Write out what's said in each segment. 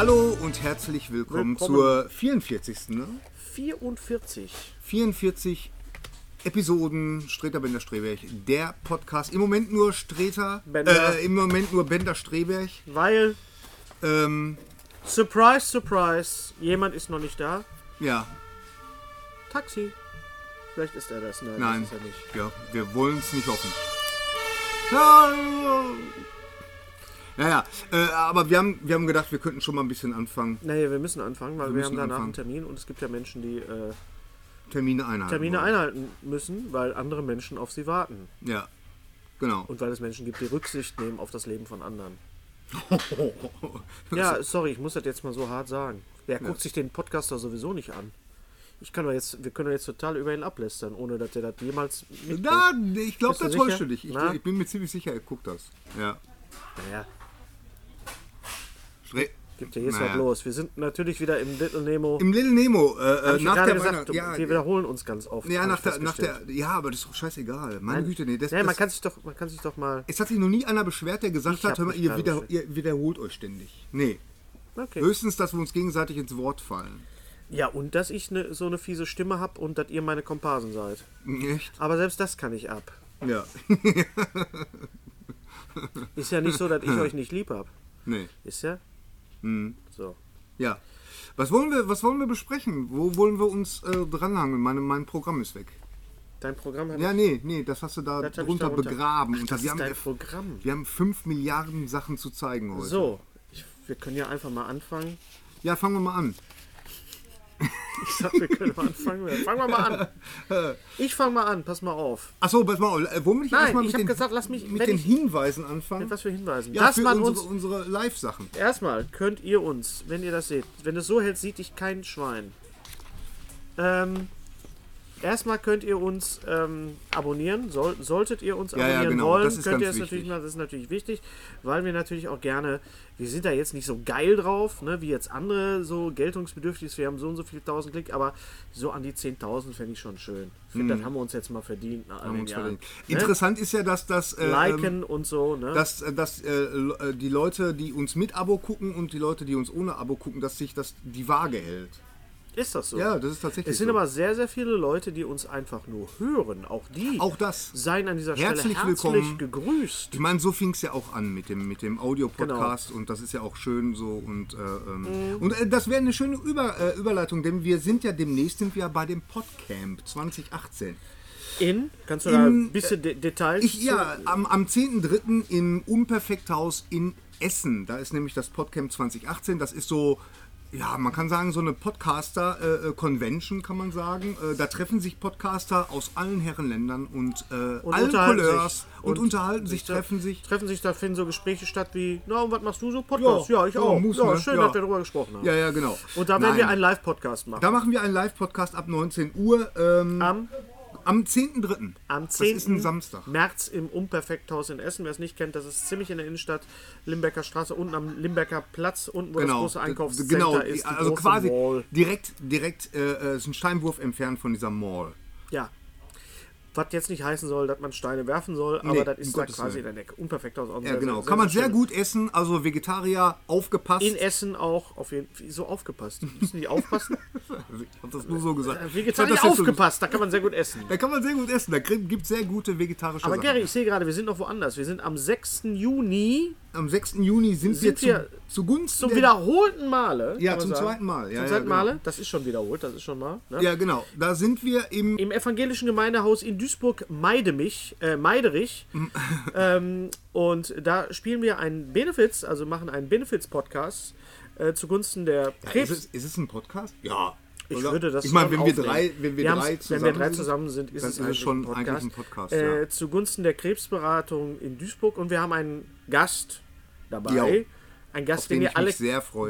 Hallo und herzlich willkommen, Willkommen. zur 44. Ne? 44. 44 Episoden Streter Bender Streberg, der Podcast. Im Moment nur Streter, Bender. Äh, im Moment nur Bender Streberg. Weil, Ähm, surprise, surprise, jemand ist noch nicht da. ja, Taxi. Vielleicht ist er das. Nein, nein, das ist er nicht. ja, wir wollen es nicht hoffen. Ja, Naja, äh, aber wir haben, wir haben gedacht, wir könnten schon mal ein bisschen anfangen, Naja, wir müssen anfangen, weil Wir wir, haben danach anfangen. einen Termin und es gibt ja Menschen, die äh, Termine einhalten. Termine einhalten müssen, weil andere Menschen auf sie warten. Ja, genau. Und weil es Menschen gibt, die Rücksicht nehmen auf das Leben von anderen. Ja, sorry, ich muss das jetzt mal so hart sagen. Wer guckt sich den Podcaster sowieso nicht an? Ich kann jetzt, wir können doch jetzt total über ihn ablästern, ohne dass er das jemals. Na, ich glaube, das täuscht dich. Ich, ich bin mir ziemlich sicher, er guckt das. Ja. Naja, gibt ja jetzt Naja. was los. Wir sind natürlich wieder im Little Nemo. Im Little Nemo, äh, äh, nach der gesagt, Weihnacht- ja, wir wiederholen uns ganz oft. ja, nach der, nach der, ja, aber das ist doch scheißegal. Meine Nein. Güte, nee, das, ja, das, man kann sich doch, man kann sich doch mal. es hat sich noch nie einer beschwert, der gesagt hat, hör mal, ihr, wieder, ihr wiederholt euch ständig. Nee. Okay. Höchstens, dass wir uns gegenseitig ins Wort fallen. Ja, und dass ich ne, so eine fiese Stimme habe und dass ihr meine Komparsen seid. Echt? Aber selbst das kann ich ab. Ja. Ist ja nicht so, dass ich euch nicht lieb hab. nee. Ist ja? Mhm. So. Ja. Was wollen wir, was wollen wir besprechen? Wo wollen wir uns äh, dranhangeln? Meine, mein Programm ist weg. Dein Programm hat. Ja, nee, nee, das hast du da Das drunter begraben. Ach, das wir, ist haben, dein Programm. wir haben 5 Milliarden Sachen zu zeigen heute. So, ich, wir können ja einfach mal anfangen. Ja, fangen wir mal an. Ich sag, wir können mal anfangen. Fangen wir mal an. Ich fang mal an, pass mal auf. Achso, pass mal, auf, äh, nicht Nein, erstmal ich mit, hab den, gesagt, lass mich- mit den ich- Hinweisen anfangen? Mit was für Hinweisen? ja, Dass für man unsere, uns. unsere Live-Sachen. Erstmal könnt ihr uns, wenn ihr das seht, wenn es so hält, sieht dich kein Schwein. Ähm, erstmal könnt ihr uns ähm, abonnieren. Soll, solltet ihr uns Ja, ja, abonnieren genau, wollen, das ist könnt ihr das natürlich machen. Das ist natürlich wichtig, weil wir natürlich auch gerne, wir sind da jetzt nicht so geil drauf, ne, wie jetzt andere so geltungsbedürftig. Wir haben so und so viel tausend Klick, aber so an die 10.000 fände ich schon schön. Ich finde, das haben wir uns jetzt mal verdient. Mhm. Verdient. Ne? Interessant ist ja, dass das. Äh, Liken und so, ne? dass, äh, dass äh, äh, die Leute, die uns mit Abo gucken und die Leute, die uns ohne Abo gucken, dass sich das die Waage hält. Ist das so? Ja, das ist tatsächlich Es sind so. aber sehr, sehr viele Leute, die uns einfach nur hören. Auch die Auch das. seien an dieser Herzlich Stelle herzlich willkommen. gegrüßt. Ich meine, so fing es ja auch an mit dem, mit dem Audio-Podcast Genau. und das ist ja auch schön so. Und, äh, ähm, Mhm. und äh, das wäre eine schöne Über, äh, Überleitung, denn wir sind ja demnächst sind wir bei dem Podcamp 2018. In, kannst du da In, ein bisschen De Details? Ich, ja, am, am 10.3. im Unperfekthaus in Essen. Da ist nämlich das Podcamp 2018. Das ist so, ja, man kann sagen, so eine Podcaster-Convention, kann man sagen. Äh, da treffen sich Podcaster aus allen Herrenländern und, äh, allen unterhalten Couleurs sich. und, unterhalten sich, treffen sich. Treffen sich, da finden so Gespräche statt wie, na und was machst du so? Podcast? Ja, Ja, ich ja, auch. muss, ja, ne? schön, Ja. dass wir darüber gesprochen haben. Ja, ja, genau. Und da werden wir Nein. einen Live-Podcast machen. Da machen wir einen Live-Podcast ab 19 Uhr. Ähm, Am Am 10.3. Am Das 10. ist ein Samstag. März im Unperfekthaus in Essen. Wer es nicht kennt, das ist ziemlich in der Innenstadt. Limbecker Straße, unten am Limbecker Platz, unten wo das Genau, große Einkaufscenter genau, ist. Die also quasi Mall. direkt, direkt äh, äh, ist ein Steinwurf entfernt von dieser Mall. Ja. Was jetzt nicht heißen soll, dass man Steine werfen soll, aber Nee, das ist da quasi Willen. in der Ecke. Unperfekthaus. auch Ja, sehr, genau. sehr, Kann man sehr schön. gut essen, also Vegetarier, aufgepasst. In Essen auch, auf jeden Fall. So aufgepasst. Müssen die aufpassen? ich hab das nur so gesagt. Ich Vegetarier jetzt so- aufgepasst, da kann man sehr gut essen. Da kann man sehr gut essen. Da gibt es sehr gute vegetarische Aber Sachen. Gary, ich sehe gerade, wir sind noch woanders. Wir sind am 6. Juni Am 6. Juni sind, Sind wir, wir zugunsten zum der- wiederholten Male. Ja, zum sagen. zweiten Mal. Ja, zum ja, zweiten genau. Male. Das ist schon wiederholt, das ist schon mal. Ne? Ja, genau. Da sind wir im Im evangelischen Gemeindehaus in Duisburg Meidemich, äh, Meiderich. ähm, und da spielen wir einen Benefits, also machen einen Benefits-Podcast äh, zugunsten der Ja, Krebs. ist, es, ist es ein Podcast? Ja. Ich oder? würde das Ich meine, wenn wir drei, wenn wir haben's- drei wenn zusammen wir drei sind, zusammen sind, ist es, ist es eigentlich schon ein Podcast, eigentlich ein Podcast, äh, ja. Zugunsten der Krebsberatung in Duisburg und wir haben einen Gast dabei. Ja. Ein Gast, den, den ihr alle,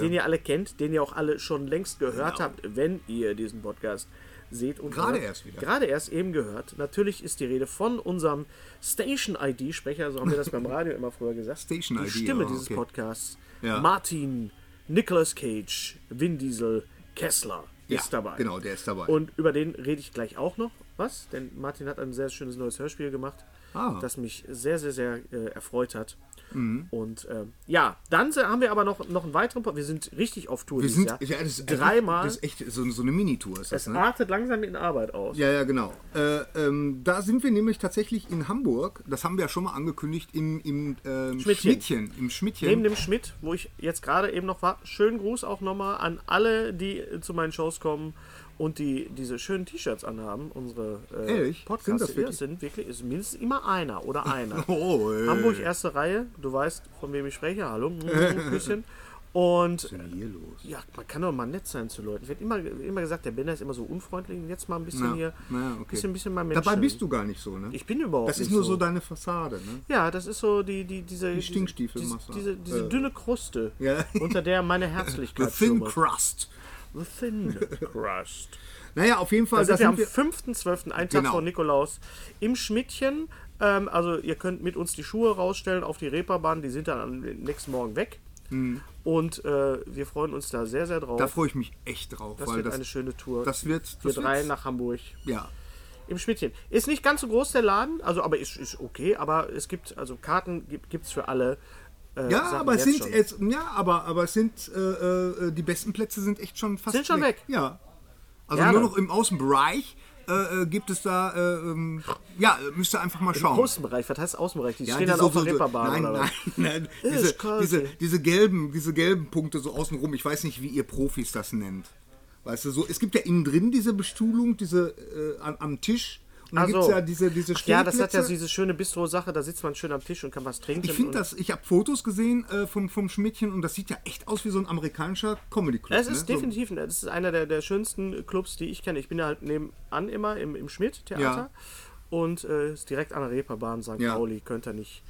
den ihr alle kennt, den ihr auch alle schon längst gehört Genau. habt, wenn ihr diesen Podcast seht und Gerade hört. erst wieder. Gerade erst eben gehört. Natürlich ist die Rede von unserem Station-ID-Sprecher, so haben wir das beim Radio immer früher gesagt. Station die ID, Stimme ja, dieses okay. Podcasts. Ja. Martin, Nicolas Cage, Vin Diesel, Kessler Ja, ist dabei. genau, der ist dabei. Und über den rede ich gleich auch noch was, denn Martin hat ein sehr schönes neues Hörspiel gemacht, Ah. das mich sehr, sehr, sehr äh, erfreut hat. Mhm. Und ähm, ja, dann haben wir aber noch, noch einen weiteren Pod Wir sind richtig auf Tour wir sind, Jahr. ja, das ist, Dreimal. Das ist echt so, so eine Minitour. Ist das, es ne? artet langsam in Arbeit aus. Ja, ja, genau. Äh, ähm, da sind wir nämlich tatsächlich in Hamburg. Das haben wir ja schon mal angekündigt im, im ähm, Schmidtchen. Schmidtchen. Im Schmidtchen. Neben dem Schmidt, wo ich jetzt gerade eben noch war, schönen Gruß auch nochmal an alle, die äh, zu meinen Shows kommen und die diese schönen T-Shirts anhaben. Unsere äh, Ehrlich? Podcasts. Sind wirklich? sind wirklich, ist mindestens immer einer oder einer. Oh, ey. Hamburg erste Reihe, du weißt, von wem ich spreche. Hallo, ein bisschen. Und hier los? ja, man kann doch mal nett sein zu Leuten. Ich werde immer, immer gesagt, der Bender ist immer so unfreundlich. Und jetzt mal ein bisschen Ja, hier, ja, okay. bisschen, bisschen mal Menschen. Dabei bist du gar nicht so, ne? Ich bin überhaupt das ist nicht nur so. so deine Fassade, ne? Ja, das ist so die, die, diese, Die Stinkstiefel diese, machst du. diese, diese Äh. dünne Kruste, Ja. unter der meine The Herzlichkeit Thin schlummert. Crust. The Thin Crust. Naja, auf jeden Fall. Da sind wir am sind wir, 5.12., einen Tag Genau. vor Nikolaus, im Schmidtchen. Ähm, also ihr könnt mit uns die Schuhe rausstellen auf die Reeperbahn, die sind dann am nächsten Morgen weg. Und äh, wir freuen uns da sehr, sehr drauf. Da freue ich mich echt drauf. das weil wird das, eine schöne Tour. das wird. wir Das drei wird, nach Hamburg Ja. im Schmidtchen. Ist nicht ganz so groß der Laden, also aber ist, ist okay, aber es gibt, also Karten gibt es für alle. Äh, Ja, aber es sind jetzt, ja, aber, aber es sind äh, äh, die besten Plätze sind echt schon fast Sind schon weg. Ja. Also Ja, nur noch im Außenbereich äh, äh, gibt es da, äh, ähm, ja, müsst ihr einfach mal Im schauen. Außenbereich, was heißt Außenbereich? Die Ja, stehen die dann so- auf der so- Reeperbahn Nein, oder nein, nein. Ist Diese, diese, diese, gelben, diese gelben Punkte so außenrum. Ich weiß nicht, wie ihr Profis das nennt. Weißt du, so, es gibt ja innen drin diese Bestuhlung, diese äh, an, am Tisch. Und dann Ach gibt es so. ja diese, diese ja, das hat ja Stellplätze. diese schöne Bistro-Sache, da sitzt man schön am Tisch und kann was trinken. Ich finde das, ich habe Fotos gesehen äh, vom, vom Schmidtchen und das sieht ja echt aus wie so ein amerikanischer Comedy-Club. Es ist ne? definitiv, das ist einer der, der schönsten Clubs, die ich kenne. Ich bin ja halt nebenan immer im, im Schmidt-Theater Ja. und äh, ist direkt an der Reeperbahn, St. Ja. Pauli, könnt ihr nicht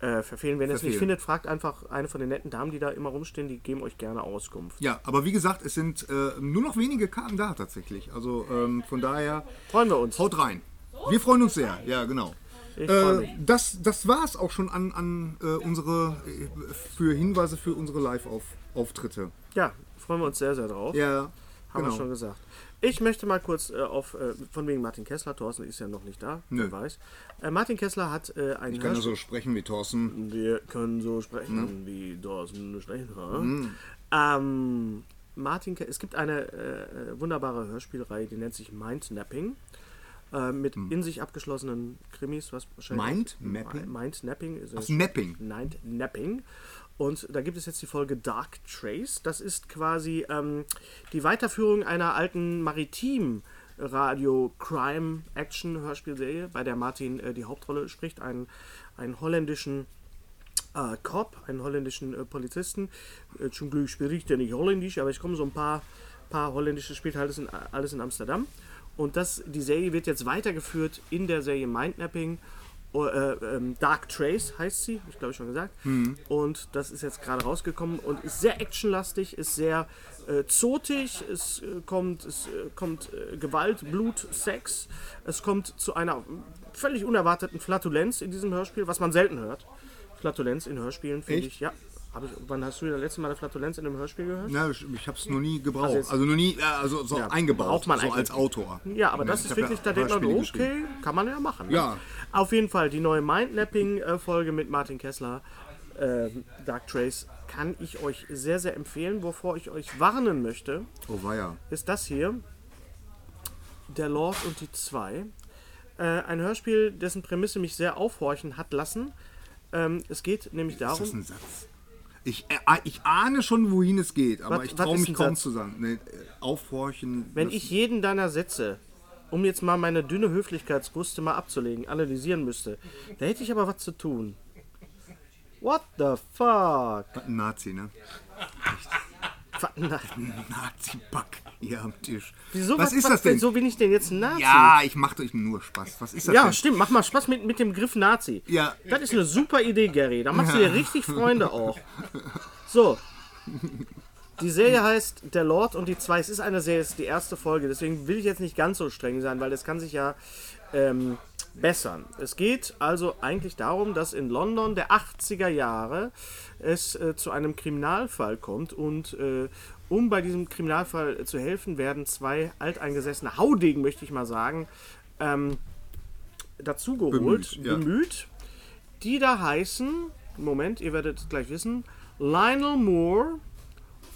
äh, verfehlen. Wenn ihr es nicht findet, fragt einfach eine von den netten Damen, die da immer rumstehen, die geben euch gerne Auskunft. So. Ja, aber wie gesagt, es sind äh, nur noch wenige Karten da tatsächlich. Also ähm, von daher, Freuen wir uns. haut rein. Wir freuen uns sehr, ja, genau. Äh, das das war es auch schon an, an äh, unsere äh, für Hinweise für unsere Live-Auftritte. Ja, freuen wir uns sehr, sehr drauf. Ja, Haben genau. wir schon gesagt. Ich möchte mal kurz äh, auf, äh, von wegen Martin Kessler, Thorsten ist ja noch nicht da, Nö. wer weiß. Äh, Martin Kessler hat äh, ein Ich kann Hörspiel- so sprechen wie Thorsten. Wir können so sprechen, wie Thorsten Sträter. Ähm, Martin, Ke- es gibt eine äh, wunderbare Hörspielreihe, die nennt sich Mindnapping. Äh, mit in sich abgeschlossenen Krimis, was wahrscheinlich. Mindmapping? Mindnapping. ist Ach, Napping. Mindnapping. Und da gibt es jetzt die Folge Dark Trace. Das ist quasi ähm, die Weiterführung einer alten Maritim- Radio Crime Action Hörspielserie, bei der Martin äh, die Hauptrolle spricht, einen, einen holländischen äh, Cop, einen holländischen äh, Polizisten. Äh, zum Glück spricht er nicht holländisch, aber ich komme so ein paar, paar holländische, spielt alles in, alles in Amsterdam. Und das, die Serie wird jetzt weitergeführt in der Serie Mindnapping. Oh, äh, ähm, Dark Trace heißt sie, ich glaube ich schon gesagt. Und das ist jetzt gerade rausgekommen und ist sehr actionlastig, ist sehr äh, zotig, es äh, kommt, es äh, kommt äh, Gewalt, Blut, Sex. Es kommt zu einer völlig unerwarteten Flatulenz in diesem Hörspiel, was man selten hört. Flatulenz in Hörspielen finde ich, ja. Ich, wann hast du das letzte Mal eine Flatulenz in einem Hörspiel gehört? Ja, ich, ich habe es noch nie gebraucht. Also Also, noch nie, also so Ja, eingebaut, braucht man so als Autor. Ja, aber das ist wirklich, da denkt man, okay, kann man ja machen. ne? Ja. Auf jeden Fall, die neue Mindmapping-Folge mit Martin Kessler, ähm, Dark Trace, kann ich euch sehr, sehr empfehlen. Wovor ich euch warnen möchte, Oh, ja. ist das hier. Der Lord und die Zwei. Äh, ein Hörspiel, dessen Prämisse mich sehr aufhorchen hat lassen. Ähm, es geht nämlich Ist darum, das ein Satz? Ich, äh, ich ahne schon, wohin es geht, aber Was- ich traue mich kaum Satz? zu sagen. Nee, äh, aufhorchen. wenn das- ich jeden deiner Sätze, um jetzt mal meine dünne Höflichkeitskruste mal abzulegen, analysieren müsste, da hätte ich aber was zu tun. What the fuck? Ein Nazi, ne? Na, Nazi-Back hier am Tisch. Wieso, was, ist das denn? Wieso bin ich denn jetzt ein Nazi? Ja, ich mache euch nur Spaß. Was ist das Ja, denn? stimmt. Mach mal Spaß mit, mit dem Griff Nazi. Ja. Das ist eine super Idee, Gary. Da machst du dir richtig Freunde auch. So. Die Serie heißt Der Lord und die zwei. Es ist eine Serie, es ist die erste Folge. Deswegen will ich jetzt nicht ganz so streng sein, weil das kann sich ja ähm, bessern. Es geht also eigentlich darum, dass in London der 80er Jahre es äh, zu einem Kriminalfall kommt und äh, um bei diesem Kriminalfall zu helfen, werden zwei alteingesessene Haudegen, möchte ich mal sagen, ähm, dazugeholt, Bemüht, ja. bemüht, die da heißen, Moment, ihr werdet es gleich wissen, Lionel Moore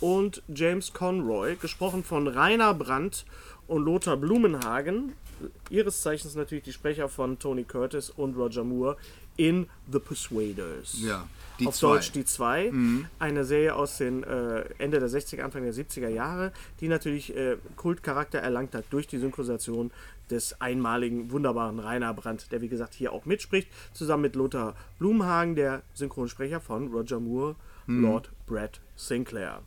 und James Conroy, gesprochen von Rainer Brandt und Lothar Blumenhagen, ihres Zeichens natürlich die Sprecher von Tony Curtis und Roger Moore in The Persuaders. Ja, die Auf zwei. Deutsch die zwei. Eine Serie aus den äh, Ende der 60er, Anfang der 70er Jahre, die natürlich äh, Kultcharakter erlangt hat durch die Synchronisation des einmaligen, wunderbaren Rainer Brandt, der wie gesagt hier auch mitspricht, zusammen mit Lothar Blumhagen, der Synchronsprecher von Roger Moore, Lord Brad Sinclair.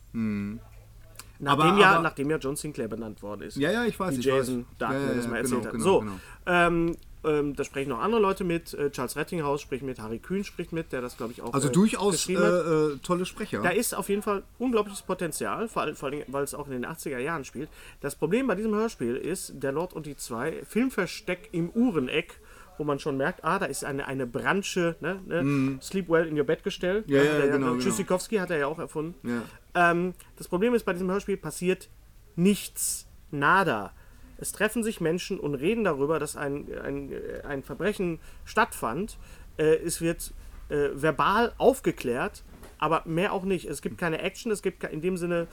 Nachdem, Aber- ja, aber- nachdem ja John Sinclair benannt worden ist. Ja, ja, ich weiß, Wie ich Jason weiß. Dark Ja, ja, mir das mal genau, erzählt hat. genau, so, genau. Ähm, ähm, da sprechen noch andere Leute mit. Äh, Charles Rettinghaus spricht mit, Harry Kühn spricht mit, der das, glaube ich, auch Also äh, durchaus äh, äh, tolle Sprecher. Da ist auf jeden Fall unglaubliches Potenzial, vor allem, vor allem weil es auch in den 80er Jahren spielt. Das Problem bei diesem Hörspiel ist, der Lord und die zwei, Filmversteck im Uhreneck, wo man schon merkt, ah, da ist eine, eine Branche, ne, ne? Sleep Well in Your Bed Gestell. Mhm. Ja, ja, der, genau, genau. Tschüssikowski hat er ja auch erfunden. Ja. Ähm, das Problem ist, bei diesem Hörspiel passiert nichts. Nada. Es treffen sich Menschen und reden darüber, dass ein, ein, ein Verbrechen stattfand. Äh, es wird äh, verbal aufgeklärt, aber mehr auch nicht. Es gibt keine Action, es gibt in dem Sinne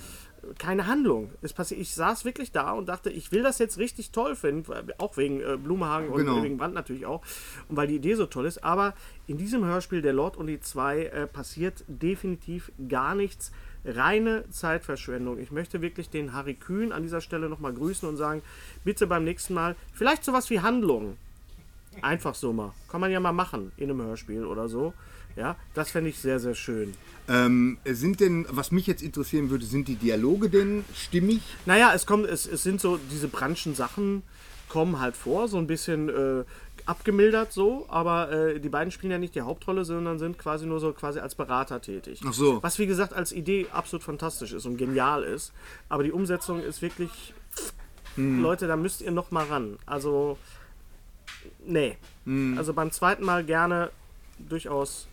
keine Handlung. Es passi- ich saß wirklich da und dachte, ich will das jetzt richtig toll finden, auch wegen äh, Blumenhagen und Genau. wegen Brand natürlich auch, und weil die Idee so toll ist. Aber in diesem Hörspiel Der Lord und die zwei äh, passiert definitiv gar nichts. Reine Zeitverschwendung. Ich möchte wirklich den Harry Kühn an dieser Stelle nochmal grüßen und sagen, bitte beim nächsten Mal vielleicht sowas wie Handlung. Einfach so mal. Kann man ja mal machen in einem Hörspiel oder so. Ja, das fände ich sehr, sehr schön. Ähm, sind denn, was mich jetzt interessieren würde, sind die Dialoge denn stimmig? Naja, es kommt, es, es sind so, diese Branchen-Sachen kommen halt vor, so ein bisschen äh, abgemildert so, aber äh, die beiden spielen ja nicht die Hauptrolle, sondern sind quasi nur so quasi als Berater tätig. Ach so. Was wie gesagt als Idee absolut fantastisch ist und genial ist, aber die Umsetzung ist wirklich, Hm. Leute, da müsst ihr noch mal ran. Also, nee. Hm. Also beim zweiten Mal gerne durchaus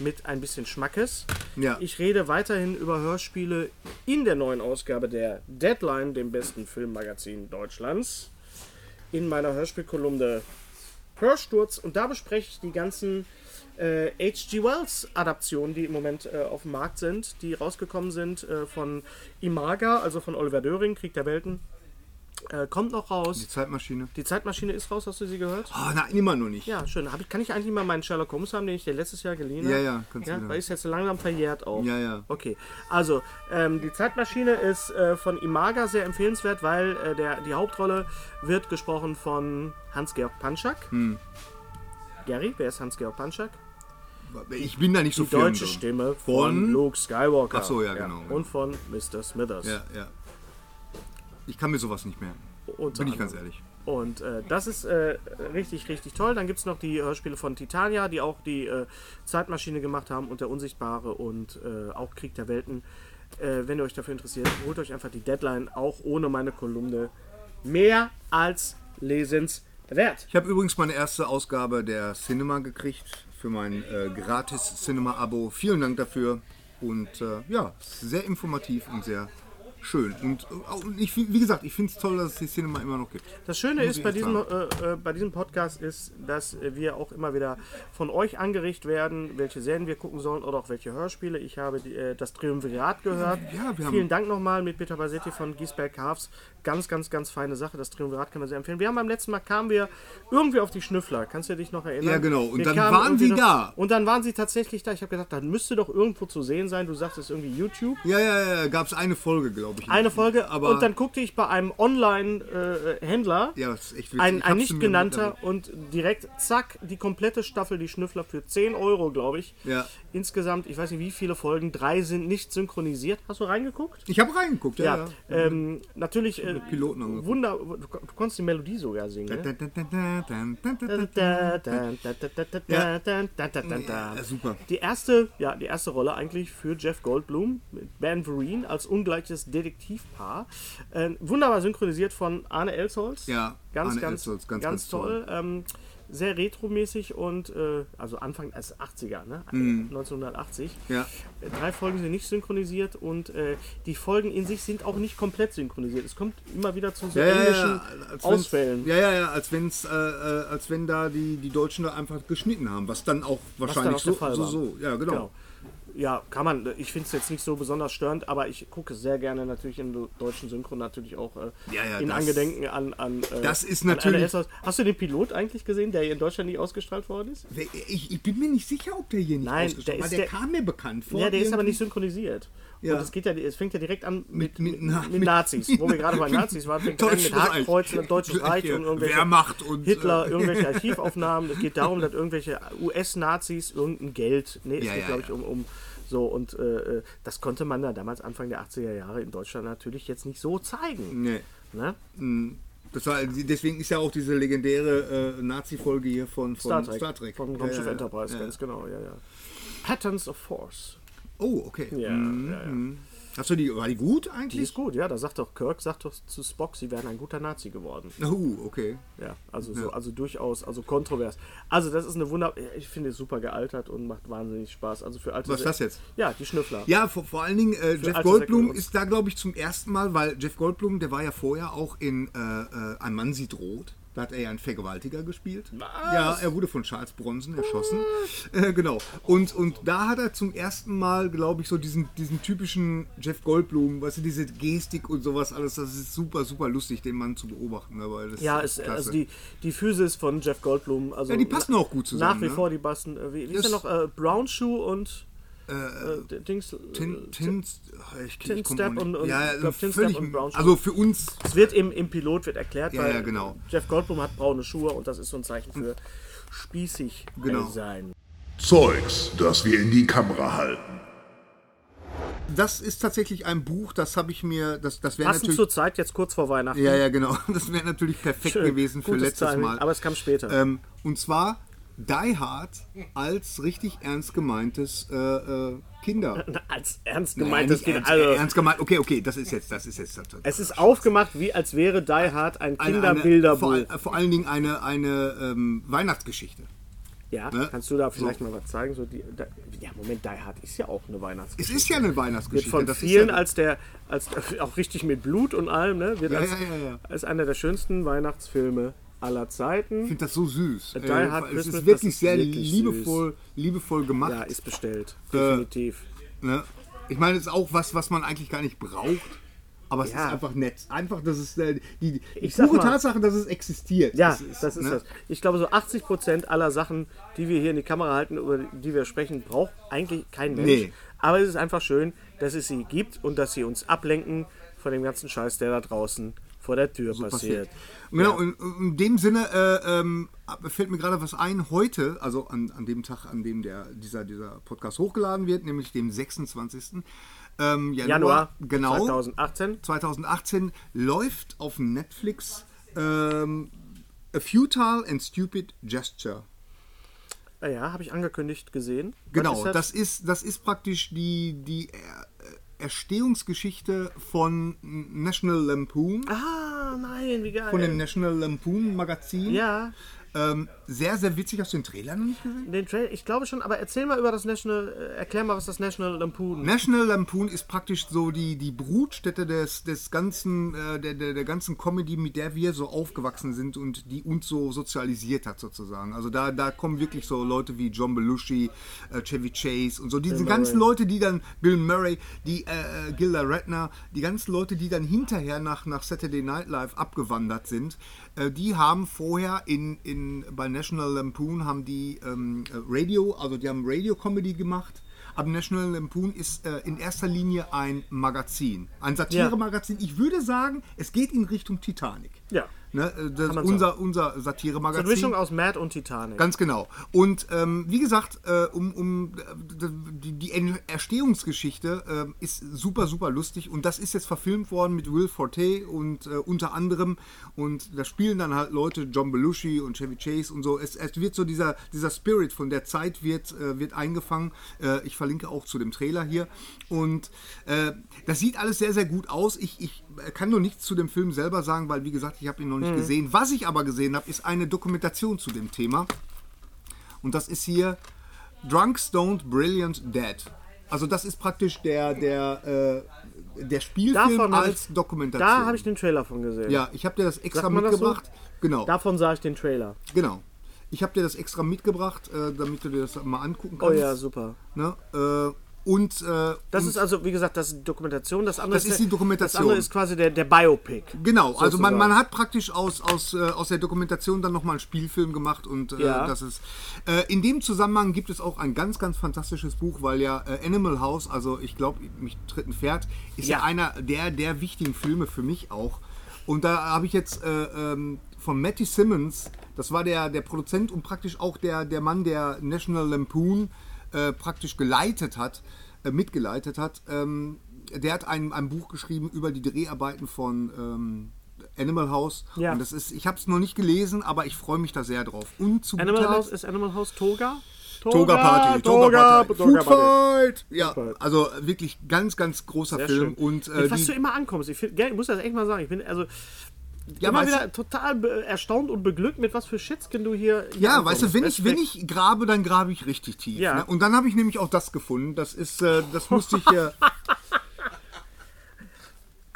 mit ein bisschen Schmackes. Ja. Ich rede weiterhin über Hörspiele in der neuen Ausgabe der Deadline, dem besten Filmmagazin Deutschlands, in meiner Hörspielkolumne Hörsturz. Und da bespreche ich die ganzen äh, H.G. Wells Adaptionen, die im Moment äh, auf dem Markt sind, die rausgekommen sind äh, von Imaga, also von Oliver Döring, Krieg der Welten. Äh, kommt noch Die raus. Zeitmaschine? Die Zeitmaschine ist raus, hast du sie gehört? Oh, nein, immer noch nicht. Ja, schön. Ich, kann ich eigentlich mal meinen Sherlock Holmes haben, den ich dir letztes Jahr geliehen habe? Ja, ja, kannst du ja, wieder. Weil ist jetzt langsam verjährt auch. Ja, ja. Okay, also ähm, die Zeitmaschine ist äh, von Imaga sehr empfehlenswert, weil äh, der, die Hauptrolle wird gesprochen von Hans-Georg Panschak. Hm. Gary, wer ist Hans-Georg Panschak? Ich bin da nicht so Die firm deutsche drin. Stimme von, Von? Luke Skywalker. Ach so, ja, genau, genau. Und von Mr. Smithers. Ja, ja. Ich kann mir sowas nicht merken. Unter Bin ich ganz ehrlich. Und äh, das ist äh, richtig, richtig toll. Dann gibt es noch die Hörspiele von Titania, die auch die äh, Zeitmaschine gemacht haben und der Unsichtbare und äh, auch Krieg der Welten. Äh, wenn ihr euch dafür interessiert, holt euch einfach die Deadline, auch ohne meine Kolumne. Mehr als lesenswert. Ich habe übrigens meine erste Ausgabe der Cinema gekriegt für mein äh, gratis Cinema-Abo. Vielen Dank dafür. Und äh, ja, sehr informativ und sehr schön. Und, äh, und ich, wie gesagt, ich finde es toll, dass es die Cinema immer noch gibt. Das Schöne Muss ist bei diesem, äh, äh, bei diesem Podcast ist, dass wir auch immer wieder von euch angeregt werden, welche Serien wir gucken sollen oder auch welche Hörspiele. Ich habe die, äh, das Triumvirat gehört. Ja, Vielen Dank nochmal mit Peter Basetti von Giesberg Harfs. Ganz, ganz, ganz feine Sache. Das Triumvirat kann man sehr empfehlen. Wir haben beim letzten Mal kamen wir irgendwie auf die Schnüffler. Kannst du dich noch erinnern? Ja, genau. Und Wir dann waren sie noch- da. Und dann waren sie tatsächlich da. Ich habe gedacht, das müsste doch irgendwo zu sehen sein. Du sagst es irgendwie YouTube. Ja, ja, ja, gab es eine Folge, glaube ich. Eine Folge. Aber und dann guckte ich bei einem Online-Händler. ja, das ist echt witzig. Ein, ein nicht genannter und direkt zack, die komplette Staffel, die Schnüffler für 10 Euro, glaube ich. Ja. Insgesamt, ich weiß nicht wie viele Folgen, drei sind nicht synchronisiert. Hast du reingeguckt? Ich habe reingeguckt, ja. Ja, ja. ähm, natürlich äh, Piloten angeguckt. Wunder, du, du konntest die Melodie sogar singen. Ne? Ja. super. Die erste, ja, die erste Rolle eigentlich für Jeff Goldblum mit Ben Vereen als ungleiches Detektivpaar. Äh, wunderbar synchronisiert von Arne Elsholz. Ja, ganz, Arne ganz, Elsholz, ganz, ganz, ganz toll. Ähm, sehr retromäßig und äh, also Anfang als 80er, ne? Mhm. 1980. Ja. Drei Folgen sind nicht synchronisiert und äh, die Folgen in sich sind auch nicht komplett synchronisiert. Es kommt immer wieder zu so Ja, englischen ja, Ausfällen. Ja, ja, ja, als, wenn's, äh, äh, als wenn da die, die Deutschen da einfach geschnitten haben, was dann auch wahrscheinlich auch der so, so, so, ja, genau. Genau. Ja, kann man. Ich finde es jetzt nicht so besonders störend, aber ich gucke sehr gerne natürlich in der deutschen Synchro natürlich auch äh, Ja, ja, in das- Angedenken an. an äh, Das ist natürlich-. Hast du den Pilot eigentlich gesehen, der hier in Deutschland nie ausgestrahlt worden ist? Ich, ich bin mir nicht sicher, ob der hier nicht Nein, ausgestrahlt der war. ist Der, der- kam mir bekannt vor. ja, der ist aber irgendwie. nicht synchronisiert. Ja. Und es, geht ja, es fängt ja direkt an mit, Mit- mit, na- mit Nazis. Wo wir gerade bei Nazis waren, fängt an mit. Hakenkreuzen und Deutsches Reich und irgendwelche Wehrmacht und, Hitler, äh, irgendwelche Archivaufnahmen. Es geht darum, dass irgendwelche US-Nazis irgendein Geld, nee, es Ja, geht ja, glaube ich um, um so und äh, äh, das konnte man da damals Anfang der 80er Jahre in Deutschland natürlich jetzt nicht so zeigen. Nee. Ne? Das war, deswegen ist ja auch diese legendäre äh, Nazi-Folge hier von, von Star Trek, von Ja, Raumschiff ja, ja. Enterprise, Ja. ganz genau, ja, ja. Patterns of Force. Oh, okay. Ja, Mhm. ja, ja. Hast du die, war die gut Die eigentlich? ist gut, ja, da sagt doch Kirk, sagt doch zu Spock, sie wären ein guter Nazi geworden. Oh, okay. Ja, also so, also durchaus, also kontrovers. Also das ist eine Wunder, ich finde es super gealtert und macht wahnsinnig Spaß. Also für alte Was ist das jetzt? Ja, die Schnüffler. Ja, vor, vor allen Dingen, äh, Jeff Goldblum ist da, glaube ich, zum ersten Mal, weil Jeff Goldblum, der war ja vorher auch in äh, äh, Ein Mann sieht rot. Da hat er ja einen Vergewaltiger gespielt. Ja, er wurde von Charles Bronson erschossen. Äh, genau. Und, und da hat er zum ersten Mal, glaube ich, so diesen, diesen typischen Jeff Goldblum, weißt du, diese Gestik und sowas alles, das ist super, super lustig, den Mann zu beobachten. Ne, das Ja, es, also die, die Physis von Jeff Goldblum. Also Ja, die passen auch gut zusammen, Nach wie ne? vor, die passen. äh, Wie, wie ist er noch? Äh, Brown Shoe und äh, Dings. Tin, äh, Tin, ich, Tin ich komm Step und- und- ja, glaub, Tin Step völlig, und Brown Shoe. also für uns Es wird im, im Pilot wird erklärt, Ja, weil ja, genau. Jeff Goldblum hat braune Schuhe und das ist so ein Zeichen für spießig Genau. sein. Zeugs, das wir in die Kamera halten. Das ist tatsächlich ein Buch, das habe ich mir, das, das wäre natürlich. zur Zeit, jetzt kurz vor Weihnachten. Ja, ja, genau. Das wäre natürlich perfekt Schön. gewesen für Gutes letztes Timing, Mal. Aber es kam später. ähm, und zwar Die Hard als richtig ernst gemeintes äh, äh, Kinder. Als ernst gemeintes nicht Kind. ernst, Also, ernst gemeint. Okay, okay, das ist jetzt, das ist jetzt. es ist aufgemacht, wie als wäre Die Hard ein Kinderbilderbuch. vor, vor allen Dingen eine, eine ähm, Weihnachtsgeschichte. Ja, Ne? kannst du da vielleicht mal was zeigen? So die, da, ja, Moment, Die Hard ist ja auch eine Es Weihnachtsgeschichte. ist ja eine Wird Weihnachtsgeschichte. von das vielen ist ja, als der, als auch richtig mit Blut und allem, ne? Wird Ja, als, ja, ja, ja. als einer der schönsten Weihnachtsfilme aller Zeiten. ich finde das so süß. Die Äh, Hard es Christmas, ist wirklich das ist sehr wirklich liebevoll, liebevoll gemacht. Ja, ist bestellt. Äh, Definitiv. Ne? Ich meine, es ist auch was, was man eigentlich gar nicht braucht. Aber es Ja. ist einfach nett. Einfach, dass es äh, die, die pure mal- Tatsache, dass es existiert. Ja, das ist ne? das. Ich glaube, so 80 Prozent aller Sachen, die wir hier in die Kamera halten, über die wir sprechen, braucht eigentlich kein Mensch. Nee. Aber es ist einfach schön, dass es sie gibt und dass sie uns ablenken von dem ganzen Scheiß, der da draußen vor der Tür passiert. passiert. Genau, in, in dem Sinne äh, ähm, fällt mir gerade was ein. Heute, also an, an dem Tag, an dem der, dieser, dieser Podcast hochgeladen wird, nämlich dem 26. Ähm, Januar, Januar genau, 2018. 2018 läuft auf Netflix Ähm, a futile and stupid gesture. Ah Ja, habe ich angekündigt gesehen. Was Genau, ist das? ist, das ist praktisch die, die Er- Erstehungsgeschichte von National Lampoon, Ah, nein, wie geil. von dem National Lampoon Magazin. ja, Ähm, sehr, sehr witzig. Hast du den Trailer noch nicht gesehen? den Trailer, ich glaube schon, aber erzähl mal über das National, äh, erklär mal, was das National Lampoon National Lampoon ist praktisch so die, die Brutstätte des, des ganzen, äh, der, der, der ganzen Comedy, mit der wir so aufgewachsen sind und die uns so sozialisiert hat sozusagen. Also da, da kommen wirklich so Leute wie John Belushi, äh, Chevy Chase und so. Diese ganzen Leute, die dann, Bill Murray, die äh, äh, Gilda Radner, die ganzen Leute, die dann hinterher nach, nach Saturday Night Live abgewandert sind, äh, die haben vorher in, in, bei National Lampoon haben die ähm, äh, Radio, also die haben Radio-Comedy gemacht. Aber National Lampoon ist äh, in erster Linie ein Magazin, ein Satire-Magazin. Ich würde sagen, es geht in Richtung Titanic. Ja. Ne, äh, unser, unser So eine Satire-Magazin. Mischung aus Mad und Titanic. Ganz genau. Und ähm, wie gesagt, äh, um, um äh, die, die Erstehungsgeschichte äh, ist super, super lustig und das ist jetzt verfilmt worden mit Will Forte und äh, unter anderem und da spielen dann halt Leute, John Belushi und Chevy Chase und so. Es, es wird so dieser, dieser Spirit von der Zeit wird, äh, wird eingefangen. Ich verlinke auch zu dem Trailer hier und das sieht alles sehr, sehr gut aus. Ich, ich kann nur nichts zu dem Film selber sagen, weil wie gesagt, ich habe ihn noch nicht gesehen. Was ich aber gesehen habe, ist eine Dokumentation zu dem Thema. Und das ist hier Drunk, Stoned, Brilliant, Dead. Also das ist praktisch der, der, äh, der Spielfilm Davon als ich- Dokumentation. Da habe ich den Trailer von gesehen. ja, ich habe dir das extra man das so? mitgebracht. Genau, Davon sah ich den Trailer. genau. Ich habe dir das extra mitgebracht, äh, damit du dir das mal angucken Oh kannst. ja, super. Ne? Äh, und äh, Das und, ist also, wie gesagt, das ist die Dokumentation. Das andere Das ist die Dokumentation. Das andere ist quasi der, der Biopic. Genau, also man, man hat praktisch aus, aus, äh, aus der Dokumentation dann nochmal einen Spielfilm gemacht und äh, Ja. das ist. Äh, in dem Zusammenhang gibt es auch ein ganz, ganz fantastisches Buch, weil ja äh, Animal House, also ich glaube, mich tritt ein Pferd, ist ja. Ja. einer der, der wichtigen Filme für mich auch. Und da habe ich jetzt äh, ähm, von Matty Simmons, das war der, der Produzent und praktisch auch der, der Mann, der National Lampoon äh, praktisch geleitet hat, äh, mitgeleitet hat. Ähm, der hat ein, ein Buch geschrieben über die Dreharbeiten von ähm, Animal House. Ja. Und das ist, ich habe es noch nicht gelesen, aber ich freue mich da sehr drauf. Und zu Animal House ist Animal House Toga? Toga Party, Toga, Toga, Party, Toga Food Party. Fight. Ja, also wirklich ganz, ganz großer Sehr Film. schön. Und äh, was du immer ankommst. Ich, find, ich muss das echt mal sagen. Ich bin also Ja, immer wieder total erstaunt und beglückt, mit was für Shitskin du hier. hier Ja, ankommst. weißt du, wenn ich, wenn ich grabe, dann grabe ich richtig tief. Ja. Ne? Und dann habe ich nämlich auch das gefunden. Das ist, äh, das musste ich äh,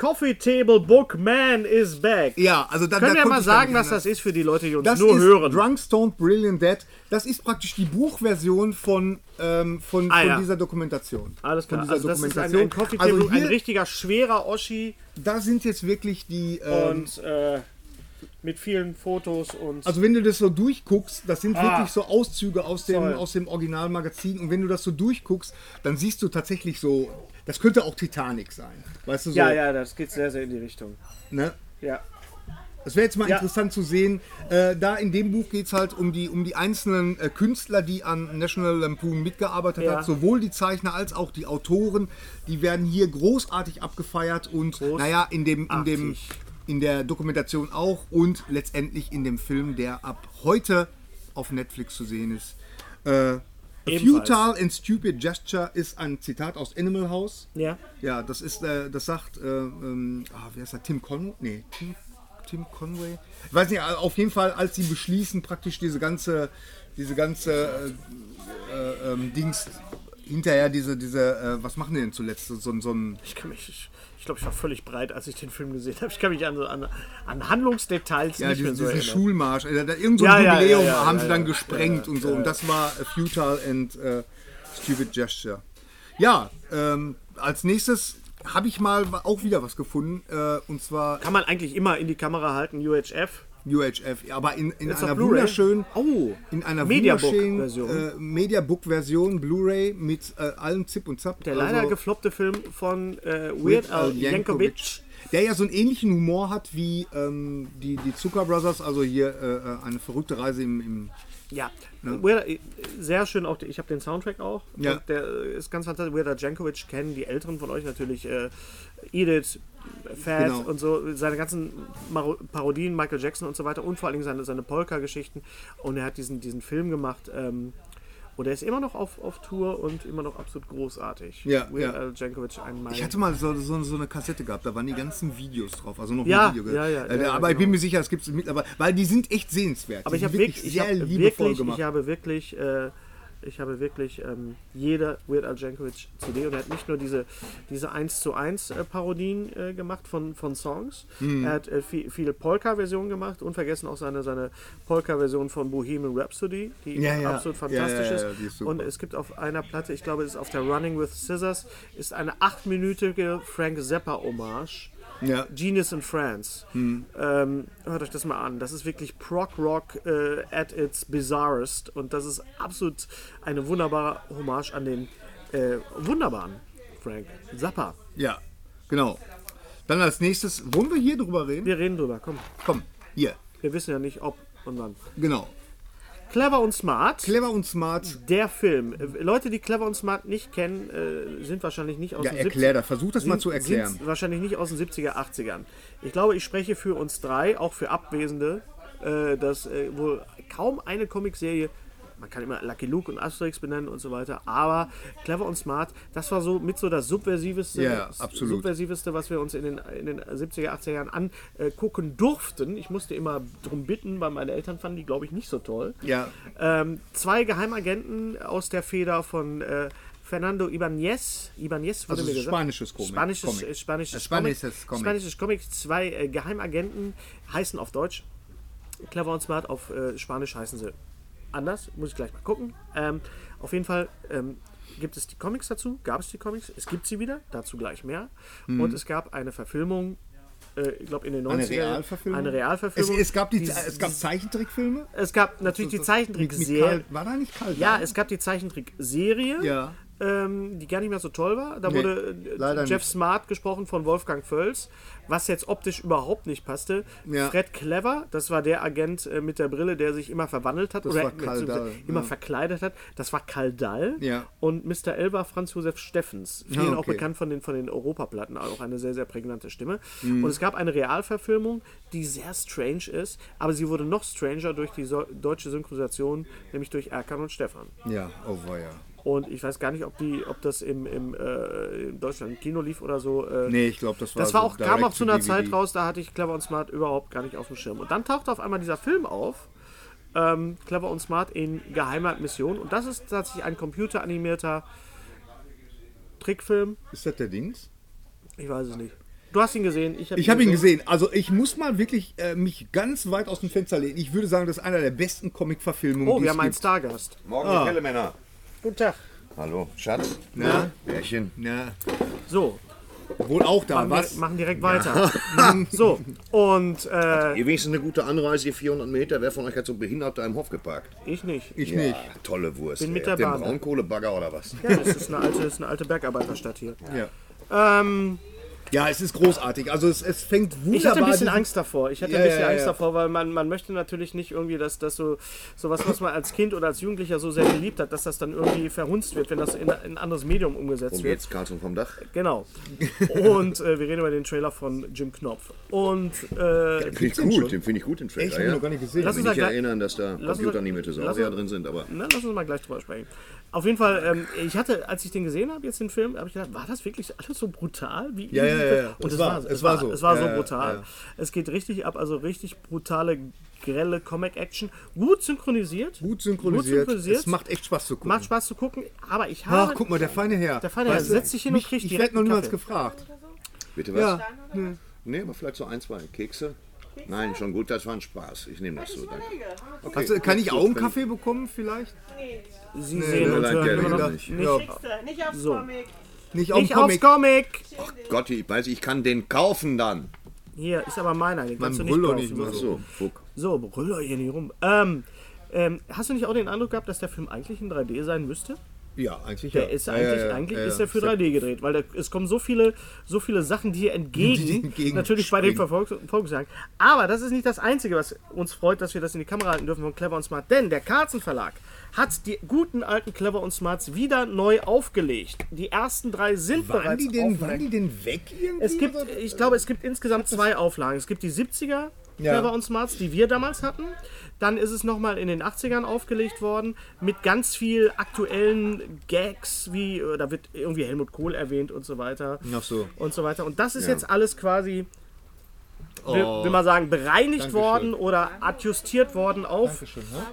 Coffee Table Book Man is back. ja, also da, Können da wir mal sagen, was das ist für die Leute, die uns Das nur ist hören? Drunk, Stoned, Brilliant, Dead. Das ist praktisch die Buchversion von, ähm, von, Ah, von ja. dieser Dokumentation. Alles klar. Von dieser Also das ist ein, Dokumentation. ein Coffee Table, also ein hier, richtiger schwerer Oschi da sind jetzt wirklich die. Ähm, und äh, mit vielen Fotos und. also wenn du das so durchguckst, das sind Ah. wirklich so Auszüge aus dem, aus dem Originalmagazin. Und wenn du das so durchguckst, dann siehst du tatsächlich so, das könnte auch Titanic sein. Weißt du so? ja, ja, das geht sehr, sehr in die Richtung. Ne? Ja. Das wäre jetzt mal Ja. interessant zu sehen. Äh, da in dem Buch geht es halt um die, um die einzelnen äh, Künstler, die an National Lampoon mitgearbeitet Ja. haben. Sowohl die Zeichner als auch die Autoren. Die werden hier großartig abgefeiert und naja, in dem, in dem. In der Dokumentation auch und letztendlich in dem Film, der ab heute auf Netflix zu sehen ist. Äh, futile and stupid gesture ist ein Zitat aus Animal House. Ja. Ja, das ist, äh, das sagt, äh, ähm, ah, wie heißt der, Tim Conway? Nee, Tim, Tim Conway? Ich weiß nicht, auf jeden Fall, als sie beschließen, praktisch diese ganze, diese ganze äh, äh, ähm, Dings, hinterher diese, diese, äh, was machen die denn zuletzt? So, so, so ein, Ich kann mich. Ich, glaube, ich war völlig breit, als ich den Film gesehen habe. Ich kann mich an, so- an, an Handlungsdetails ja, nicht diesen, mehr so diesen erinnern. Schulmarsch, äh, da, irgend so ein ja, Jubiläum ja, haben sie dann gesprengt und so. Und das war a futile and äh, stupid gesture. Ja, ähm, als nächstes habe ich mal auch wieder was gefunden. Äh, und zwar Kann man eigentlich immer in die Kamera halten, UHF. UHF, aber in, in einer wunderschönen, Oh, in einer Mediabook-Version. wunderschönen äh, Mediabook-Version, Bluray mit äh, allem Zip und Zap. Der leider Also gefloppte Film von äh, Weird Al Yankovic. der ja so einen ähnlichen Humor hat wie ähm, die, die Zucker Brothers, also hier äh, eine verrückte Reise im, im Ja, Weird, Al- sehr schön auch. Ich habe den Soundtrack auch. Ja. Der ist ganz fantastisch. Weird Al Jankovic kennen die Älteren von euch natürlich. Äh, Edith, Fat Genau. und so, seine ganzen Maro Parodien, Michael Jackson und so weiter und vor allen Dingen seine, seine Polka-Geschichten. Und er hat diesen, diesen Film gemacht. Ähm, und er ist immer noch auf, auf Tour und immer noch absolut großartig. Ja, Weird ja. Jankovic, ein. Ich hatte mal so, so, so eine Kassette gehabt, da waren die ganzen Videos drauf, also noch Ja, ein Video. ja, ja, Äh, ja, aber ich genau. bin mir sicher, es gibt es mittlerweile, weil die sind echt sehenswert. Aber ich habe wirklich, ich sehr habe liebevoll wirklich, ich habe wirklich, äh, ich habe wirklich ähm, jede Weird Al Jankovic CD und er hat nicht nur diese, diese 1 zu 1 äh, Parodien äh, gemacht von, von Songs, Mhm. er hat äh, viel, viele Polka-Versionen gemacht, unvergessen auch seine, seine Polka-Version von Bohemian Rhapsody, die Ja, ja. absolut fantastisch ja, ist. ist. Und es gibt auf einer Platte, ich glaube, es ist auf der Running with Scissors, ist eine achtminütige Frank Zappa-Hommage. Ja. Genius in France. Hm. Ähm, hört euch das mal an. Das ist wirklich Prog Rock äh, at its bizarrest und das ist absolut eine wunderbare Hommage an den äh, wunderbaren Frank Zappa. ja, genau. Dann als nächstes, wollen wir hier drüber reden? Wir reden drüber, komm. Komm, hier, Wir wissen ja nicht, ob und wann. genau. Clever und Smart. Clever und smart. der Film. Äh, Leute, die Clever und Smart nicht kennen, äh, sind wahrscheinlich nicht aus Ja, den erklär 70 das, versuch das mal zu erklären. Sind wahrscheinlich nicht aus den 70er, 80ern. Ich glaube, ich spreche für uns drei, auch für Abwesende, äh, dass äh, wohl kaum eine Comicserie, man kann immer Lucky Luke und Asterix benennen und so weiter, aber Clever und Smart, das war so mit so das subversiveste, absolut. subversiveste was wir uns in den, in den 70er, 80er Jahren angucken durften. Ich musste immer drum bitten, weil meine Eltern fanden die, glaube ich, nicht so toll. Ja, Ähm, zwei Geheimagenten aus der Feder von äh, Fernando Ibanez. Ibanez wurde Also mir gesagt. spanisches Comic. Spanisches, Comic. äh, spanisches, Äh, Comic. spanisches Comic. Spanisches Comic. Zwei äh, Geheimagenten heißen auf Deutsch Clever und Smart. Auf äh, Spanisch heißen sie anders. Muss ich gleich mal gucken. Ähm, auf jeden Fall ähm, gibt es die Comics dazu. Gab es die Comics? Es gibt sie wieder. Dazu gleich mehr. Und es gab eine Verfilmung. Äh, ich glaube in den 90ern. Hm. eine Realverfilmung. Eine Es, Realverfilmung. es, gab die, Die- es gab Zeichentrickfilme. es gab natürlich die Mit, mit Zeichentrickserie. War da nicht kalt? Ja, es gab die Zeichentrickserie, Ja. Ähm, die gar nicht mehr so toll war. Da Nee, wurde äh, Jeff nicht. Smart gesprochen von Wolfgang Völz, was jetzt optisch überhaupt nicht passte. Ja. Fred Clever, das war der Agent äh, mit der Brille, der sich immer verwandelt hat Das oder war Karl beziehungsweise Dall, immer ja. verkleidet hat. Das war Karl Dall. Ja. Und Mr. L war Franz Josef Steffens. Vielen Ah, auch okay. bekannt von den, von den Europaplatten, auch eine sehr, sehr prägnante Stimme. Mhm. Und es gab eine Realverfilmung, die sehr strange ist, aber sie wurde noch stranger durch die so deutsche Synchronisation, nämlich durch Erkan und Stefan. Ja, oh weia. Und ich weiß gar nicht, ob, die, ob das im, im, äh, in Deutschland im Kino lief oder so. Äh, Nee, ich glaube, das war das war so auch, kam auch zu einer DVD. Zeit raus, da hatte ich Clever und Smart überhaupt gar nicht auf dem Schirm. Und dann tauchte auf einmal dieser Film auf, ähm, Clever und Smart in geheimer Mission. Und das ist tatsächlich ein computeranimierter Trickfilm. Ist das der Dings? Ich weiß es nicht. Du hast ihn gesehen, ich habe Ich habe ihn gesehen. Also ich muss mal wirklich äh, mich ganz weit aus dem Fenster lehnen. Ich würde sagen, das ist einer der besten Comic-Verfilmungen, Oh, die wir es haben einen. Stargast. Morgen Ah. die helle Männer. Guten Tag. Hallo, Schatz. Ja. Bärchen. Ja, So, wohl auch da. machen, Was? Wir, machen direkt weiter. so, und äh, Ihr wenigstens eine gute Anreise, hier 400 Meter. Wer von euch hat so behindert da im Hof geparkt? ich nicht. Ich Ja, nicht. tolle Wurst. Bin mit ey. der ihr einen Bahn. Braunkohlebagger oder was? Ja, das ist eine alte, das ist eine alte Bergarbeiterstadt hier. Ja. Ähm, ja, es ist großartig. Also es, es fängt wunderbar Ich hatte ein bisschen Angst davor. Ich hatte Ja, ein bisschen ja, Angst ja. davor, weil man, man möchte natürlich nicht irgendwie, dass das so sowas, was man als Kind oder als Jugendlicher so sehr geliebt hat, dass das dann irgendwie verhunzt wird, wenn das in, in ein anderes Medium umgesetzt Worum wird. geht's? Karlsson vom Dach? Genau. Und äh, wir reden über den Trailer von Jim Knopf. Und äh, Den finde ich gut, den finde ich gut, den Trailer. Echt, ich ja. noch gar nicht gesehen. Lass Ich uns mich nicht gleich- erinnern, dass da uns- computeranimierte lass Saurier drin sind, aber Na, lass uns mal gleich drüber sprechen. Auf jeden Fall, ähm, ich hatte, als ich den gesehen habe, jetzt den Film, habe ich gedacht, war das wirklich alles so brutal? Wie Ja, ja, ja, ja. Und Es es, war- war, es war so. Es war Ja, so ja, brutal. ja. Es geht richtig ab, also richtig brutale, grelle Comic-Action. Gut synchronisiert. Gut synchronisiert. Gut synchronisiert. Es macht echt Spaß zu gucken. Macht Spaß zu gucken, aber ich habe. Ach, guck mal, der feine Herr. Der feine Herr setzt sich hin und kriegt Ich werde noch niemals gefragt. bitte was? Ja. Nee, aber vielleicht so ein, zwei Kekse. Nein, schon gut, das war ein Spaß. Ich nehme das so, danke. Okay. Also, kann ich Kaffee bekommen vielleicht? Sie sehen und nein, hören der immer noch nicht. nicht, Ja, Nicht aufs So. Comic. Nicht auf nicht aufs Comic. Comic. Gott, ich weiß, ich kann den kaufen dann. Hier ist aber meiner, den kannst Man du nicht kaufen. nicht mal Ach so, Fuck. So, brüll doch hier nicht rum. Ähm, ähm, hast du nicht auch den Eindruck gehabt, dass der Film eigentlich in 3D sein müsste? Ja, eigentlich Der ja. ist eigentlich, ja, ja, eigentlich ist er für 3D gedreht, weil da, es kommen so viele, so viele Sachen dir entgegen, Die entgegen natürlich bei den springen. Verfolg-. Aber das ist nicht das Einzige, was uns freut, dass wir das in die Kamera halten dürfen von Clever und Smart. Denn der Carlsen Verlag hat die guten alten Clever und Smarts wieder neu aufgelegt. Die ersten drei sind Waren bereits die, denn, aufgelegt. waren die denn weg irgendwie? Es gibt, ich glaube, es gibt insgesamt zwei Auflagen. Es gibt die 70er Ja. Clever und Smarts, die wir damals hatten. Dann ist es nochmal in den 80ern aufgelegt worden mit ganz viel aktuellen Gags, wie äh, da wird irgendwie Helmut Kohl erwähnt und so weiter. Ach so. Und so weiter. Und das ist jetzt alles quasi, will, will man sagen, bereinigt Dankeschön. worden oder adjustiert worden auf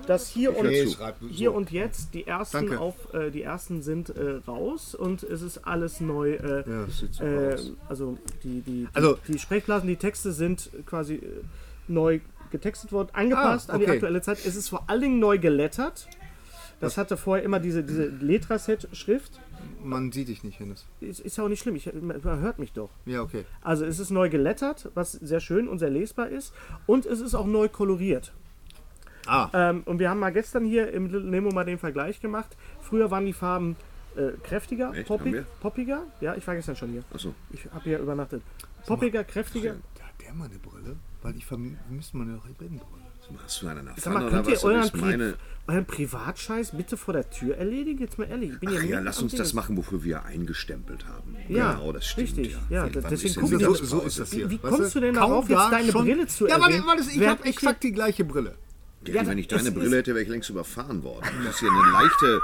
das hier und, Nee, schreib so. hier und jetzt. Die ersten, Danke. auf, äh, die ersten sind äh, raus und es ist alles neu. Äh, Ja, das sieht super äh, aus. also die, die, die, Also- die Sprechblasen, die Texte sind quasi äh, neu getextet worden, angepasst Ah, an die okay. aktuelle Zeit. Es ist vor allen Dingen neu gelettert. Das hatte vorher immer diese, diese Letraset-Schrift. Man sieht dich nicht, Hennes. Ist, ist ja auch nicht schlimm, ich, man hört mich doch. Ja, okay. Also es ist neu gelettert, was sehr schön und sehr lesbar ist. Und es ist auch neu koloriert. Ah. Ähm, und wir haben mal gestern hier im Little Nemo mal den Vergleich gemacht. Früher waren die Farben äh, kräftiger, Echt? Poppig, poppiger. Ja, ich war gestern schon hier. Achso. Ich habe hier übernachtet. Poppiger, kräftiger. Hat der mal eine Brille? Weil ich vermisse meine Regenbrille. Hast du einen Sag mal, könnt oder ihr was? euren, Pri meine. euren Privatscheiß bitte vor der Tür erledigen? Jetzt mal ehrlich. Ich bin Ach ja, mitten lass uns das machen, wofür wir eingestempelt haben. Ja, genau, das stimmt. richtig. Ja, Ja, deswegen wir- So, so ist das hier. Wie weißt kommst du denn darauf, jetzt da deine schon- Brille zu Ja, weil, erwähnen? weil das, ich habe exakt die gleiche Brille. Ja, Ja, wenn ich deine Brille hätte, wäre ich längst überfahren worden. Das ist hier eine leichte,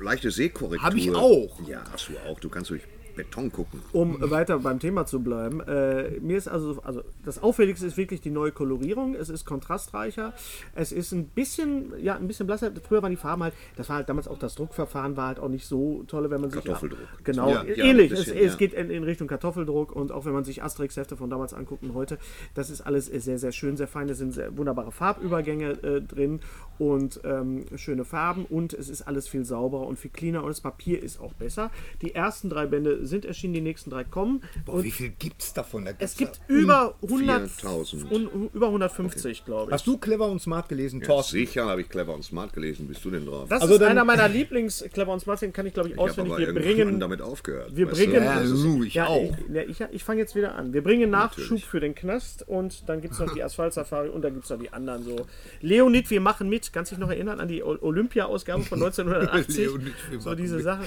leichte Sehkorrektur. Hab ich auch. Ja, hast du auch. Du kannst durch Beton gucken. Um weiter beim Thema zu bleiben, äh, mir ist also, also das Auffälligste ist wirklich die neue Kolorierung. Es ist kontrastreicher. Es ist ein bisschen, ja, ein bisschen blasser. Früher waren die Farben halt, das war halt damals auch das Druckverfahren war halt auch nicht so toll, wenn man sich Kartoffeldruck. genau Ja, ähnlich. bisschen, es, es ja. geht in, in Richtung Kartoffeldruck und auch wenn man sich Asterix-Hefte von damals anguckt und heute, das ist alles sehr sehr schön, sehr fein. Es sind sehr wunderbare Farbübergänge äh, drin und ähm, schöne Farben und es ist alles viel sauberer und viel cleaner und das Papier ist auch besser. Die ersten drei Bände sind erschienen, die nächsten drei kommen. Boah, und wie viel gibt's davon? Da es gibt über 100, 4000. un, über 150, glaube ich. Hast du clever und smart gelesen, Ja, Thorsten? sicher habe ich clever und smart gelesen. Bist du denn drauf? Das Also ist einer meiner Lieblings-Clever und Smart, den kann ich glaube ich ich auswendig. aber Wir bringen, damit aufgehört. wir bringen, du? Ja, ich ja, auch. Ich, ja, ich, ich fange jetzt wieder an. Wir bringen Nachschub Natürlich. für den Knast und dann gibt es noch die Asphalt-Safari und dann gibt es noch die anderen so. Leonid, wir machen mit. Kannst du dich noch erinnern an die Olympia-Ausgabe von 1980? Leonid, wir so diese mit. Sache.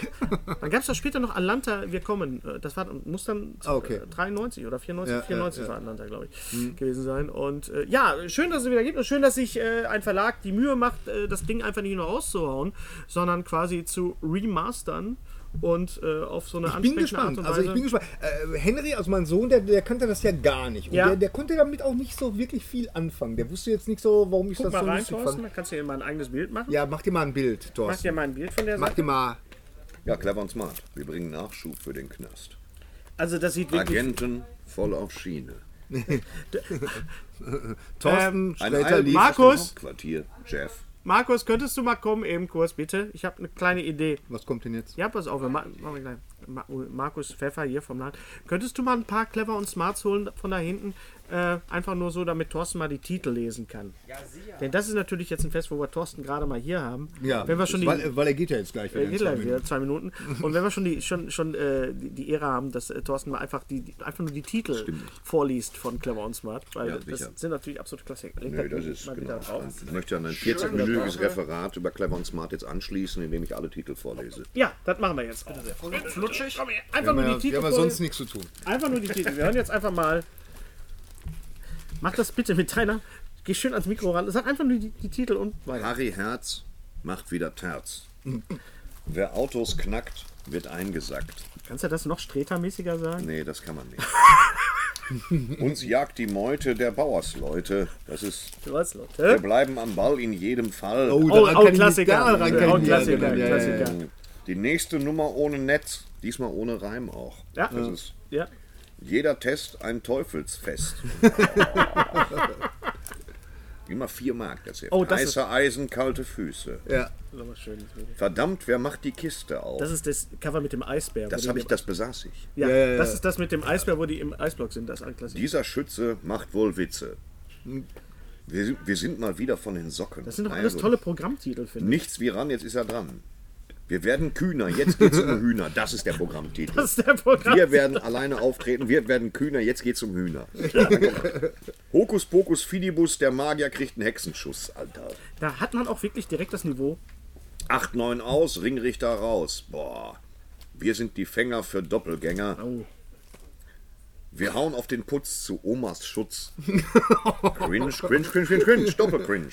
Dann gab es doch später noch Atlanta, wir kommen. Äh, Das war, muss dann Ah, okay. äh, 93 oder 94, Ja, 94 ja, war Atlanta, glaube ich, gewesen sein. Und äh, ja, schön, dass es wieder gibt und schön, dass sich äh, ein Verlag die Mühe macht, äh, das Ding einfach nicht nur rauszuhauen, sondern quasi zu remastern und äh, auf so eine Ich bin gespannt. Also ich bin gespannt. Äh, Henry, also mein Sohn, der, der kannte das ja gar nicht. Und Ja. der, der konnte damit auch nicht so wirklich viel anfangen. Der wusste jetzt nicht so, warum ich Guck das mal so rein, lustig Thorsten, fand. kannst du dir mal ein eigenes Bild machen. Ja, mach dir mal ein Bild, Mach Thorsten. dir mal ein Bild von der Mach dir Seite. mal. Ja, clever und smart. Wir bringen Nachschub für den Knast. Also das sieht wirklich... Agenten voll auf Schiene. Thorsten Sträter Eil- lief. Markus? Quartier, Jeff. Markus, könntest du mal kommen eben kurz, bitte? Ich habe eine kleine Idee. Was kommt denn jetzt? Ja, pass auf, wir ma- machen wir gleich. Ma Markus Pfeffer hier vom Laden. Könntest du mal ein paar Clever und Smarts holen von da hinten? Äh, einfach nur so, damit Thorsten mal die Titel lesen kann. Denn das ist natürlich jetzt ein Fest, wo wir Thorsten gerade mal hier haben. Ja, wenn wir schon die, weil, weil er geht ja jetzt gleich wieder. äh, geht zwei gleich wieder, Minuten. zwei Minuten. Und wenn wir schon die schon schon äh, die, die Ehre haben, dass äh, Thorsten mal einfach die, die einfach nur die Titel vorliest von Clever und Smart, weil Ja, das sicher. sind natürlich absolute Klassiker. Nö, das ist mal genau. wieder drauf. Ich möchte an ein 40-minütiges Referat über Clever und Smart jetzt anschließen, indem ich alle Titel vorlese. Ja, das machen wir jetzt. Bitte sehr. Flutschig. Komm her. Einfach Wir nur haben, die ja, Titel wir haben ja sonst nichts zu tun. Einfach nur die Titel. Wir hören jetzt einfach mal. Mach das bitte mit deiner. Geh schön ans Mikro ran. Sag einfach nur die, die Titel und weiter. Harry Herz macht wieder Terz. Wer Autos knackt, wird eingesackt. Kannst du das noch stretermäßiger sagen? Nee, das kann man nicht. Uns jagt die Meute der Bauersleute. Das ist. Du weißt, Wir Leute. bleiben am Ball in jedem Fall. Oh, oh ich Klassiker. ich Oh, Klassiker. erinnern. Ja, ja, ja. Klassiker. Die nächste Nummer ohne Netz, diesmal ohne Reim auch. Ja. Das ist Ja. jeder Test ein Teufelsfest. Immer vier Mark das Heft. Oh, das ist- Heiße Eisen, kalte Füße. Ja. Ist schön. Verdammt, wer macht die Kiste auf? Das ist das Cover mit dem Eisbär. wo Das die habe ich, das besaß ich. Ja, Ja, ja, ja. das ist das mit dem Eisbär, wo die im Eisblock sind. Das ist ein Klassiker. Dieser Schütze macht wohl Witze. Wir, sind- wir sind mal wieder von den Socken. Das sind doch Also, alles tolle Programmtitel, finde ich. Nichts wie ran, jetzt ist er dran. Wir werden kühner, jetzt geht's um Hühner. Das ist der Programmtitel. Das ist der Programm. Wir werden alleine auftreten, wir werden kühner, jetzt geht's um Hühner. Hokus Pokus Fidibus, der Magier kriegt einen Hexenschuss, Alter. Da hat man auch wirklich direkt das Niveau. 8-9 aus, Ringrichter raus. Boah. Wir sind die Fänger für Doppelgänger. Oh. Wir hauen auf den Putz zu Omas Schutz. Cringe, cringe, cringe, cringe, cringe, Doppelcringe.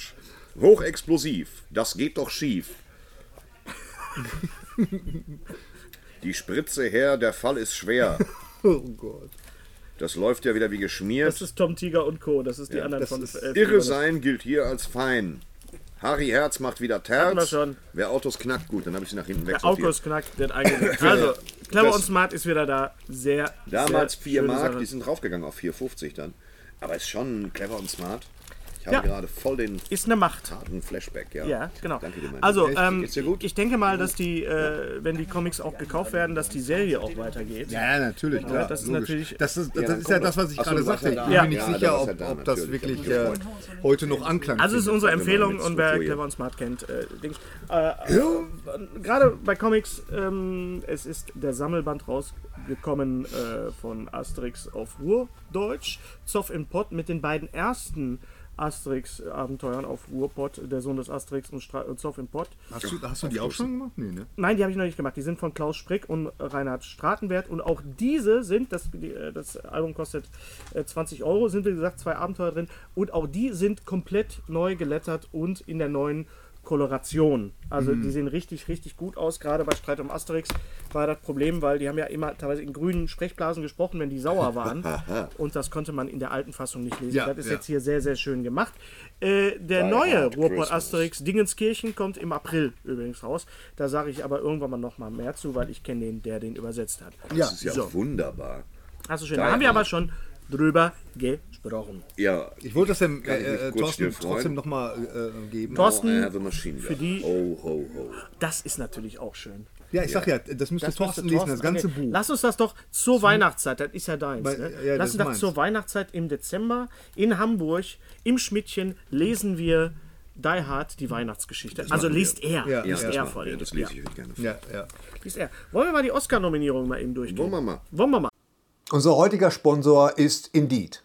Hochexplosiv, das geht doch schief. Die Spritze her, der Fall ist schwer. Oh Gott. Das läuft ja wieder wie geschmiert. Das ist Tom Tiger und Co. Das ist die anderen von ist Irre sein gilt hier als fein. Harry Herz macht wieder Hatten wir Terz. schon. Wer Autos knackt, gut, dann habe ich sie nach hinten Der wegsortiert. August knackt wird eingesetzt. Also, Clever und Smart ist wieder da. Sehr. Damals sehr 4 schöne Mark, Sache. die sind draufgegangen auf 4,50 dann. Aber ist schon clever und smart. Ich Ja. habe gerade voll den Ist eine Macht. harten Flashback, ja. Ja, genau. Danke dir, mein Also, ähm, Geht's dir gut? ich denke mal, dass die, äh, wenn die Comics auch gekauft werden, dass die Serie auch weitergeht. Ja, natürlich, klar. das ist logisch. natürlich- Das ist, das dann ist ja das, was ich Ach so, gerade sagte. ja Ich da. bin Ja. mir nicht Ja, sicher, ob, ja da, ob das wirklich Ich äh, heute noch Anklang Also es ist unsere Empfehlung und wer Clever und Smart kennt, äh, Dings. Äh, äh, Gerade bei Comics, ähm, es ist der Sammelband rausgekommen äh, von Asterix auf Urdeutsch, Zoff in Pott mit den beiden ersten Asterix-Abenteuern auf Urpott, der Sohn des Asterix und, Stra und Zoff in Pott. Hast du, hast du die auch schon gemacht? Nee, ne? Nein, die habe ich noch nicht gemacht. Die sind von Klaus Sprick und Reinhard Stratenwert. Und auch diese sind, das, äh, das Album kostet äh, 20 Euro, sind wie gesagt zwei Abenteuer drin. Und auch die sind komplett neu gelettert und in der neuen Koloration. Also die sehen richtig, richtig gut aus. Gerade bei Streit um Asterix war das Problem, weil die haben ja immer teilweise in grünen Sprechblasen gesprochen, wenn die sauer waren. und das konnte man in der alten Fassung nicht lesen. Ja, das ist ja. jetzt hier sehr, sehr schön gemacht. Äh, der Die neue Ruhrpott. Asterix Dingenskirchen kommt im April übrigens raus. Da sage ich aber irgendwann mal noch mal mehr zu, weil ich kenne den, der den übersetzt hat. Ja, Das ist ja so. wunderbar. Du schön. Die Da haben wir aber schon drüber gesprochen. Ja, Ich wollte das dem äh, äh, Thorsten trotzdem nochmal äh, geben. Thorsten, gun. für die- Ho, ho, ho. das ist natürlich auch schön. Ja, ich sag ja, das müsste Das Thorsten lesen, das ganze okay. Buch. Lass uns das doch zur Weihnachtszeit, das ist ja deins. Ne? ja, das Lass uns das meins. zur Weihnachtszeit im Dezember in Hamburg, im Schmidtchen, lesen wir Die Hard, die Weihnachtsgeschichte. also machen liest er. Ja, Ja, liest das, er vor allem. das lese Ja, ich gerne. Ja, ja. liest er. Wollen wir mal die Oscar-Nominierung mal eben durchgehen? Wollen wir mal. Wollen wir mal. Unser heutiger Sponsor ist Indeed.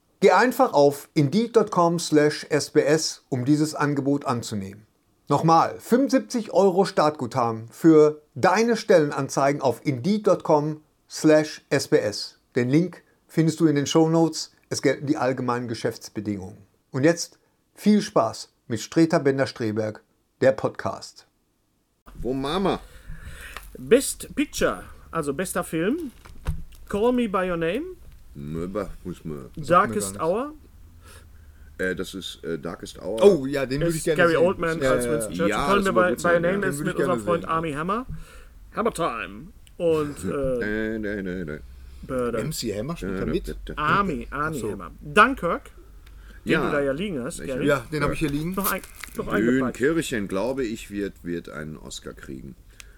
Geh einfach auf indeed.com/sbs, um dieses Angebot anzunehmen. Nochmal, 75 Euro Startguthaben für deine Stellenanzeigen auf indeed.com/sbs. Den Link findest du in den Shownotes. Es gelten die allgemeinen Geschäftsbedingungen. Und jetzt viel Spaß mit Streter Bender-Streberg, der Podcast. Wo Mama? Best Picture, also bester Film. Call Me By Your Name, Möber, muss man. Darkest. Hour, Äh, das ist äh, Darkest Hour. Oh, ja, den würde ich gerne Gary sehen. Oldman ja, als ja, Winston ja. Churchill. Ja, Call das Me By, by sein, Your ja. Name ist mit unserem Freund. Army Hammer. Hammer Time. Und äh, nee, nee. Börde. MC Hammer spielt da mit. Army, Army Hammer. Dunkirk, den Ja. du da ja liegen hast, Gary. Ja, den habe ich hier liegen. Noch, ein, noch glaube ich, wird, wird einen Oscar kriegen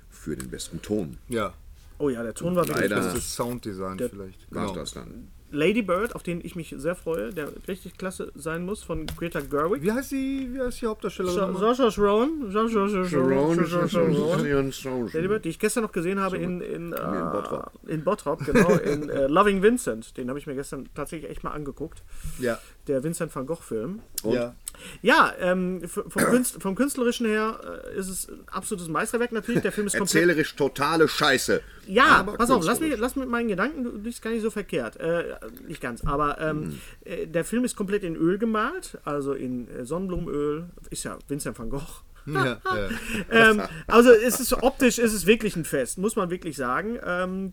für den besten Ton. Ja, Oh ja, der Ton war wirklich Leider. gut. das ist Sounddesign vielleicht. War Genau. das dann? Lady Bird, auf den ich mich sehr freue, der richtig klasse sein muss, von Greta Gerwig. Wie heißt die, wie heißt die Hauptdarstellerin? Sa- nochmal? Sasha Sharon. Sasha Sharon. Sasha Sharon. Lady Bird, die ich gestern noch gesehen habe in, in, äh, Bottrop. in Bottrop, genau, in äh, Loving Vincent. Den habe ich mir gestern tatsächlich echt mal angeguckt. Ja. Der Vincent van Gogh-Film. ja. Ja, ähm, vom, Künst, vom Künstlerischen her äh, ist es ein absolutes Meisterwerk natürlich. Der Film ist komplett. Erzählerisch totale Scheiße. Ja, Aber pass auf, lass mich, lass mit meinen Gedanken, du liegst gar nicht so verkehrt. Äh, nicht ganz, aber ähm, Mhm. äh, der Film ist komplett in Öl gemalt, also in äh, Sonnenblumenöl. Ist ja Vincent van Gogh. Ja, ja. ähm, also es ist optisch ist es wirklich ein Fest, muss man wirklich sagen. Ähm,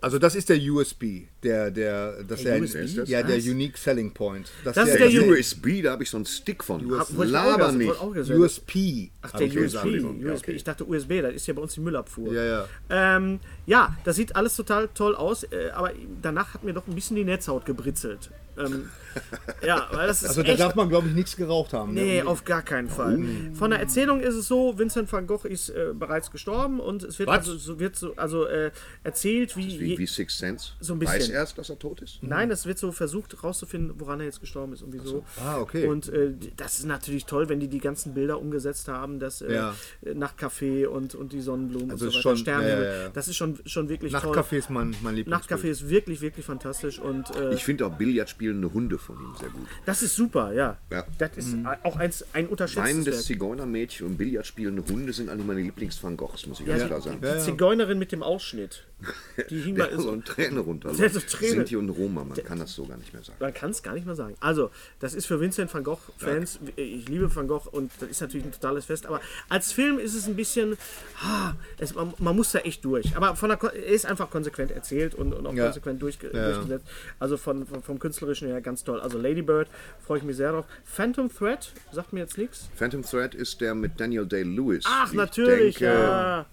Also das ist der USB, der, der, das Der der, USB? ist das? ja, der Unique Selling Point. Das ist Der der U- USB, da habe ich so einen Stick von. auch Laber nicht. USP. Ach, der ich USB, USB. okay. Ich dachte USB, das ist ja bei uns die Müllabfuhr. Ja, ja. Ähm, ja, das sieht alles total toll aus, äh, aber danach hat mir doch ein bisschen die Netzhaut gebritzelt. Ähm, ja, weil das ist Also da echt darf man, glaube ich, nichts geraucht haben. ne? Nee, auf gar keinen Fall. Von der Erzählung ist es so, Vincent van Gogh ist äh, bereits gestorben und es wird Was? also, so, wird so, also äh, erzählt, wie, Wie, wie Six Sense. So ein bisschen. Weiß erst, dass er tot ist? Nein, es wird so versucht rauszufinden, woran er jetzt gestorben ist und wieso. Ah, okay. Und äh, das ist natürlich toll, wenn die die ganzen Bilder umgesetzt haben, das äh, Ja. Nachtcafé und, und die Sonnenblumen Also und so weiter, schon- Sternenhimmel. ja. Das ist schon, schon wirklich Nachtcafé toll. ist mein, mein Lieblingsbild. Nachtcafé ist wirklich, wirklich fantastisch und äh, Ich finde auch Billardspielende Hunde von ihm sehr gut. das ist super, ja. Ja. Das ist auch eins, ein unterschätztes Weinendes. Zigeunermädchen und Billardspielende Hunde sind eigentlich meine Lieblings-Van Goghs, muss ich ganz klar sagen. Die Zigeunerin mit dem Ausschnitt. Die hing Der mal so eine Träne runter. Der so Träne. Sinti und Roma, man kann das so gar nicht mehr sagen. Man kann es gar nicht mehr sagen. Also, das ist für Vincent van Gogh-Fans, ich liebe Van Gogh und das ist natürlich ein totales Fest, aber als Film ist es ein bisschen, ah, es, man, man muss da echt durch. Aber von der, Ko- er ist einfach konsequent erzählt und, und auch Ja. konsequent durchge durchgesetzt. Also von, von, vom Künstlerischen her ganz toll. Also Lady Bird freue ich mich sehr drauf. Phantom Thread sagt mir jetzt nichts. Phantom Thread ist der mit Daniel Day-Lewis. Ach, Ich natürlich, denke, ja.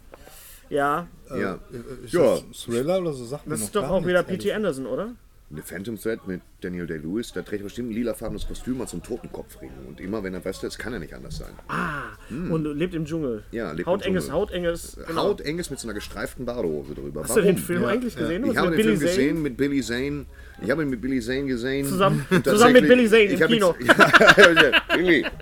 Ja, Ja, Ist ja. Thriller oder so? Sagt mir das ist doch auch wieder P.T. Anderson, oder? Eine Phantom Thread mit Daniel Day-Lewis, da trägt er bestimmt ein lilafarbenes Kostüm als so ein Totenkopfring. Und immer, wenn er weiß, das kann er nicht anders sein. Ah, und lebt im Dschungel. Ja, lebt im Hautenges, Dschungel. Hautenges. genau. Hautenges mit so einer gestreiften Badehose drüber. Hast du den Film eigentlich gesehen? Ich Was habe den Billy Film Zane? gesehen mit Billy Zane. Ich habe ihn mit Billy Zane gesehen. Zusammen- zusammen mit Billy Zane im ich Kino. Billy,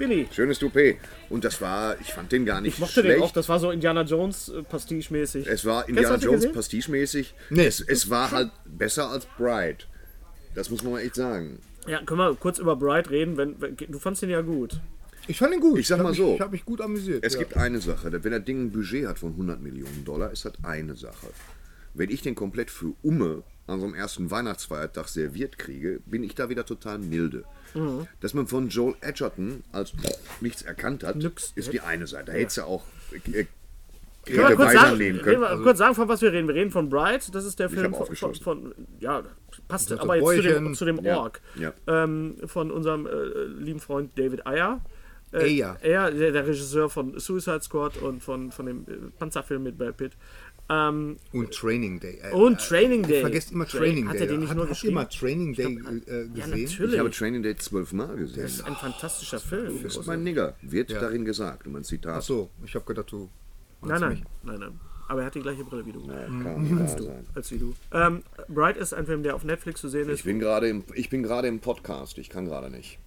Billy. schönes Toupet. Und das war, ich fand den gar nicht Ich mochte schlecht. den auch, das war so Indiana Jones äh, Pastiche-mäßig. Es war Indiana hast du Jones gesehen? Pastiche-mäßig. Nee. Es, es war halt besser als Bride. Das muss man mal echt sagen. Ja, können wir kurz über Bright reden? Wenn, wenn, du fandst den ja gut. Ich fand ihn gut. Ich sag mal mich, so. Ich habe mich gut amüsiert. Es ja. gibt eine Sache, wenn das Ding ein Budget hat von 100 Millionen Dollar, ist das eine Sache. Wenn ich den komplett für Umme an einem ersten Weihnachtsfeiertag serviert kriege, bin ich da wieder total milde. Mhm. Dass man von Joel Edgerton als nichts erkannt hat, Nix. ist die eine Seite. Da hättest du auch äh, Können wir kurz sagen, reden können. wir, kurz sagen, von was wir reden. Wir reden von Bright, das ist der Film von, von, ja, passt aber jetzt zu dem, zu dem Ja, Ork. ja. Ähm, von unserem äh, lieben Freund David Ayer. Äh, Ayer. Er, der, der Regisseur von Suicide Squad und von, von dem äh, Panzerfilm mit Brad Pitt. Ähm, Und Training Day. Äh, und Training Day. Vergesst immer Tra- Training Hat Day. er den nicht Hat- nur geschrieben? mal Training Day äh, Ja, gesehen? natürlich. Ich habe Training Day zwölfmal gesehen. das ist ein fantastischer Film. Das ist mein Nigger, wird darin gesagt. Und mein Zitat. Ach so, ich habe gedacht, du. Nein, nein, nein, nein. Aber er hat die gleiche Brille wie du. Kann wahr sein. Als wie du. Ähm, Bright ist ein Film, der auf Netflix zu sehen ist. Ich bin gerade im, ich bin gerade im Podcast, ich kann gerade nicht.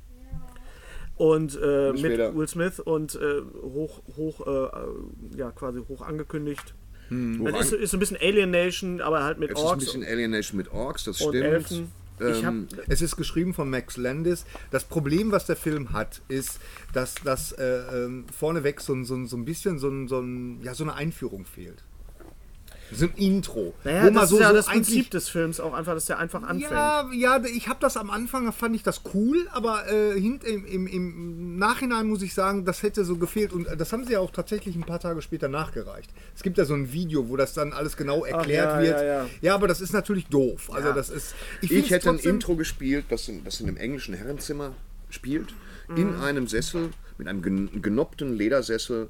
und äh, mit. Will Smith und äh, hoch, hoch, äh, äh, ja, quasi hoch angekündigt. Hoch Das ist, ist so ein bisschen Alien Nation, aber halt mit es ist ein Orks bisschen Alienation mit Orks, das und stimmt. Elfen. Ähm, Es ist geschrieben von Max Landis. Das Problem, was der Film hat, ist, dass das äh, ähm, vorneweg so, ein- so, so ein bisschen so, ein, so, ein, ja, so eine Einführung fehlt. So ein Intro. naja, das so, ist ja so das Prinzip des Films auch einfach, dass der einfach anfängt. Ja, ja, ich habe das am Anfang, fand ich das cool, aber äh, im, im, im Nachhinein muss ich sagen, das hätte so gefehlt und äh, das haben sie ja auch tatsächlich ein paar Tage später nachgereicht. Es gibt ja so ein Video, wo das dann alles genau erklärt ja, wird. ja, ja. aber das ist natürlich doof. Also das ist. ich find's hätte ein Intro gespielt, das in, das in einem englischen Herrenzimmer spielt. Mhm. In einem Sessel, mit einem gen- genoppten Ledersessel,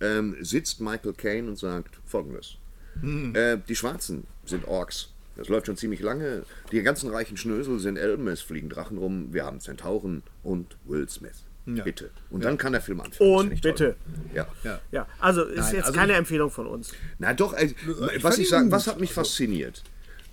ähm, sitzt Michael Caine und sagt folgendes. Mhm. Äh, die Schwarzen sind Orks. Das läuft schon ziemlich lange. Die ganzen reichen Schnösel sind Elben, es fliegen Drachen rum. Wir haben Zentauren und Will Smith. Bitte. Und dann kann der Film anfangen. Und bitte. toll. Ja. Ja, also ist Nein, jetzt also keine Empfehlung von uns. Na doch, also, ich was ich sagen, was hat mich fasziniert?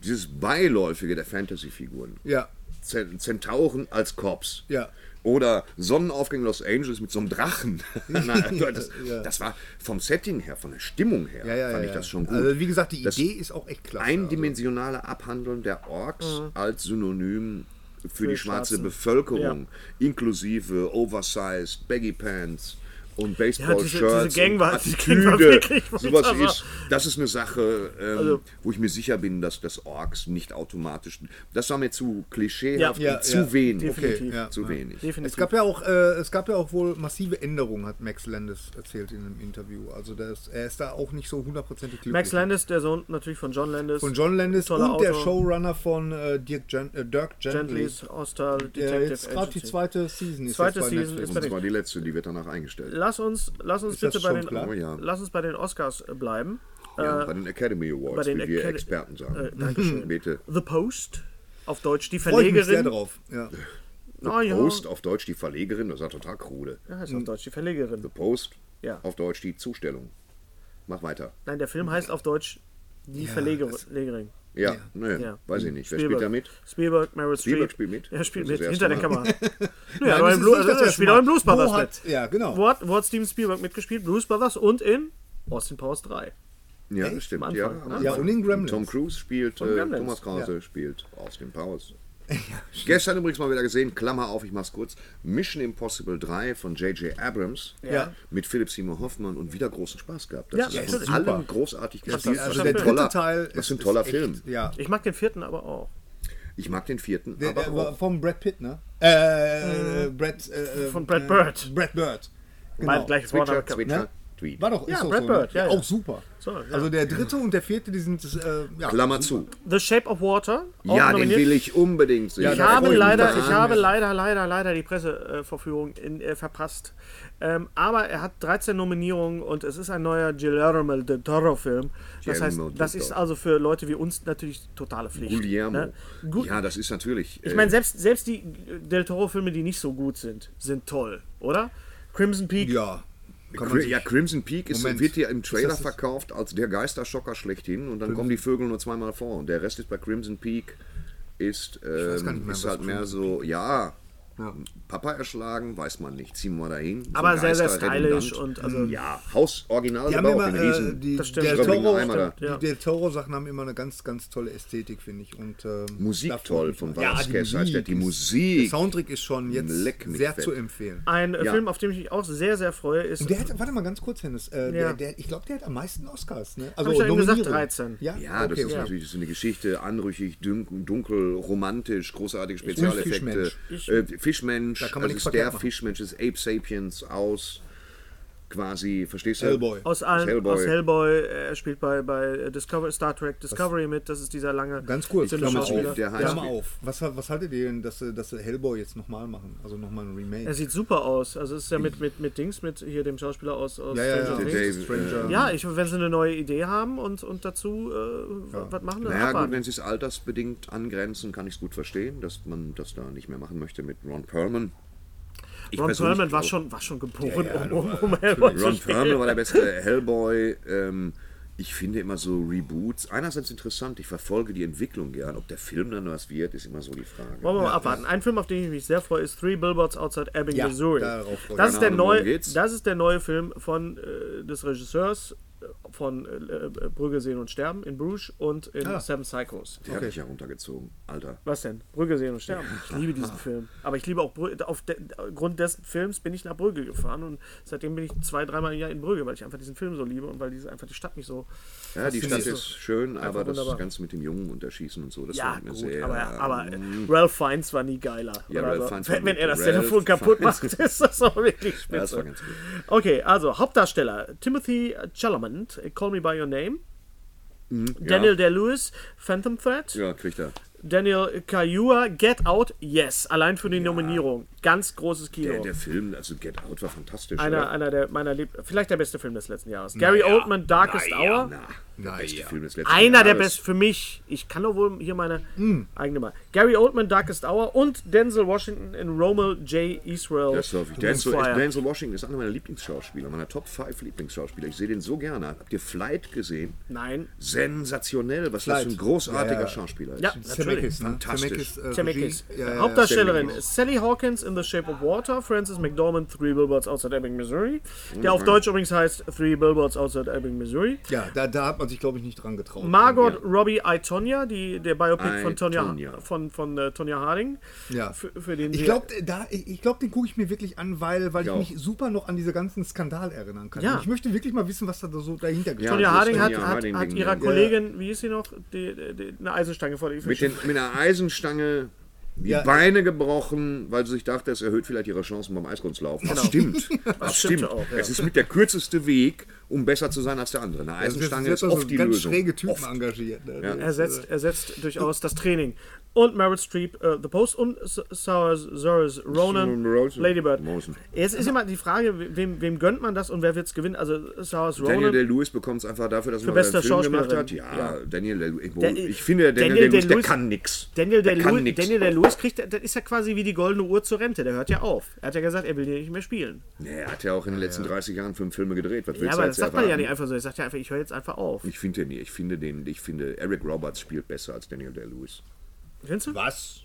Dieses Beiläufige der Fantasy-Figuren. Ja. Zen- Zentauren als Korps. Ja. Oder Sonnenaufgang Los Angeles mit so einem Drachen. Nein, das, das war vom Setting her, von der Stimmung her, Ja, ja, fand ich das schon gut. Also wie gesagt, die Das Idee ist auch echt klasse. Eindimensionale Abhandeln der Orks Mhm. als Synonym für, die schwarze. Bevölkerung, inklusive Oversized, Baggy Pants und Ja, diese- Baseball-Shirts diese Gang und war- die Gang war Attitüde. wirklich Sowas ist, das ist eine Sache, ähm, Also- wo ich mir sicher bin, dass das Orks nicht automatisch. Das war mir zu klischeehaft Ja, und zu wenig. definitiv. ja, zu ja. wenig. Definitiv. Es gab ja auch, äh, es gab ja auch wohl massive Änderungen, hat Max Landis erzählt in einem Interview. Also das, er ist da auch nicht so hundertprozentig glücklich. Max Landis, der Sohn natürlich von John Landis. von John Landis und der Autor. Showrunner von äh, Dirk Gen äh, Dirk Gently. Gently's Hostile Der Detective jetzt gerade die zweite Season ist. Zweite jetzt bei Season ist Und zwar die letzte, die wird danach eingestellt. Lass uns, lass uns Ist das bitte bei den, klar? Oh ja. lass uns bei den Oscars äh, bleiben. Ja, bei den Academy bei Awards, den wie wir Acad- Experten sagen. Äh, Dankeschön. Bitte. The Post, auf Deutsch die Freue ich mich sehr Verlegerin. drauf. Ja. Ah, ja. Post auf Deutsch die Verlegerin, das ist ja total krude. Ja, heißt auf Deutsch die Verlegerin. The Post Ja. auf Deutsch die Zustellung. Mach weiter. Nein, der Film heißt auf Deutsch die Verlegerin. Ja, ne, Ja. weiß ich nicht. Wer Spielberg. spielt da mit? Spielberg, Meryl Streep. Spielberg spielt mit? Ja, spielt mit, hinter der erste Kamera. ja, Nein, aber ist Blu das er spielt auch in Blues Brothers Wo mit. hat, ja, genau. Wo hat, wo hat Steven Spielberg mitgespielt? Blues Brothers und in Austin Powers 3. Ja, das stimmt. Am Ja, Anfang. Ja, Anfang. und in Gremlins. Tom Cruise spielt, äh. Thomas Krause spielt Austin Powers. Gestern übrigens mal wieder gesehen, Klammer auf, ich mach's kurz, Mission Impossible 3 von J.J. Abrams Ja. mit Philip Seymour Hoffmann und wieder großen Spaß gehabt. Das Ja, ist ja, von ist allen großartig Das gespielt. ist Also der dritte toller, Teil das ist ein ist toller echt, Film. Ja. Ich mag den vierten aber auch. Ich mag den vierten, Der, aber der vom Brad Pitt, ne? Äh, Brad, äh, Von Brad äh, Bird. Brad Bird. Beide gleich Zwitscher, vorne. Zwitscher, Tweet. War doch, ist Ja, doch Brad so, Bird, ne? ja, ja. Auch super. So, ja. Also der dritte und der vierte, die sind, äh, ja. Klammer zu. The Shape of Water. auch Ja, den nominiert. will ich unbedingt sehen. Ich habe ich leider, ich habe leider, leider, leider die Presseverführung in, äh, verpasst. Ähm, aber er hat 13 Nominierungen und es ist ein neuer Guillermo del Toro-Film. Das heißt, das ist Toro. also für Leute wie uns natürlich totale Pflicht. Guillermo. Ne? Gu Ja, das ist natürlich. ich äh, meine, selbst, selbst die Del Toro-Filme, die nicht so gut sind, sind toll, oder? Crimson Peak. Ja. Ja, Crimson Peak ist, Moment. wird hier im Trailer das das- verkauft als der Geisterschocker schlechthin und dann kommen die Vögel nur zweimal vor. Und der Rest ist bei Crimson Peak ist, ähm, nicht mehr, ist halt mehr so, ja, Papa erschlagen, weiß man nicht, ziehen wir dahin. So aber sehr, sehr stylisch und also Ja, Haus original Die haben immer, äh, riesen die Das stimmt. Del Strömlinge Toro, Eimer da. stimmt, ja. die Del Toro Sachen haben immer eine ganz, ganz tolle Ästhetik, finde ich. Und, ähm, Musik toll ich von mal. Ja, Vasquez, die der, Musik die ist- Musik. Der Soundtrack ist schon jetzt sehr fett. zu empfehlen. ein äh, Ja. Film, auf den ich mich auch sehr, sehr freue, ist. Und der hat, warte mal ganz kurz, Hennes, äh, Ja. der, der, ich glaube, der hat am meisten Oscars. Ne? Also ich ja eben gesagt, Nominierungen. 13. Ja, Ja, das okay, ist okay. natürlich so eine Geschichte, anrüchig, dunkel, romantisch, großartige Spezialeffekte. Fischmensch. Fischmensch, Da kann man das nichts ist der. Fischmensch des Ape Sapiens aus quasi, verstehst du? Hellboy. Aus allen, Hellboy. aus Hellboy, er spielt bei, bei Discovery, Star Trek Discovery mit, das ist dieser lange Ganz kurz, dünne Klammer Schauspieler. auf. Der heißt- Klammer auf. Was, was haltet ihr denn, dass, sie- dass sie Hellboy jetzt nochmal machen? Also nochmal ein Remake? Er sieht super aus. Also es ist ja mit, mit, mit Dings, mit hier dem Schauspieler aus, aus ja, ja, ja. Stranger Der Things. Stranger. Ja, ich, wenn sie eine neue Idee haben und, und dazu äh, was machen, dann Naja, gut, wenn sie es altersbedingt angrenzen, kann ich es gut verstehen, dass man das da nicht mehr machen möchte mit Ron Perlman. Ich Ron Perlman war schon, war schon geboren, um, um, um Hellboy zu Ron spielen. Perlman war der beste Hellboy. Ähm, ich finde immer so Reboots einerseits interessant. Ich verfolge die Entwicklung gern. Ob der Film dann was wird, ist immer so die Frage. Wollen wir mal abwarten. Ein Film, auf den ich mich sehr freue, ist Three Billboards Outside Ebbing, Ja, Missouri. darauf freue ich Das mich. ist, der Ahnung, worum neue, das ist der neue Film von, äh, des Regisseurs von äh, äh, Brügge sehen und sterben in Bruges und in Ah. Seven Psychos. Der hat mich ja runtergezogen. Alter. Was denn? Brügge sehen und sterben. Ich liebe diesen Film. Aber ich liebe auch Brügge. Auf de, aufgrund dessen Films bin ich nach Brügge gefahren und seitdem bin ich zwei, dreimal im Jahr in Brügge, weil ich einfach diesen Film so liebe und weil diese, einfach die Stadt mich so. Ja, die Stadt ist schön, aber das wunderbar. Ganze mit dem Jungen und Erschießen und so, das Ja, war mir gut, sehr. aber, aber äh, mm, Ralph Fiennes war nie geiler. Ja, Ralph so. Fiennes Wenn, wenn er das Ralph Telefon kaputt Fiennes. macht, ist das auch wirklich spitze. ja, das war ganz gut. Okay, also Hauptdarsteller Timothy Chalamet, Call Me By Your Name. Daniel Day-Lewis, Phantom Thread. Ja, kriegt er. Daniel Kaluuya, Get Out, yes. Allein für die Nominierung. Ganz großes Kino. Der, der Film, also Get Out war fantastisch. einer, oder? einer der meiner Lieb vielleicht der beste Film des letzten Jahres. Gary Oldman, Darkest Naja, Hour. na, der beste Film des letzten Einer der Jahres. besten für mich. Ich kann doch wohl hier meine eigene mal. Gary Oldman, Darkest Hour und Denzel Washington in Romel J. Israel. Das hoffe ich. Denzel. Denzel Washington ist einer meiner Lieblingsschauspieler, meiner Top 5 Lieblingsschauspieler. Ich sehe den so gerne. Habt ihr Flight gesehen? Nein. Sensationell, was das für ein Flight. großartiger Ja, ja. Schauspieler ist. Ja, natürlich. Zemeckis, ne? Fantastisch. Zemeckis, äh. Ja, ja, ja. Hauptdarstellerin Sally. Hawkins in The Shape of Water, Frances McDormand, Three Billboards Outside Ebbing, Missouri. Der auf Deutsch übrigens heißt Three Billboards Outside Ebbing, Missouri. Ja, da, da hat man man sich, glaube ich, nicht dran getraut. Margot Robbie I, Tonya, die, der Biopic von Tonya, Tonya. von, von äh, Tonya Harding. Ja. Für, für den Ich glaube, da, ich ich glaub, den gucke ich mir wirklich an, weil, weil ich auch. mich super noch an diese ganzen Skandal erinnern kann. Ja. Und ich möchte wirklich mal wissen, was da so dahinter Ja, gesteckt Tonya Harding hat, hat, hat ihrer ja. Kollegin, wie hieß sie noch, die, die, eine Eisenstange vor die Mit, den, mit einer Eisenstange die Ja. Beine gebrochen, weil sie sich dachte, es erhöht vielleicht ihre Chancen beim Eiskunstlaufen. Das stimmt. Das stimmte stimmt. auch, ja. Es ist mit der kürzeste Weg, um besser zu sein als der andere. Eine Eisenstange ist also oft die ganz Lösung. schräge Typen Oft. engagiert. Ne? Das ist, ersetzt, ersetzt durchaus das Training. Und Meryl Streep, äh, The Post und Saoirse Ronan, Ronan. Lady Bird. Ronan. Jetzt ist immer die Frage, wem, wem gönnt man das und wer wird es gewinnen? Also Saoirse Daniel Ronan. Day-Lewis bekommt es einfach dafür, dass er einen Film gemacht hat. Ja, Daniel Day-Lewis. Der- Ich finde, Daniel, Daniel Day-Lewis, der kann nix. Daniel Day-Lewis. Daniel Day-Lewis kriegt, das ist ja quasi wie die goldene Uhr zur Rente. Der hört ja auf. Er hat ja gesagt, er will hier nicht mehr spielen. Nee, er hat ja auch in den letzten 30 Jahren fünf Filme gedreht. Was Ja, willst aber du das sagt man ja erwarten? nicht einfach so. Er sagt ja einfach, ich höre jetzt einfach auf. Ich finde den nicht. Ich finde den, ich finde Eric Roberts spielt besser als Daniel Day-Lewis. Findest du? Was?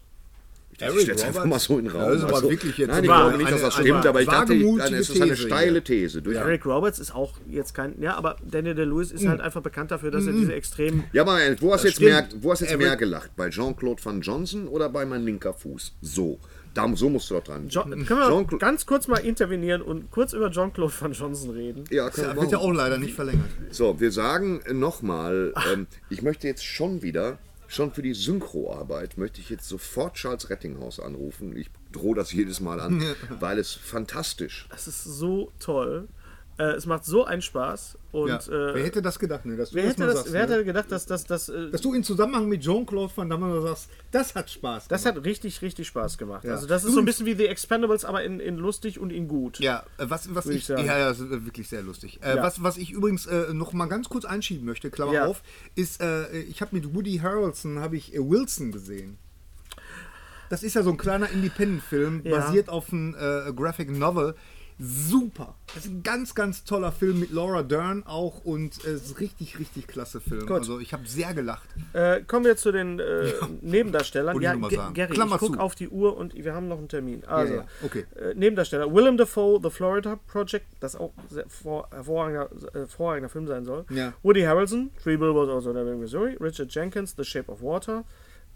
Ich stelle jetzt einfach mal so in den Raum. Das aber Also, wirklich jetzt Nein, ich glaube nicht, dass das eine- stimmt, eine aber ich dachte, ich, es ist eine steile These. Durch Eric Roberts ist auch jetzt kein. Ja, aber Daniel Day-Lewis ist halt einfach bekannt dafür, dass er diese extremen. Ja, aber wo hast du jetzt, mehr, wo hast du jetzt mehr gelacht? Bei Jean-Claude Van Johnson oder bei mein linker Fuß? So. Da, so musst du doch dran. Jo können wir ganz kurz mal intervenieren und kurz über Jean-Claude Van Johnson reden? ja, können wir Wird ja auch leider nicht verlängert. So, wir sagen nochmal, ähm, ich möchte jetzt schon wieder, schon für die Synchroarbeit, möchte ich jetzt sofort Charles Rettinghaus anrufen. Ich drohe das jedes Mal an, weil es fantastisch. Das ist so toll. Äh, es macht so einen Spaß. Und Ja. äh, wer hätte das gedacht? Ne? Dass du wer das hätte das, sagst, wer ne? hätte gedacht, dass das, das, äh, Dass du in Zusammenhang mit Jean-Claude Van Damme sagst, das hat Spaß das gemacht. hat richtig, richtig Spaß gemacht. Ja. Also das ist so ein bisschen wie The Expendables, aber in, in lustig und in gut. Ja, äh, was, was ich, ich ja, ja, das ist äh, wirklich sehr lustig. Äh, was, was ich übrigens noch mal ganz kurz einschieben möchte, Klammer auf, ist, ich habe mit Woody Harrelson habe ich Wilson gesehen. Das ist ja so ein kleiner Independent-Film, basiert auf einem Graphic Novel. Super. Das ist ein ganz, ganz toller Film mit Laura Dern auch und äh, es ist richtig, richtig klasse Film. Gut. Also ich habe sehr gelacht. Äh, kommen wir zu den äh, Nebendarstellern. Ja, Ge- sagen. Gary, Klammer ich gucke auf die Uhr und wir haben noch einen Termin. Also, ja. Okay. Äh, Nebendarsteller. Willem Dafoe, The Florida Project, das auch sehr vor, hervorragender, äh, hervorragender Film sein soll. Ja. Woody Harrelson, Three Billboards also in Ebbing, Missouri. Richard Jenkins, The Shape of Water.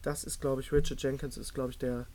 Das ist, glaube ich, Richard Jenkins ist, glaube ich, der,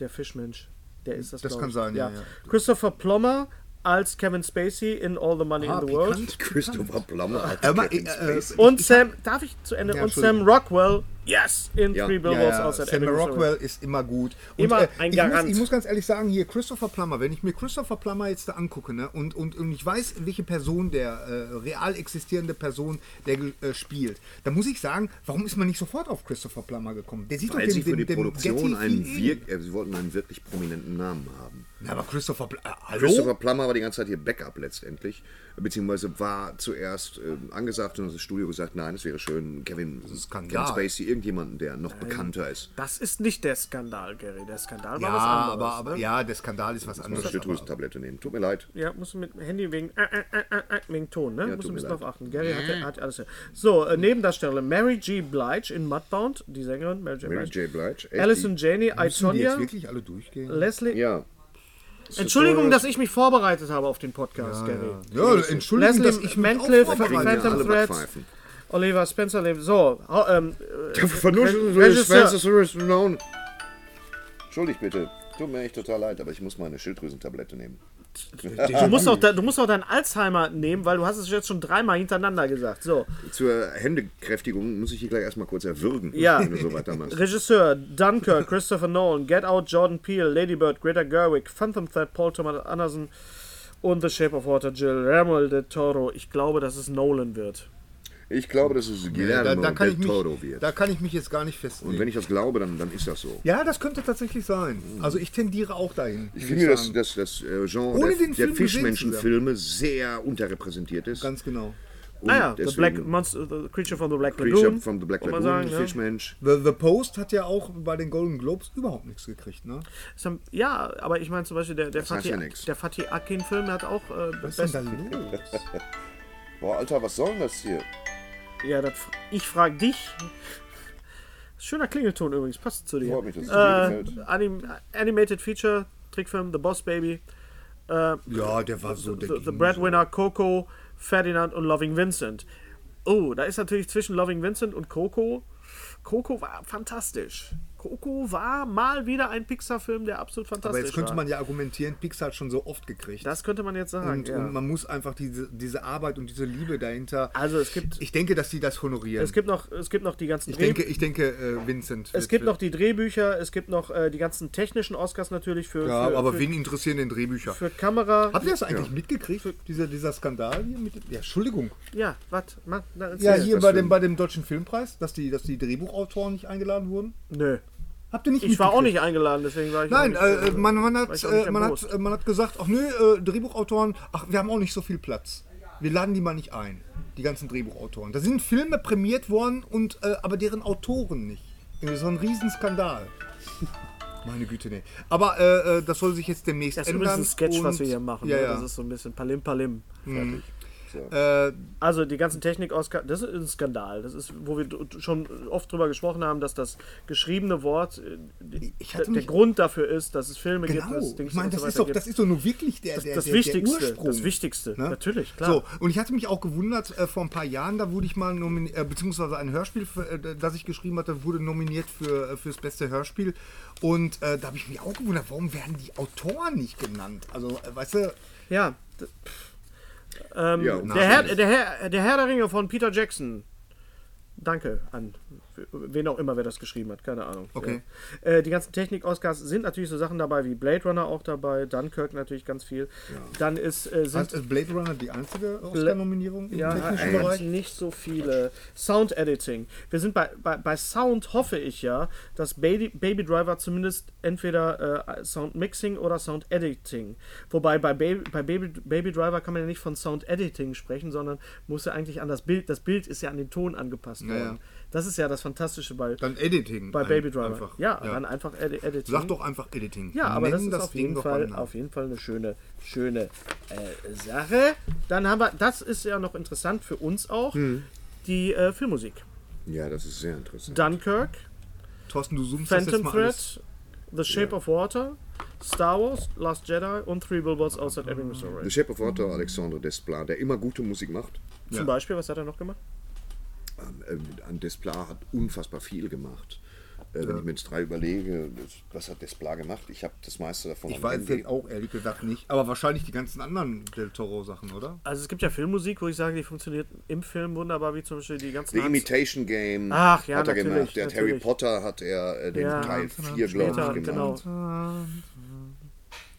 der Fischmensch. Der ist das, Das kann ich. sein, ja, ja. Christopher Plummer als Kevin Spacey in All the Money Ah, in the World. Christopher Plummer als Aber, Kevin äh, Spacey. Und Sam, darf ich zu Ende? Ja, und Sam Rockwell, yes, in Ja. Three Billboards Ja, ja, outside Sam. Rockwell ist immer gut. Und, Immer äh, ein ich Garant. Muss, ich muss ganz ehrlich sagen, hier Christopher Plummer, wenn ich mir Christopher Plummer jetzt da angucke ne, und, und, und ich weiß, welche Person der äh, real existierende Person der äh, spielt, dann muss ich sagen, warum ist man nicht sofort auf Christopher Plummer gekommen? Der sieht Weil doch sie dem, für die dem, dem Produktion einen wirk äh, sie wollten einen wirklich prominenten Namen haben. Na, aber Christopher Plummer, äh, hallo? Christopher Plummer war die ganze Zeit hier Backup letztendlich, beziehungsweise war zuerst ähm, angesagt und das Studio gesagt, nein, es wäre schön, Kevin, Kevin. Spacey, irgendjemanden, der noch bekannter ist. Das ist nicht der Skandal, Gary. Der Skandal war Ja, was anderes. aber, aber ne? ja, der Skandal ist was Eine anderes. aber- Schilddrüsentablette nehmen. Tut mir leid. Ja, musst du mit dem Handy wegen, äh, äh, äh, äh, wegen Ton, ne? Ja, musst du ein bisschen drauf achten. Gary hat, hat alles. So, äh, Nebendarsteller Mary G. Blige in Mudbound, die Sängerin Mary J. Mary Blige. J. Blige. echt, Alison Janney, I, Müssen die Tonya, jetzt wirklich alle durchgehen? Leslie. Ja. Entschuldigung, dass ich mich vorbereitet habe auf den Podcast, Gary. Ja, Entschuldigung, Leslie dass ich mich ja Phantom alle Thread, Backpfeifen. Oliver Spencer, lebt- so, hau- ähm, äh, Vernuschen, Regisseur. Entschuldigt bitte. Tut mir echt total leid, aber ich muss meine Schilddrüsentablette nehmen. Du musst, auch, du musst auch deinen Alzheimer nehmen, weil du hast es jetzt schon dreimal hintereinander gesagt. So, Zur Händekräftigung muss ich hier gleich erstmal kurz erwürgen, Ja. wenn du so weitermachst. Regisseur Dunkirk, Christopher Nolan, Get Out, Jordan Peele, Lady Bird, Greta Gerwig, Phantom Thread, Paul Thomas Anderson und The Shape of Water, Jill Guillermo del Toro. Ich glaube, dass es Nolan wird. Ich glaube, dass es da, Guillermo da, kann del ich mich, Toro wird. da kann ich mich jetzt gar nicht Und festlegen. wenn ich das glaube, dann, dann ist das so. Ja, das könnte tatsächlich sein. Also ich tendiere auch dahin. Ich finde, dass, dass das äh, Genre Ohne der, der Fischmenschenfilme sehr unterrepräsentiert ist. Ganz genau. Und Naja, the, deswegen Black Monster, the Creature from the Black Creature Lagoon. from the Black Lagoon, sagen? Fischmensch. The, The Post hat ja auch bei den Golden Globes überhaupt nichts gekriegt, ne? Dann- Ja, aber ich meine zum Beispiel, der, der, Das Fatih, ja der Fatih Akin-Film hat auch äh, Was ist denn da los? Boah, Alter, was soll denn das hier? Ja, das, ich frage dich. Schöner Klingelton übrigens, passt zu dir. Freut mich, dass es dir Äh, gefällt. Anim Animated Feature, Trickfilm The Boss Baby, Ja, der war so, der The, The ging Breadwinner, Coco, Ferdinand und Loving Vincent. Oh, da ist natürlich zwischen Loving Vincent und Coco. Coco war fantastisch. Coco war mal wieder ein Pixar-Film, der absolut fantastisch Aber jetzt könnte war. man ja argumentieren, Pixar hat schon so oft gekriegt. das könnte man jetzt sagen. und, ja. und man muss einfach diese, diese Arbeit und diese Liebe dahinter. Also es gibt, Ich denke, dass sie das honorieren. es gibt noch, es gibt noch die ganzen ich Dreh- denke, ich denke, äh, Vincent. es gibt noch die Drehbücher, es gibt noch äh, die ganzen technischen Oscars natürlich für, Ja, für, aber für, wen interessieren denn Drehbücher? für Kamera. Habt ihr das eigentlich mitgekriegt, dieser, dieser Skandal hier? Mit, ja, Entschuldigung. Ja, was? Ja, hier bei dem, bei dem Deutschen Filmpreis, dass die, dass die Drehbuchautoren nicht eingeladen wurden. Nö. Habt ihr nicht Ich war auch nicht eingeladen, deswegen war ich Nein, auch nicht, äh, man, man, hat, äh, man, hat, äh, man hat gesagt, ach nö, äh, Drehbuchautoren, ach, wir haben auch nicht so viel Platz. Wir laden die mal nicht ein, die ganzen Drehbuchautoren. Da sind Filme prämiert worden, und, äh, aber deren Autoren nicht. Irgendwie so ein Riesenskandal. Meine Güte, nee. Aber äh, äh, das soll sich jetzt demnächst Das ist ändern. übrigens ein Sketch, und, was wir hier machen. Ja, ne? ja. Das ist so ein bisschen Palim Palim. Äh, Also die ganzen Technik-Oscar, das ist ein Skandal. Das ist, wo wir schon oft drüber gesprochen haben, dass das geschriebene Wort äh, der Grund dafür ist, dass es Filme gibt. Genau. dass Dings Ich meine, das, so ist doch, gibt. das ist doch nur wirklich der, der, das der, Wichtigste, Der Ursprung. das Wichtigste, Ne? natürlich, klar. So, und ich hatte mich auch gewundert, äh, vor ein paar Jahren, da wurde ich mal nominiert, äh, beziehungsweise ein Hörspiel, äh, das ich geschrieben hatte, wurde nominiert für, fürs beste Hörspiel. Und da habe ich mich auch gewundert, warum werden die Autoren nicht genannt? Also, weißt du, Ja. d- Ähm, Ja, der, Herr, der, Herr, der Herr der Ringe von Peter Jackson. Danke an wen auch immer, wer das geschrieben hat, keine Ahnung. Okay. Ja. Äh, die ganzen Technik-Oscars sind natürlich so Sachen dabei wie Blade Runner auch dabei, Dunkirk natürlich ganz viel. Dann ist, äh, sind ist Blade Runner die einzige Oscar-Nominierung im ja, technischen Bereich? nicht so viele. Sound Editing. Wir sind bei, bei, bei Sound hoffe ich ja, dass Baby, Baby Driver zumindest entweder äh, Sound Mixing oder Sound Editing. Wobei bei, Baby, bei Baby, Baby Driver kann man ja nicht von Sound Editing sprechen, sondern muss ja eigentlich an das Bild. Das Bild ist ja an den Ton angepasst worden. ja. Das ist ja das Fantastische bei, Dann Editing. bei Baby Driver. Einfach. Ja, dann einfach Edi Editing. Sag doch einfach Editing. Ja, aber das Nennen ist auf jeden, Fall, auf jeden Fall eine schöne, schöne äh, Sache. Dann haben wir, das ist ja noch interessant für uns auch, Hm. die äh, Filmmusik. Ja, das ist sehr interessant. Dunkirk, Thorsten, du zoomst das Phantom jetzt mal alles. Thread, The Shape of Water, Star Wars, Last Jedi und Three Billboards Outside Ebbing, The Missouri. Shape of Water, Alexandre Desplat, der immer gute Musik macht. Zum Beispiel, was hat er noch gemacht? Ähm, an Desplat hat unfassbar viel gemacht. Äh, wenn ich mir jetzt drei überlege, was hat Desplat gemacht? Ich habe das meiste davon Ich weiß jetzt auch ehrlich gesagt nicht, aber wahrscheinlich die ganzen anderen Del Toro-Sachen, oder? Also es gibt ja Filmmusik, wo ich sage, die funktioniert im Film wunderbar, wie zum Beispiel die ganzen The Hans- Imitation Game Ach, ja, hat er natürlich, gemacht. Der hat Harry. Potter hat er äh, den Ja, Teil 4, später, glaube ich, genau. gemacht.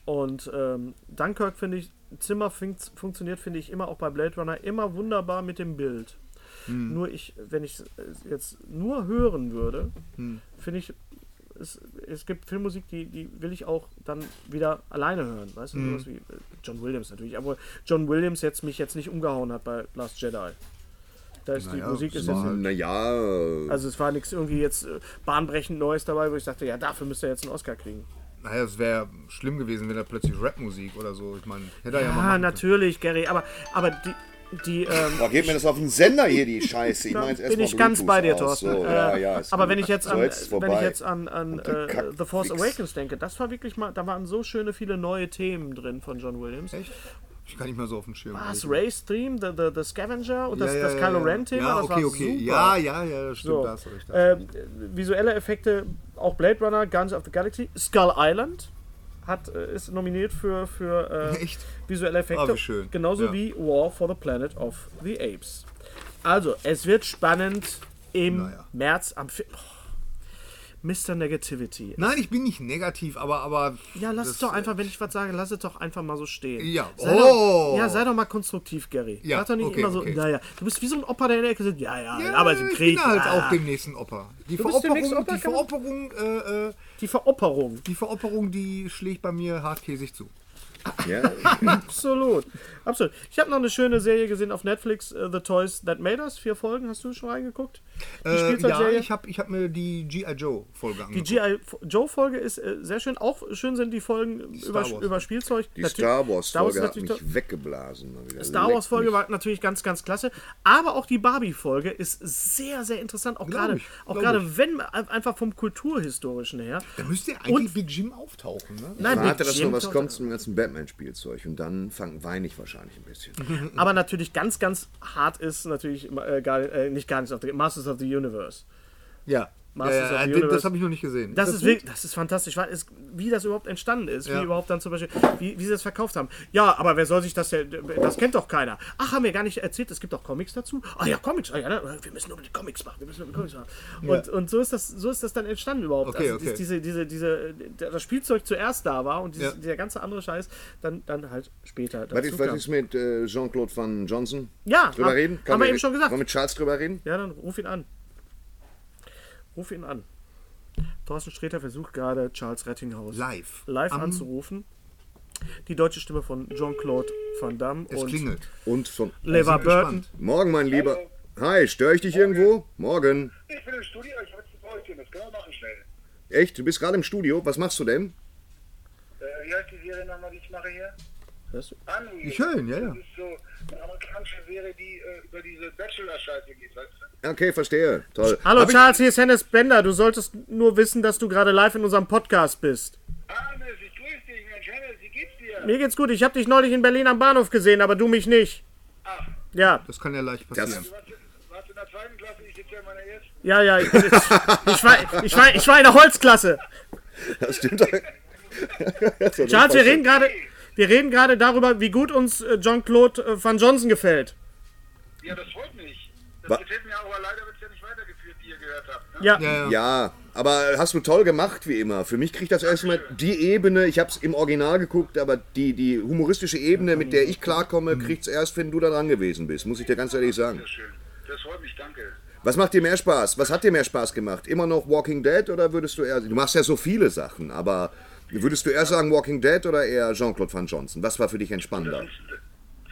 Und ähm, Dunkirk finde ich, Zimmer fun funktioniert, finde ich, immer auch bei Blade Runner immer wunderbar mit dem Bild. Hm. Nur ich, wenn ich es jetzt nur hören würde, Hm. finde ich, es, es gibt Filmmusik, die, die will ich auch dann wieder alleine hören. Weißt du, Hm. sowas wie äh, John Williams natürlich. Aber John Williams jetzt mich jetzt nicht umgehauen hat bei Last Jedi. Da ist Naja, die Musik ist war jetzt, Naja, äh, also es war nichts irgendwie jetzt äh, bahnbrechend Neues dabei, wo ich dachte, ja, dafür müsste er jetzt einen Oscar kriegen. Naja, es wäre schlimm gewesen, wenn er plötzlich Rapmusik oder so. Ich meine, hätte er ja, mal Ja, machen können. natürlich, Gary, aber, aber die, die ähm, boah, geht mir das auf den Sender hier, die Scheiße. Ich Da meine jetzt bin erstmal ich ganz Bluetooth bei dir. Thorsten. So, Äh, ja, ja, ist aber gut. wenn ich jetzt So, an, ist wenn ich jetzt an, an äh, The Force Fix. Awakens denke, das war wirklich mal, da waren so schöne viele neue Themen drin von John Williams. Echt? Ich kann nicht mehr so auf dem Schirm. Das ehrlich. Race Theme, the, the, the Scavenger und das, Ja, ja, das ja, Kylo ja. Ren Thema, Ja, das okay, war okay. super. Ja, ja, ja, das stimmt, So, da hast du recht. da hast du recht. ähm, visuelle Effekte, auch Blade Runner, Guns of the Galaxy, Skull Island hat, äh, ist nominiert für, für äh, visuelle Effekte. Ah, wie schön. Genauso Ja. wie War for the Planet of the Apes. Also, es wird spannend im Naja. März am vi- oh, Mr. Negativity. Nein, ich bin nicht negativ, aber. aber Ja, lass es doch einfach, wenn ich was sage, lass es doch einfach mal so stehen. Ja. Sei Oh. Doch, ja, sei doch mal konstruktiv, Gary. Ja, Sag doch nicht okay, immer so, okay. naja, du bist wie so ein Opa, der in der Ecke sitzt, ja, ja, Ja, aber im ich Krieg. bin halt ah. auch dem nächsten Opa. Die Du Veropperung, Opa, die Veropperung, äh, äh, Die Veropperung. die Veropperung, die schlägt bei mir hartkäsig zu. Ja, Absolut. Absolut. Ich habe noch eine schöne Serie gesehen auf Netflix, äh, The Toys That Made Us. Vier Folgen. Hast du schon reingeguckt? Die Äh, ja, ich habe ich hab mir die G.I. Joe-Folge die angeguckt. G.I. Joe-Folge ist äh, sehr schön. Auch schön sind die Folgen über, Wars. über Spielzeug. die Natürlich- Star Wars-Folge hat mich weggeblasen. Wieder. Star Wars-Folge war natürlich ganz, ganz klasse. Aber auch die Barbie-Folge ist sehr, sehr interessant. Auch gerade, ich, auch glaub gerade wenn einfach vom Kulturhistorischen her. Da müsste eigentlich Und- Big Jim auftauchen, ne? Nein, Warte, Big dass Jim noch was kommt zum ganzen Batman-Spielzeug und dann fang, weine ich wahrscheinlich ein bisschen. Aber natürlich ganz, ganz hart ist natürlich äh, gar, äh, nicht Guardians of the Masters of the Universe. Ja. Masters ja, of ja, the den- Universe. das habe ich noch nicht gesehen. Das, Ist ist, gut? wirklich, das ist fantastisch, weil es, wie das überhaupt entstanden ist, Ja. wie überhaupt dann zum Beispiel, wie, wie sie das verkauft haben. Ja, aber wer soll sich das denn, das kennt doch keiner. Ach, haben wir gar nicht erzählt, es gibt auch Comics dazu. Ah ja, Comics, ah, ja, ne, wir müssen nur die Comics machen, wir müssen nur die Comics machen. Und, und so, ist das, so ist das dann entstanden überhaupt. Okay, also, okay. diese, diese, diese, das Spielzeug zuerst da war und dieses, Ja. dieser ganze andere Scheiß dann, dann halt später Was ist, was ist mit äh, Jean-Claude Van Johnson? Ja, drüber hab- reden? haben wir eben schon gesagt. Wollen wir mit Charles drüber reden? Ja, dann ruf ihn an. Ruf ihn an. Thorsten Sträter versucht gerade Charles Rettinghaus Live. live Am- anzurufen. Die deutsche Stimme von Jean-Claude Van Damme Es und klingelt. Und von. Lever Burton. gespannt. Morgen, mein Lieber. Hi, störe ich dich irgendwo? Morgen. Ich bin im Studio, ich wollte es bräuchten, das können wir machen schnell. Echt? Du bist gerade im Studio. Was machst du denn? Äh, wie heißt die Serie nochmal, die ich mache hier? Hörst du? Ich höre ihn, ja, ja. Das ist so eine amerikanische Serie, die äh, über diese Bachelor-Scheiße geht, weißt du? Okay, verstehe. Toll. Hallo Hab ich- Charles, hier ist Hennes Bender. Du solltest nur wissen, dass du gerade live in unserem Podcast bist. Hannes, ich grüße dich, Mensch, Hannes, wie geht's dir? Mir geht's gut. Ich habe dich neulich in Berlin am Bahnhof gesehen, aber du mich nicht. Ach, Ja, Das kann ja leicht passieren. du warst, in der zweiten Klasse, ich sitze ja in meiner ersten. ja, ja. Ich, ich, war, ich, war, ich war in der Holzklasse. Das stimmt. Das ja Charles, wir reden gerade, wir reden gerade darüber, wie gut uns äh, Jean-Claude äh, Van Johnson gefällt. Ja, das freut mich. Das Wa- gefällt mir auch, aber leider wird es ja nicht weitergeführt, wie ihr gehört habt. Ne? Ja, Ja, ja. Ja, aber hast du toll gemacht, wie immer. Für mich kriegt das erstmal die Ebene, ich habe es im Original geguckt, aber die, die humoristische Ebene, mit der ich klarkomme, kriegt's erst, wenn du da dran gewesen bist, muss ich dir ganz ehrlich sagen. Sehr schön. Das freut mich, danke. Was macht dir mehr Spaß? Was hat dir mehr Spaß gemacht? Immer noch Walking Dead oder würdest du eher, du machst ja so viele Sachen, aber würdest du eher sagen Walking Dead oder eher Jean-Claude Van Johnson? Was war für dich entspannender?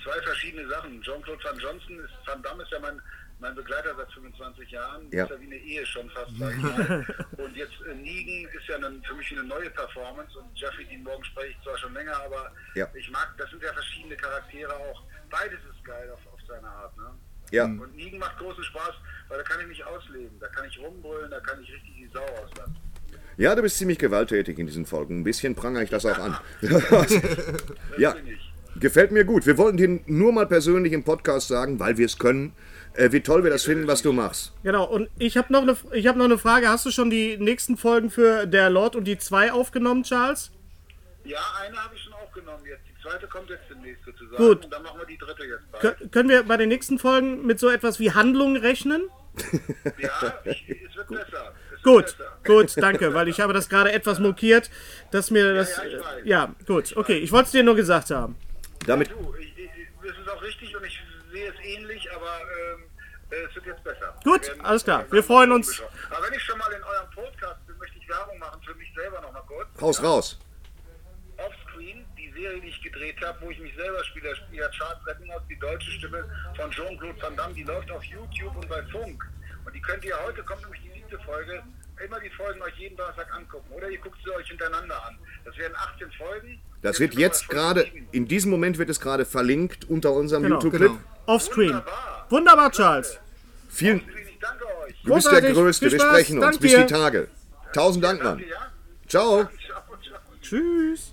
Zwei verschiedene Sachen. Jean-Claude Van Johnson, ist, Van Damme ist ja mein, mein Begleiter seit 25 Jahren. Ja. Ist ja wie eine Ehe schon fast, sag ich mal. Und jetzt äh, Negan ist ja eine, für mich eine neue Performance und Jeffrey Dean Morgan spreche ich zwar schon länger, aber Ja. ich mag, das sind ja verschiedene Charaktere auch. Beides ist geil auf, auf seine Art, ne? Ja. Und Negan macht großen Spaß, weil da kann ich mich ausleben, da kann ich rumbrüllen, da kann ich richtig die Sau auslassen. Ja, du bist ziemlich gewalttätig in diesen Folgen. Ein bisschen prangere ich das auch an. ja, gefällt mir gut. Wir wollten dir nur mal persönlich im Podcast sagen, weil wir es können, äh, wie toll wir das finden, was du machst. genau. Und ich habe noch, eine- ich hab noch eine Frage. Hast du schon die nächsten Folgen für Der Lord und die zwei aufgenommen, Charles? Ja, eine habe ich schon aufgenommen jetzt. Die zweite kommt jetzt demnächst sozusagen. Gut. Und dann machen wir die dritte jetzt bald. Kö- können wir bei den nächsten Folgen mit so etwas wie Handlung rechnen? Ja, ich, es wird besser. Es wird Gut, besser. Gut, danke, weil ich habe das gerade etwas mokiert, dass mir das. ja, ich weiß. Ja, gut, okay, ich wollte es dir nur gesagt haben. Damit, Du, ich, ich, es ist auch richtig und ich sehe es ähnlich, aber ähm, äh, es wird jetzt besser. Gut, werden- alles klar. Wir freuen uns. Aber wenn ich schon mal in eurem Podcast bin, möchte ich Werbung machen für mich selber noch mal kurz. raus, raus. Offscreen, die Serie, die ich gedreht habe, wo ich mich selber spiele, spielt ja Charles Rettinghaus, die deutsche Stimme von Jean-Claude Van Damme, die läuft auf YouTube und bei Funk. Und die könnt ihr heute, kommt nämlich die siebte Folge, immer die Folgen euch jeden Donnerstag angucken. Oder ihr guckt sie euch hintereinander an. Das werden 18 Folgen. Das wird jetzt gerade, in diesem Moment wird es gerade verlinkt unter unserem Genau. YouTube-Clip. Genau. Offscreen. Wunderbar. Wunderbar, Charles. Vielen, Ich danke euch. du bist der Großartig. Größte, wir sprechen uns. Dank Bis dir. die Tage. Tausend Dank, Mann. Ciao. Ciao, ciao. Tschüss.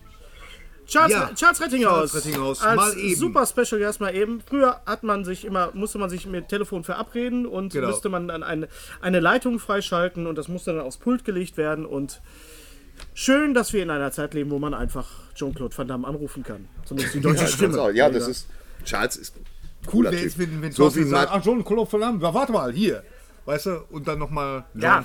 Charles, Ja, Charles Rettinghaus. Charles Rettinghaus, Als mal eben. super Special Guest mal eben. Früher hat man sich immer, musste man sich mit Telefon verabreden und Genau. musste man dann eine, eine Leitung freischalten und das musste dann aufs Pult gelegt werden und schön, dass wir in einer Zeit leben, wo man einfach Jean-Claude Van Damme anrufen kann. Zumindest die deutsche Stimme. Ja, das ist, Charles ist Cool cooler wäre es, wenn, wenn So wie sagt, ach Jean-Claude Van Damme, warte mal, hier. Weißt du, und dann nochmal Ja.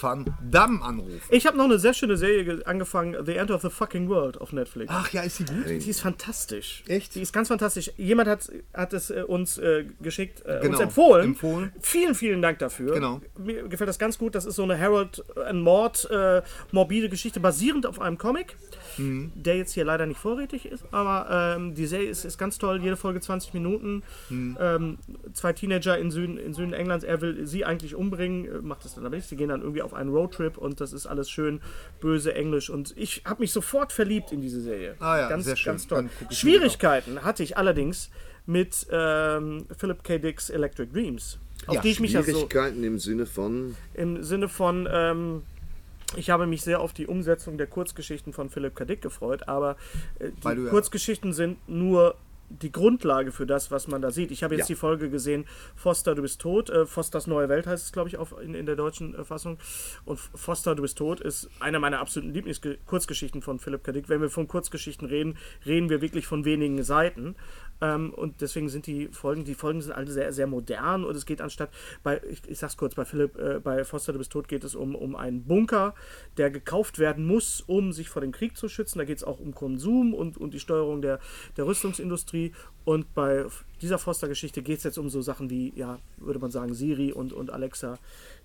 Van Damme anrufen. Ich habe noch eine sehr schöne Serie ge- angefangen, The End of the Fucking World auf Netflix. Ach ja, ist sie gut? Die ist fantastisch. Echt? Die ist ganz fantastisch. Jemand hat, hat es äh, uns äh, geschickt, äh, uns Genau, empfohlen. empfohlen. Vielen, vielen Dank dafür. Genau. Mir gefällt das ganz gut. Das ist so eine Harold and Mord äh, morbide Geschichte, basierend auf einem Comic, Mhm. der jetzt hier leider nicht vorrätig ist. Aber ähm, die Serie ist, ist ganz toll. Jede Folge 20 Minuten. Mhm. Ähm, zwei Teenager in Süden, in Süden Englands. Er will sie eigentlich umbringen, äh, macht es dann aber nicht. Sie gehen dann irgendwie auf einen Roadtrip und das ist alles schön böse Englisch. Und ich habe mich sofort verliebt in diese Serie. Ah ja, ganz, sehr schön. ganz toll. Schwierigkeiten hatte ich allerdings mit ähm, Philip K. Dick's Electric Dreams. Auf Ja, die ich mich Schwierigkeiten im Sinne von, im Sinne von, ähm, Ich habe mich sehr auf die Umsetzung der Kurzgeschichten von Philipp K. Dick gefreut, aber äh, die du ja- Kurzgeschichten sind nur die Grundlage für das, was man da sieht. Ich habe jetzt Ja. die Folge gesehen, Foster, du bist tot. Äh, Fosters neue Welt heißt es, glaube ich, auf, in, in der deutschen äh, Fassung. Und Foster, du bist tot ist eine meiner absoluten Lieblingskurzgeschichten von Philipp K. Dick. Wenn wir von Kurzgeschichten reden, reden wir wirklich von wenigen Seiten. Ähm, und deswegen sind die Folgen, die Folgen sind alle sehr, sehr modern und es geht anstatt bei, ich, ich sag's kurz, bei Philipp, äh, bei Foster, du bist tot geht es um, um einen Bunker, der gekauft werden muss, um sich vor dem Krieg zu schützen. Da geht es auch um Konsum und, und die Steuerung der, der Rüstungsindustrie. Und bei dieser Foster-Geschichte geht es jetzt um so Sachen wie, ja, würde man sagen, Siri und, und Alexa,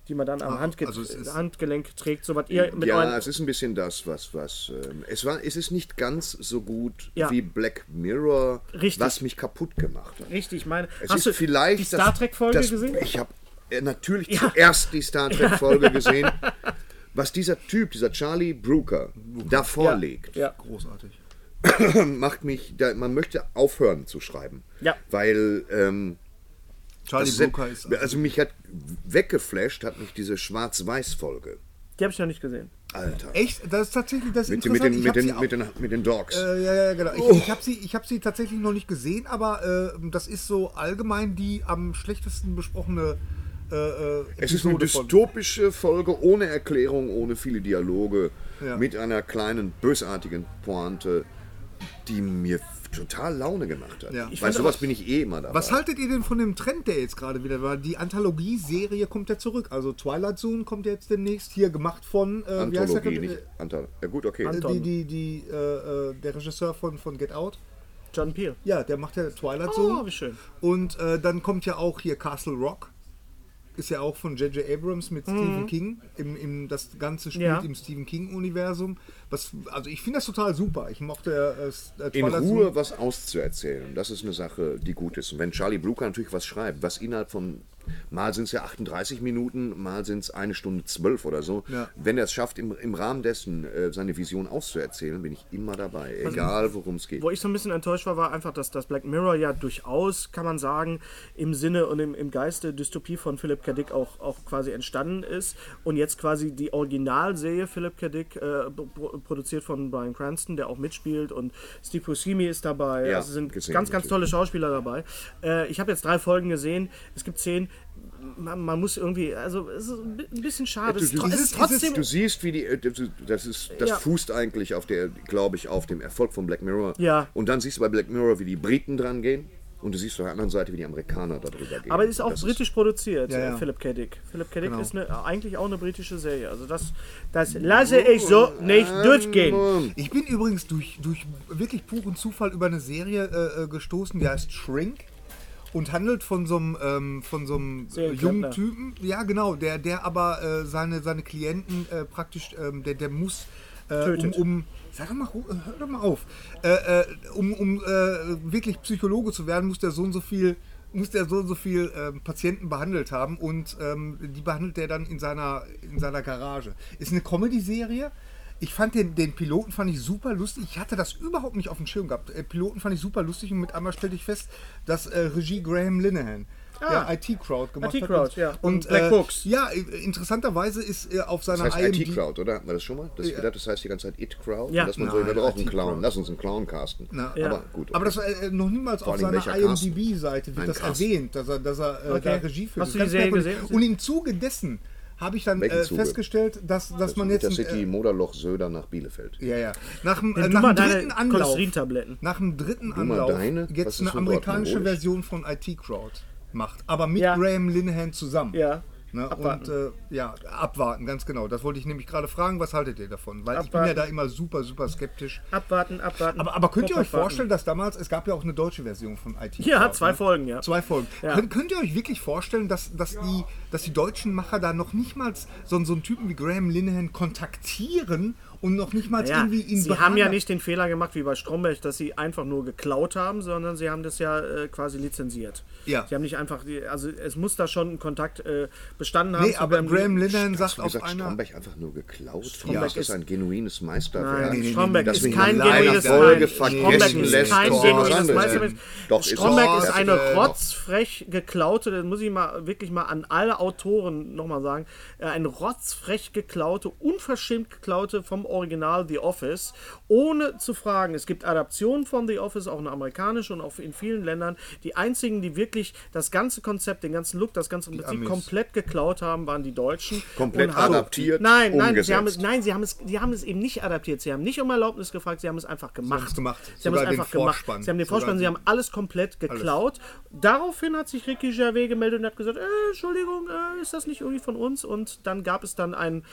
die man dann am Ah, Handge also Handgelenk trägt, so was ihr mit ja, es ist ein bisschen das, was, was. Ähm, es, war, es ist nicht ganz so gut Ja. wie Black Mirror, Richtig. was mich kaputt gemacht hat. Richtig, meine. Es hast ist du vielleicht die Star Trek-Folge gesehen? Ich habe äh, natürlich zuerst die Star Trek-Folge gesehen. Was dieser Typ, dieser Charlie Brooker, da vorlegt, Ja. Großartig. macht mich, da, man möchte aufhören zu schreiben. Ja. Weil ähm, Charlie das Brooker ist. also mich hat weggeflasht, hat mich diese Schwarz-Weiß-Folge. Die habe ich noch nicht gesehen. Alter. Echt? Das ist tatsächlich das Mit, mit, den, Ich mit, den, mit, den, mit den Dogs. Äh, ja, ja, genau. Ich, ich habe sie, ich hab sie tatsächlich noch nicht gesehen, aber äh, das ist so allgemein die am schlechtesten besprochene äh, äh, Es ist eine dystopische Folge ohne Erklärung, ohne viele Dialoge, Ja. mit einer kleinen bösartigen Pointe, die mir total Laune gemacht hat. Ja. Ich Weil sowas aber- bin ich eh immer dabei. Was haltet ihr denn von dem Trend, der jetzt gerade wieder war? Die Anthologie-Serie kommt ja zurück. Also Twilight Zone kommt jetzt demnächst. Hier gemacht von. Äh, wie heißt der? Anthologie, nicht Antal ja gut, okay. Ant- Die, die, die, äh, äh, der Regisseur von, von Get Out. John Peel. Ja, der macht ja Twilight Oh, Zone. wie schön. Und äh, dann kommt ja auch hier Castle Rock. Ist ja auch von J.J. Abrams mit Stephen King. Im, im, das Ganze spielt Ja. im Stephen King-Universum. Was, also ich finde das total super. Ich mochte äh, s- äh, In Ruhe was auszuerzählen, das ist eine Sache, die gut ist. Und wenn Charlie Brooker natürlich was schreibt, was innerhalb von, mal sind es ja 38 Minuten, mal sind es eine Stunde zwölf oder so, Ja. wenn er es schafft, im, im Rahmen dessen äh, seine Vision auszuerzählen, bin ich immer dabei, egal worum es geht. Wo ich so ein bisschen enttäuscht war, war einfach, dass das Black Mirror ja durchaus, kann man sagen, im Sinne und im, im Geiste Dystopie von Philip K. Dick auch, auch quasi entstanden ist. Und jetzt quasi die Originalserie Philip K. Dick, äh, pro produziert von Brian Cranston, der auch mitspielt. Und Steve Buscemi ist dabei. Ja, also sind gesehen, ganz, ganz natürlich. tolle Schauspieler dabei. Äh, ich habe jetzt drei Folgen gesehen. Es gibt zehn. Man, man muss irgendwie, also es ist ein bi- ein bisschen schade. Es ist, tro- es ist trotzdem. Du siehst, wie die, äh, das ist, das Ja. fußt eigentlich auf der, glaube ich, auf dem Erfolg von Black Mirror. Ja. Und dann siehst du bei Black Mirror, wie die Briten dran gehen. Und du siehst auf der anderen Seite, wie die Amerikaner darüber gehen. Aber ist auch Das britisch produziert, Ja, ja. äh, Philip K. Dick. Philip K. Dick Genau. ist eine, eigentlich auch eine britische Serie. Also das, das lasse ich so nicht durchgehen. Ich bin übrigens durch, durch wirklich puren Zufall über eine Serie äh, äh, gestoßen, die heißt Shrink und handelt von so einem, ähm, von so einem jungen. Typen. Ja, genau, der, der aber äh, seine, seine Klienten äh, praktisch, ähm, der, der muss äh, um, um, sag doch mal, äh, hör doch mal auf, äh, äh, um, um wirklich Psychologe zu werden, muss der so und so viel muss der so und so viel ähm, Patienten behandelt haben und ähm, die behandelt er dann in seiner, in seiner Garage. Ist eine Comedy-Serie. Ich fand den, den Piloten fand ich super lustig. Ich hatte das überhaupt nicht auf dem Schirm gehabt. Äh, Piloten fand ich super lustig und mit einmal stellte ich fest, dass äh, Regie Graham Linehan, Ah. der IT-Crowd gemacht IT hat. Crowd, ja. Und Und Black äh, Books. Ja, äh, interessanterweise ist äh, auf seiner Das heißt IMDb IT-Crowd, oder? Hatten wir das schon mal? Das, gedacht, das heißt die ganze Zeit It-Crowd. Ja. Dass man so, wir Nein, brauchen einen. Clown. Lass uns einen Clown casten. Ja. Aber gut. Aber okay. das äh, noch niemals Vor auf seiner? IMDb-Seite wird Ein das Cast. erwähnt, dass er, dass er äh, Okay. da Regie führt. Hast du die Serie gesehen? Und im Zuge dessen habe ich dann äh, festgestellt, dass, dass man jetzt... das ein, City Moderloch Söder nach Bielefeld. Ja, ja. Nach dem, äh, nach mal dem dritten Anlauf. Nach dem dritten Anlauf jetzt eine amerikanische? Version von IT Crowd macht. Aber mit Ja. Graham Linehan zusammen. Ja. Ne? Abwarten. Und äh, ja, abwarten, ganz genau. Das wollte ich nämlich gerade fragen, was haltet ihr davon? Weil ich bin ja Abwarten. da immer super, super skeptisch. Abwarten, abwarten. Aber, aber könnt ihr euch abwarten. vorstellen, dass damals, es gab ja auch eine deutsche Version von IT Ja, zwei ne? Folgen, ja. Zwei Folgen. Ja. Könnt, könnt ihr euch wirklich vorstellen, dass, dass, die, dass die deutschen Macher da noch nicht mal so, so einen Typen wie Graham Linehan kontaktieren und noch nicht mal Ja, irgendwie ihn sie haben ja nicht den Fehler gemacht wie bei Stromberg, dass sie einfach nur geklaut haben, sondern sie haben das ja äh, quasi lizenziert. Ja. Sie haben nicht einfach, die, also es muss da schon ein Kontakt äh, bestanden haben. Nee, aber Graham Hast sagt auf gesagt, einer... Stromberg einfach nur geklaut? Stromberg ja, ist ist- ein genuines Meisterwerk. Nein, nee, nee, Stromberg ist kein genuines ist kein. Meisterwerk. Doch, ist Stromberg ist eine äh, rotzfrech geklaute, das muss ich mal wirklich mal an alle Autoren nochmal sagen, äh, eine rotzfrech geklaute, unverschämt geklaute vom Original The Office, ohne zu fragen. Es gibt Adaptionen von The Office, auch eine amerikanische und auch in vielen Ländern. Die einzigen, die wirklich das ganze Konzept, den ganzen Look, das ganze Prinzip komplett geklaut haben, waren die Deutschen. Komplett adaptiert, Nein, nein, umgesetzt. sie haben es, nein, sie haben es, sie haben es eben nicht adaptiert. Sie haben nicht um Erlaubnis gefragt, sie haben es einfach gemacht. es gemacht. Sie haben es einfach gemacht. Sie haben den Vorspann, sie die- haben alles komplett geklaut. Daraufhin hat sich Ricky Gervais gemeldet und hat gesagt, äh, Entschuldigung, äh, ist das nicht irgendwie von uns? Und dann gab es dann einen,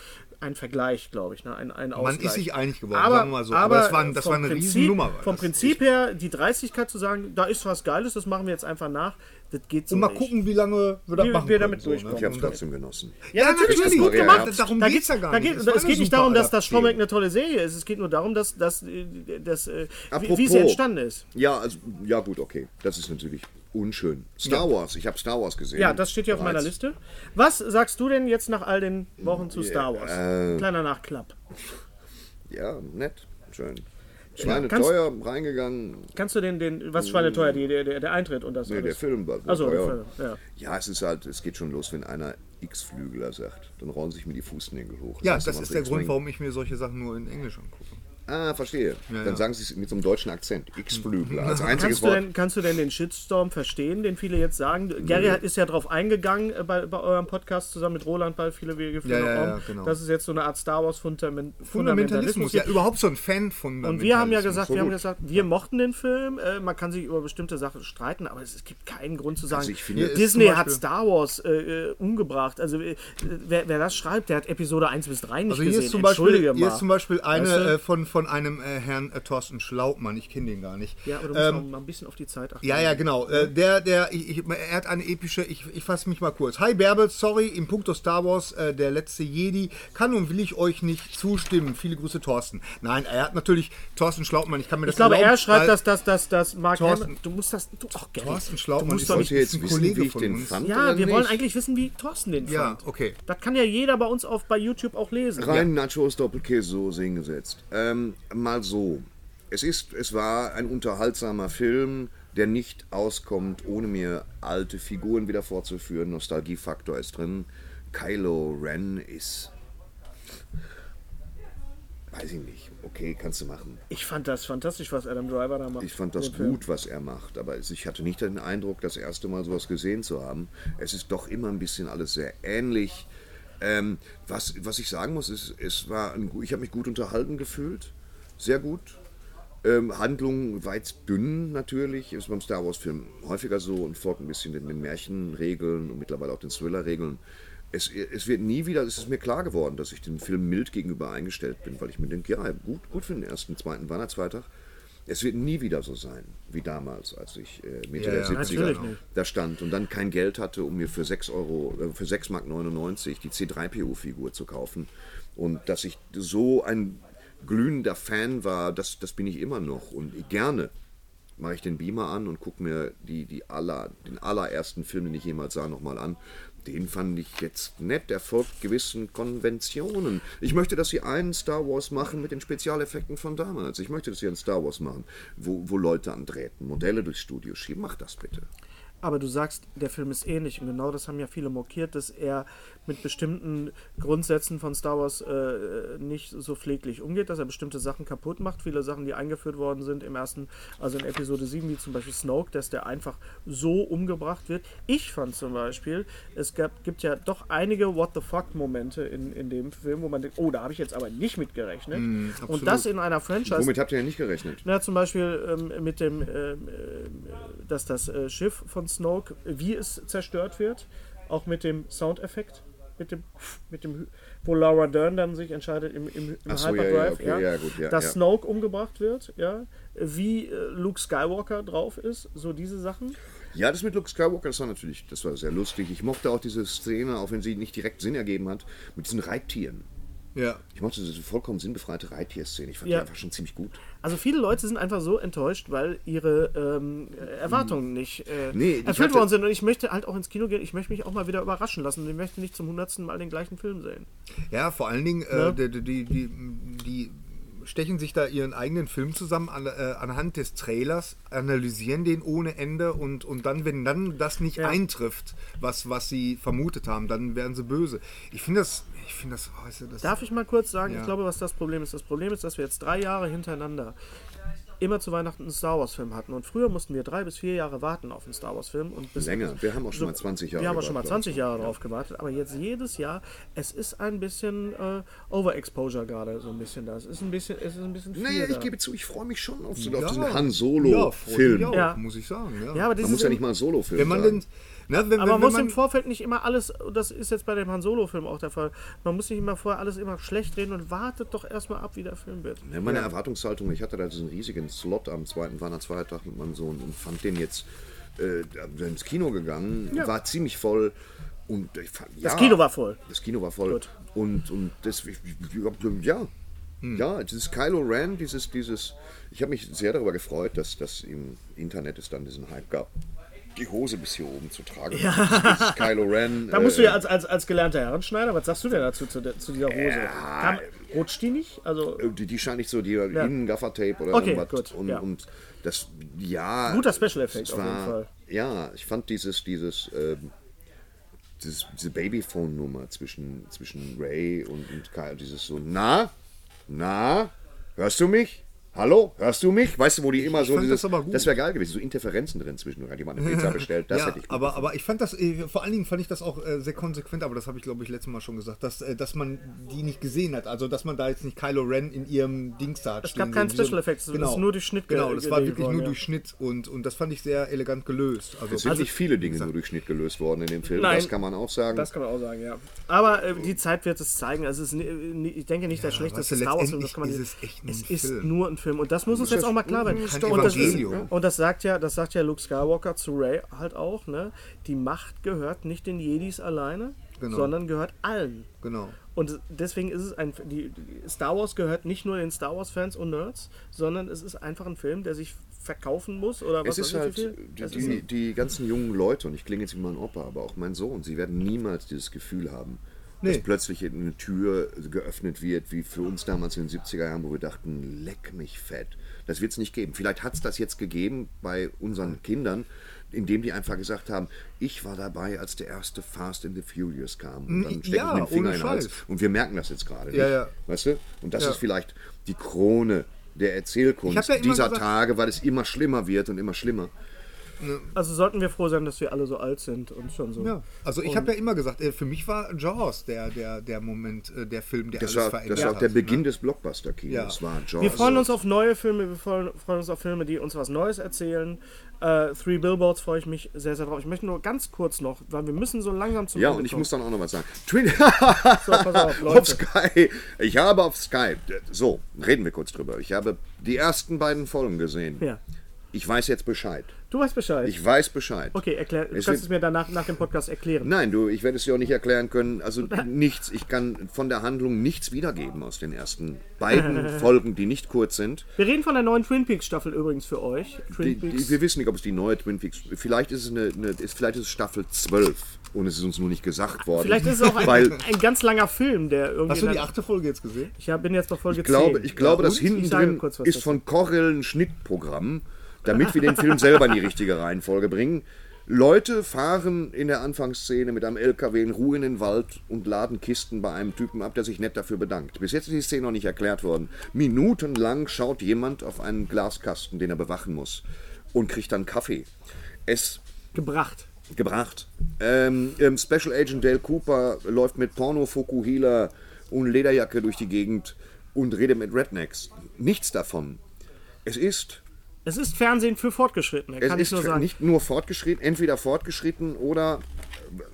einen Vergleich, glaube ich, ne? ein, ein Man ist sich einig geworden, aber, sagen wir mal so. Aber, das war, das war eine Prinzip, Riesennummer. Vom. Prinzip her, die Dreistigkeit zu sagen, da ist was Geiles, das machen wir jetzt einfach nach, das geht so Und mal nicht. gucken, wie lange wir das Wie machen wir können, damit so, ne? durchkommen. Ich habe es Und trotzdem genossen. Ja, natürlich, das ist gut gemacht. Herbst. Darum Da geht, ja gar da nicht. geht, Es es geht nicht darum, dass das. Stromberg eine tolle Serie ist. Es geht nur darum, dass, dass, äh, dass, äh, wie, Apropos. wie sie entstanden ist. Ja, also, ja gut, okay. Das ist natürlich unschön. Star Wars, ich habe Star Wars gesehen. Ja, das steht hier auf meiner. Liste. Was sagst du denn jetzt nach all den Wochen zu Star Wars? äh, Kleiner Nachklapp. Ja, nett, schön. Schweine kannst- teuer reingegangen. Kannst du den, den was schweineteuer, die, der, der, der Eintritt und das Nee, der? Film war teuer. Film, ja. Ja, es ist halt, es geht schon los, wenn einer X-Flügler sagt. Dann rollen sich mir die Fußnägel hoch. Ja, heißt das ist der Grund, warum ich mir solche Sachen nur in Englisch angucke. Ah, verstehe. Dann ja. sagen sie es mit so einem deutschen Akzent. X-Flügler. Als einziges Kannst du, Wort. denn, kannst du denn den Shitstorm verstehen, den viele jetzt sagen? Gary hat- ist ja drauf eingegangen äh, bei, bei eurem Podcast zusammen mit Roland, weil viele Wege führen Ja, ja, genau. Das ist jetzt so eine Art Star Wars Fundament Fundamentalismus, ja, überhaupt so ein Fan von Und wir haben ja gesagt, so wir haben gesagt, wir mochten den Film. Äh, man kann sich über bestimmte Sachen streiten, aber es, es gibt keinen Grund zu sagen, Also finde- Disney hat Star Wars äh, äh, umgebracht. Also äh, wer, wer das schreibt, der hat Episode 1 bis 3 nicht Also hier gesehen. ist, zum Beispiel, Entschuldige hier ist zum Beispiel eine Weißt du? äh, von, von einem äh, Herrn äh, Thorsten Schlautmann, ich kenne den gar nicht. ja, aber du musst Ähm, auch mal ein bisschen auf die Zeit achten. Ja, ja, genau. Äh, der, der, ich, ich, er hat eine epische, ich, ich fasse mich mal kurz. Hi Bärbel, sorry, im Punkto Star Wars, äh, der letzte Jedi, kann und will ich euch nicht zustimmen. Viele Grüße, Thorsten. Nein, er hat natürlich, Thorsten Schlautmann, ich kann mir das Ich glaube, erlauben, er schreibt, dass das, das, das Mark Thorsten- Hamill- Du musst das. Du, ach, Gary, Thorsten du Schlautmann musst ist doch Wollt nicht. ihr jetzt ein wissen, Kollege wie ich von den uns. fand? Ja, wir nicht? wollen eigentlich wissen, wie Thorsten den Ja, fand. okay. Das kann ja jeder bei uns auf bei YouTube auch lesen. Rein Nachos, Doppelkäse, Soße hingesetzt. Ähm, mal so. Es, ist, es war ein unterhaltsamer Film, der nicht auskommt, ohne mir alte Figuren wieder vorzuführen. Nostalgiefaktor ist drin. Kylo Ren ist. Weiß ich nicht. Okay, kannst du machen. Ich fand das fantastisch, was Adam Driver da macht. Ich fand das Film. gut, was er macht, aber ich hatte nicht den Eindruck, das erste Mal sowas gesehen zu haben. Es ist doch immer ein bisschen alles sehr ähnlich. Ähm, was, was ich sagen muss, ist, es war ein, ich habe mich gut unterhalten gefühlt, sehr gut. Ähm, Handlung weit dünn natürlich, ist beim Star Wars Film häufiger so und folgt ein bisschen den, den Märchenregeln und mittlerweile auch den Thriller-Regeln. Es, es wird nie wieder, es ist mir klar geworden, dass ich dem Film mild gegenüber eingestellt bin, weil ich mir denke, ja, gut, gut für den ersten, zweiten Weihnachtsfeiertag. Es wird nie wieder so sein wie damals, als ich äh, Mitte Ja, der ja, 70er natürlich nicht. da stand und dann kein Geld hatte, um mir für 6 Euro, äh, für 6 Mark 99 die C3PO-Figur zu kaufen. Und dass ich so ein glühender Fan war, das, das bin ich immer noch. Und gerne mache ich den Beamer an und gucke mir die, die aller, den allerersten Film, den ich jemals sah, nochmal an. Den fand ich jetzt nett. Der folgt gewissen Konventionen. Ich möchte, dass sie einen Star Wars machen mit den Spezialeffekten von damals. Ich möchte, dass sie einen Star Wars machen, wo, wo Leute an Drähten, Modelle durchs Studio schieben. Mach das bitte. Aber du sagst, der Film ist ähnlich und genau das haben ja viele mokiert, dass er mit bestimmten Grundsätzen von Star Wars äh, nicht so pfleglich umgeht, dass er bestimmte Sachen kaputt macht. Viele Sachen, die eingeführt worden sind im ersten, also in Episode 7, wie zum Beispiel Snoke, dass der einfach so umgebracht wird. Ich fand zum Beispiel, es gab, gibt ja doch einige What the fuck-Momente in, in dem Film, wo man denkt, oh, da habe ich jetzt aber nicht mit gerechnet. und das in einer Franchise. Womit habt ihr ja nicht gerechnet? Na, zum Beispiel ähm, mit dem, ähm, äh, dass das äh, Schiff von Snoke, wie es zerstört wird, auch mit dem Soundeffekt, mit dem, mit dem, wo Laura Dern dann sich entscheidet im, im, im so, ja, ja, Hyperdrive, okay, ja, gut, ja, dass ja. Snoke umgebracht wird, ja, wie äh, Luke Skywalker drauf ist, so diese Sachen. Ja, das mit Luke Skywalker, das war natürlich, das war sehr lustig. Ich mochte auch diese Szene, auch wenn sie nicht direkt Sinn ergeben hat, mit diesen Reittieren. Ja. Ich mochte diese vollkommen sinnbefreite Reittierszene. Ich fand Ja. die einfach schon ziemlich gut. Also viele Leute sind einfach so enttäuscht, weil ihre ähm, Erwartungen nicht äh, Hm. Nee, erfüllt worden sind. Und ich möchte halt auch ins Kino gehen. Ich möchte mich auch mal wieder überraschen lassen. Und ich möchte nicht zum hundertsten Mal den gleichen Film sehen. Ja, vor allen Dingen, Ja. äh, die, die, die, die stechen sich da ihren eigenen Film zusammen an, äh, anhand des Trailers, analysieren den ohne Ende und, und dann, wenn dann das nicht Ja. eintrifft, was, was sie vermutet haben, dann werden sie böse. Ich finde das, ich finde das, oh, weißt du, das Darf ich mal kurz sagen, Ja. ich glaube, was das Problem ist? Das Problem ist, dass wir jetzt drei Jahre hintereinander immer zu Weihnachten einen Star Wars-Film hatten. Und früher mussten wir drei bis vier Jahre warten auf einen Star Wars-Film. und bis Länger. Wir haben auch schon mal 20 Jahre Wir haben auch schon mal gewartet, 20 Jahre drauf gewartet. Aber jetzt jedes Jahr, es ist ein bisschen äh, Overexposure gerade, so ein bisschen da. Es ist ein bisschen, es ist ein bisschen viel Naja, ich da. gebe zu, ich freue mich schon auf, so, Ja. auf diesen Han ja, Solo-Film. Ja. muss ich sagen. Ja. ja, aber Man muss ja nicht mal Solo-Film wenn man sagen. denn, na, wenn, Aber wenn, man muss wenn im man, Vorfeld nicht immer alles, das ist jetzt bei dem Han Solo-Film auch der Fall, man muss nicht immer vorher alles immer schlecht reden und wartet doch erstmal ab, wie der Film wird. Ja, meine Erwartungshaltung, ich hatte da diesen riesigen Slot am zweiten Weihnachtsfeiertag mit meinem Sohn und fand den jetzt äh, ins Kino gegangen, war ziemlich voll und ich fand, ja, Das Kino war voll. Das Kino war voll Gut. und und deswegen ja. Ja, dieses Kylo Ren, dieses, dieses, ich habe mich sehr darüber gefreut, dass, dass im Internet es dann diesen Hype gab, die Hose bis hier oben zu tragen. Ja. Kylo Ren. Da musst du äh, ja als, als, als gelernter Herrenschneider, was sagst du denn dazu, zu, zu dieser Hose? Kam, rutscht die nicht? Also, Die, die scheint nicht so, die innen Gaffer-Tape oder Okay, irgendwas. gut, Und, ja. und das, ja. Guter Special-Effekt es auf jeden Fall. Ja, ich fand dieses, dieses, ähm, dieses diese Babyphone-Nummer zwischen, zwischen Ray und, und Kyle, dieses so, na, na, hörst du mich? Hallo, hörst du mich? Weißt du, wo die immer so fand dieses, das aber gut. das wäre geil gewesen, so Interferenzen drin zwischen, hat jemand eine Pizza bestellt, das ja, hätte ich gut aber, aber ich fand das, äh, vor allen Dingen fand ich das auch äh, sehr konsequent, aber das habe ich glaube ich letztes Mal schon gesagt, dass, äh, dass man die nicht gesehen hat. Also, dass man da jetzt nicht Kylo Ren in ihrem Dings da hat. Es gab keinen so- Special Effects, es ist nur durch Schnitt ge- Genau, das war wirklich worden, nur ja. durch Schnitt und, und das fand ich sehr elegant gelöst. Also, Es sind nicht viele Dinge nur durch Schnitt gelöst worden in dem Film, Nein. das kann man auch sagen. das kann man auch sagen, ja. Aber äh, die Zeit wird es zeigen. Also es ist, ich denke nicht der schlechteste Star Wars-Film. Das kann man ist nicht- es echt nur es ein ist nur ein Film. Und das muss uns jetzt auch mal klar werden. Und das, ist, und das sagt ja, das sagt ja Luke Skywalker zu Ray halt auch, ne? Die Macht gehört nicht den Jedis alleine, Genau. sondern gehört allen. genau. Und deswegen ist es ein. Die, Star Wars gehört nicht nur den Star Wars-Fans und Nerds, sondern es ist einfach ein Film, der sich verkaufen muss oder was Es ist halt, die, die, die ganzen jungen Leute, und ich klinge jetzt wie mein Opa, aber auch mein Sohn, sie werden niemals dieses Gefühl haben, dass Nee. plötzlich eine Tür geöffnet wird, wie für uns damals in den 70er Jahren, wo wir dachten, leck mich fett. Das wird es nicht geben. Vielleicht hat es das jetzt gegeben bei unseren Kindern, indem die einfach gesagt haben, ich war dabei, als der erste Fast and the Furious kam. Und dann stecke ja, ich mir den Finger in den Hals. Und wir merken das jetzt gerade. Ja, ja. Weißt du? Und das ist vielleicht die Krone der Erzählkunst dieser gesagt- Tage, weil es immer schlimmer wird und immer schlimmer. Also sollten wir froh sein, dass wir alle so alt sind und schon so. Ja, also ich habe ja immer gesagt, äh, für mich war Jaws der, der, der Moment, äh, der Film, der Das alles war, verändert das war auch der hat, Beginn ne? des Blockbuster-Kinos. Ja. War Jaws. Wir freuen uns auf neue Filme, wir freuen, freuen uns auf Filme, die uns was Neues erzählen. Äh, Three Billboards freue ich mich sehr, sehr drauf. Ich möchte nur ganz kurz noch, weil wir müssen so langsam zum Ja, Ende und ich kommen. muss dann auch noch was sagen. Twin So, pass auf, auf. Sky. Ich habe auf Sky. So, reden wir kurz drüber. Ich habe die ersten beiden Folgen gesehen. Ja. Ich weiß jetzt Bescheid. Du weißt Bescheid. Ich weiß Bescheid. okay, erklär, du Es kannst wird- es mir danach nach dem Podcast erklären. Nein, du, ich werde es dir auch nicht erklären können. Also nichts. Ich kann von der Handlung nichts wiedergeben aus den ersten beiden Folgen, die nicht kurz sind. Wir reden von der neuen Twin Peaks Staffel übrigens für euch. Twin Die, Peaks. die, wir wissen nicht, ob es die neue Twin Peaks. Vielleicht ist es eine, eine ist, vielleicht ist es Staffel 12 und es ist uns nur nicht gesagt worden. Vielleicht ist es auch ein, weil ein ganz langer Film, der irgendwie. Hast du die achte Folge jetzt gesehen? ich hab, bin jetzt bei Folge ich glaube, 10. ich glaube, Ja, das hinten Ich sage drin kurz was ist von Kochel ein Schnittprogramm, damit wir den Film selber in die richtige Reihenfolge bringen. Leute fahren in der Anfangsszene mit einem LKW in Ruhe in den Wald und laden Kisten bei einem Typen ab, der sich nett dafür bedankt. Bis jetzt ist die Szene noch nicht erklärt worden. Minutenlang schaut jemand auf einen Glaskasten, den er bewachen muss, und kriegt dann Kaffee. Es Gebracht. gebracht. Ähm, ähm, Special Agent Dale Cooper läuft mit Porno Fokuhila und Lederjacke durch die Gegend und redet mit Rednecks. Nichts davon. Es ist, Es ist Fernsehen für Fortgeschrittene, es kann ich ist nur sagen. nicht nur fortgeschritten, entweder fortgeschritten oder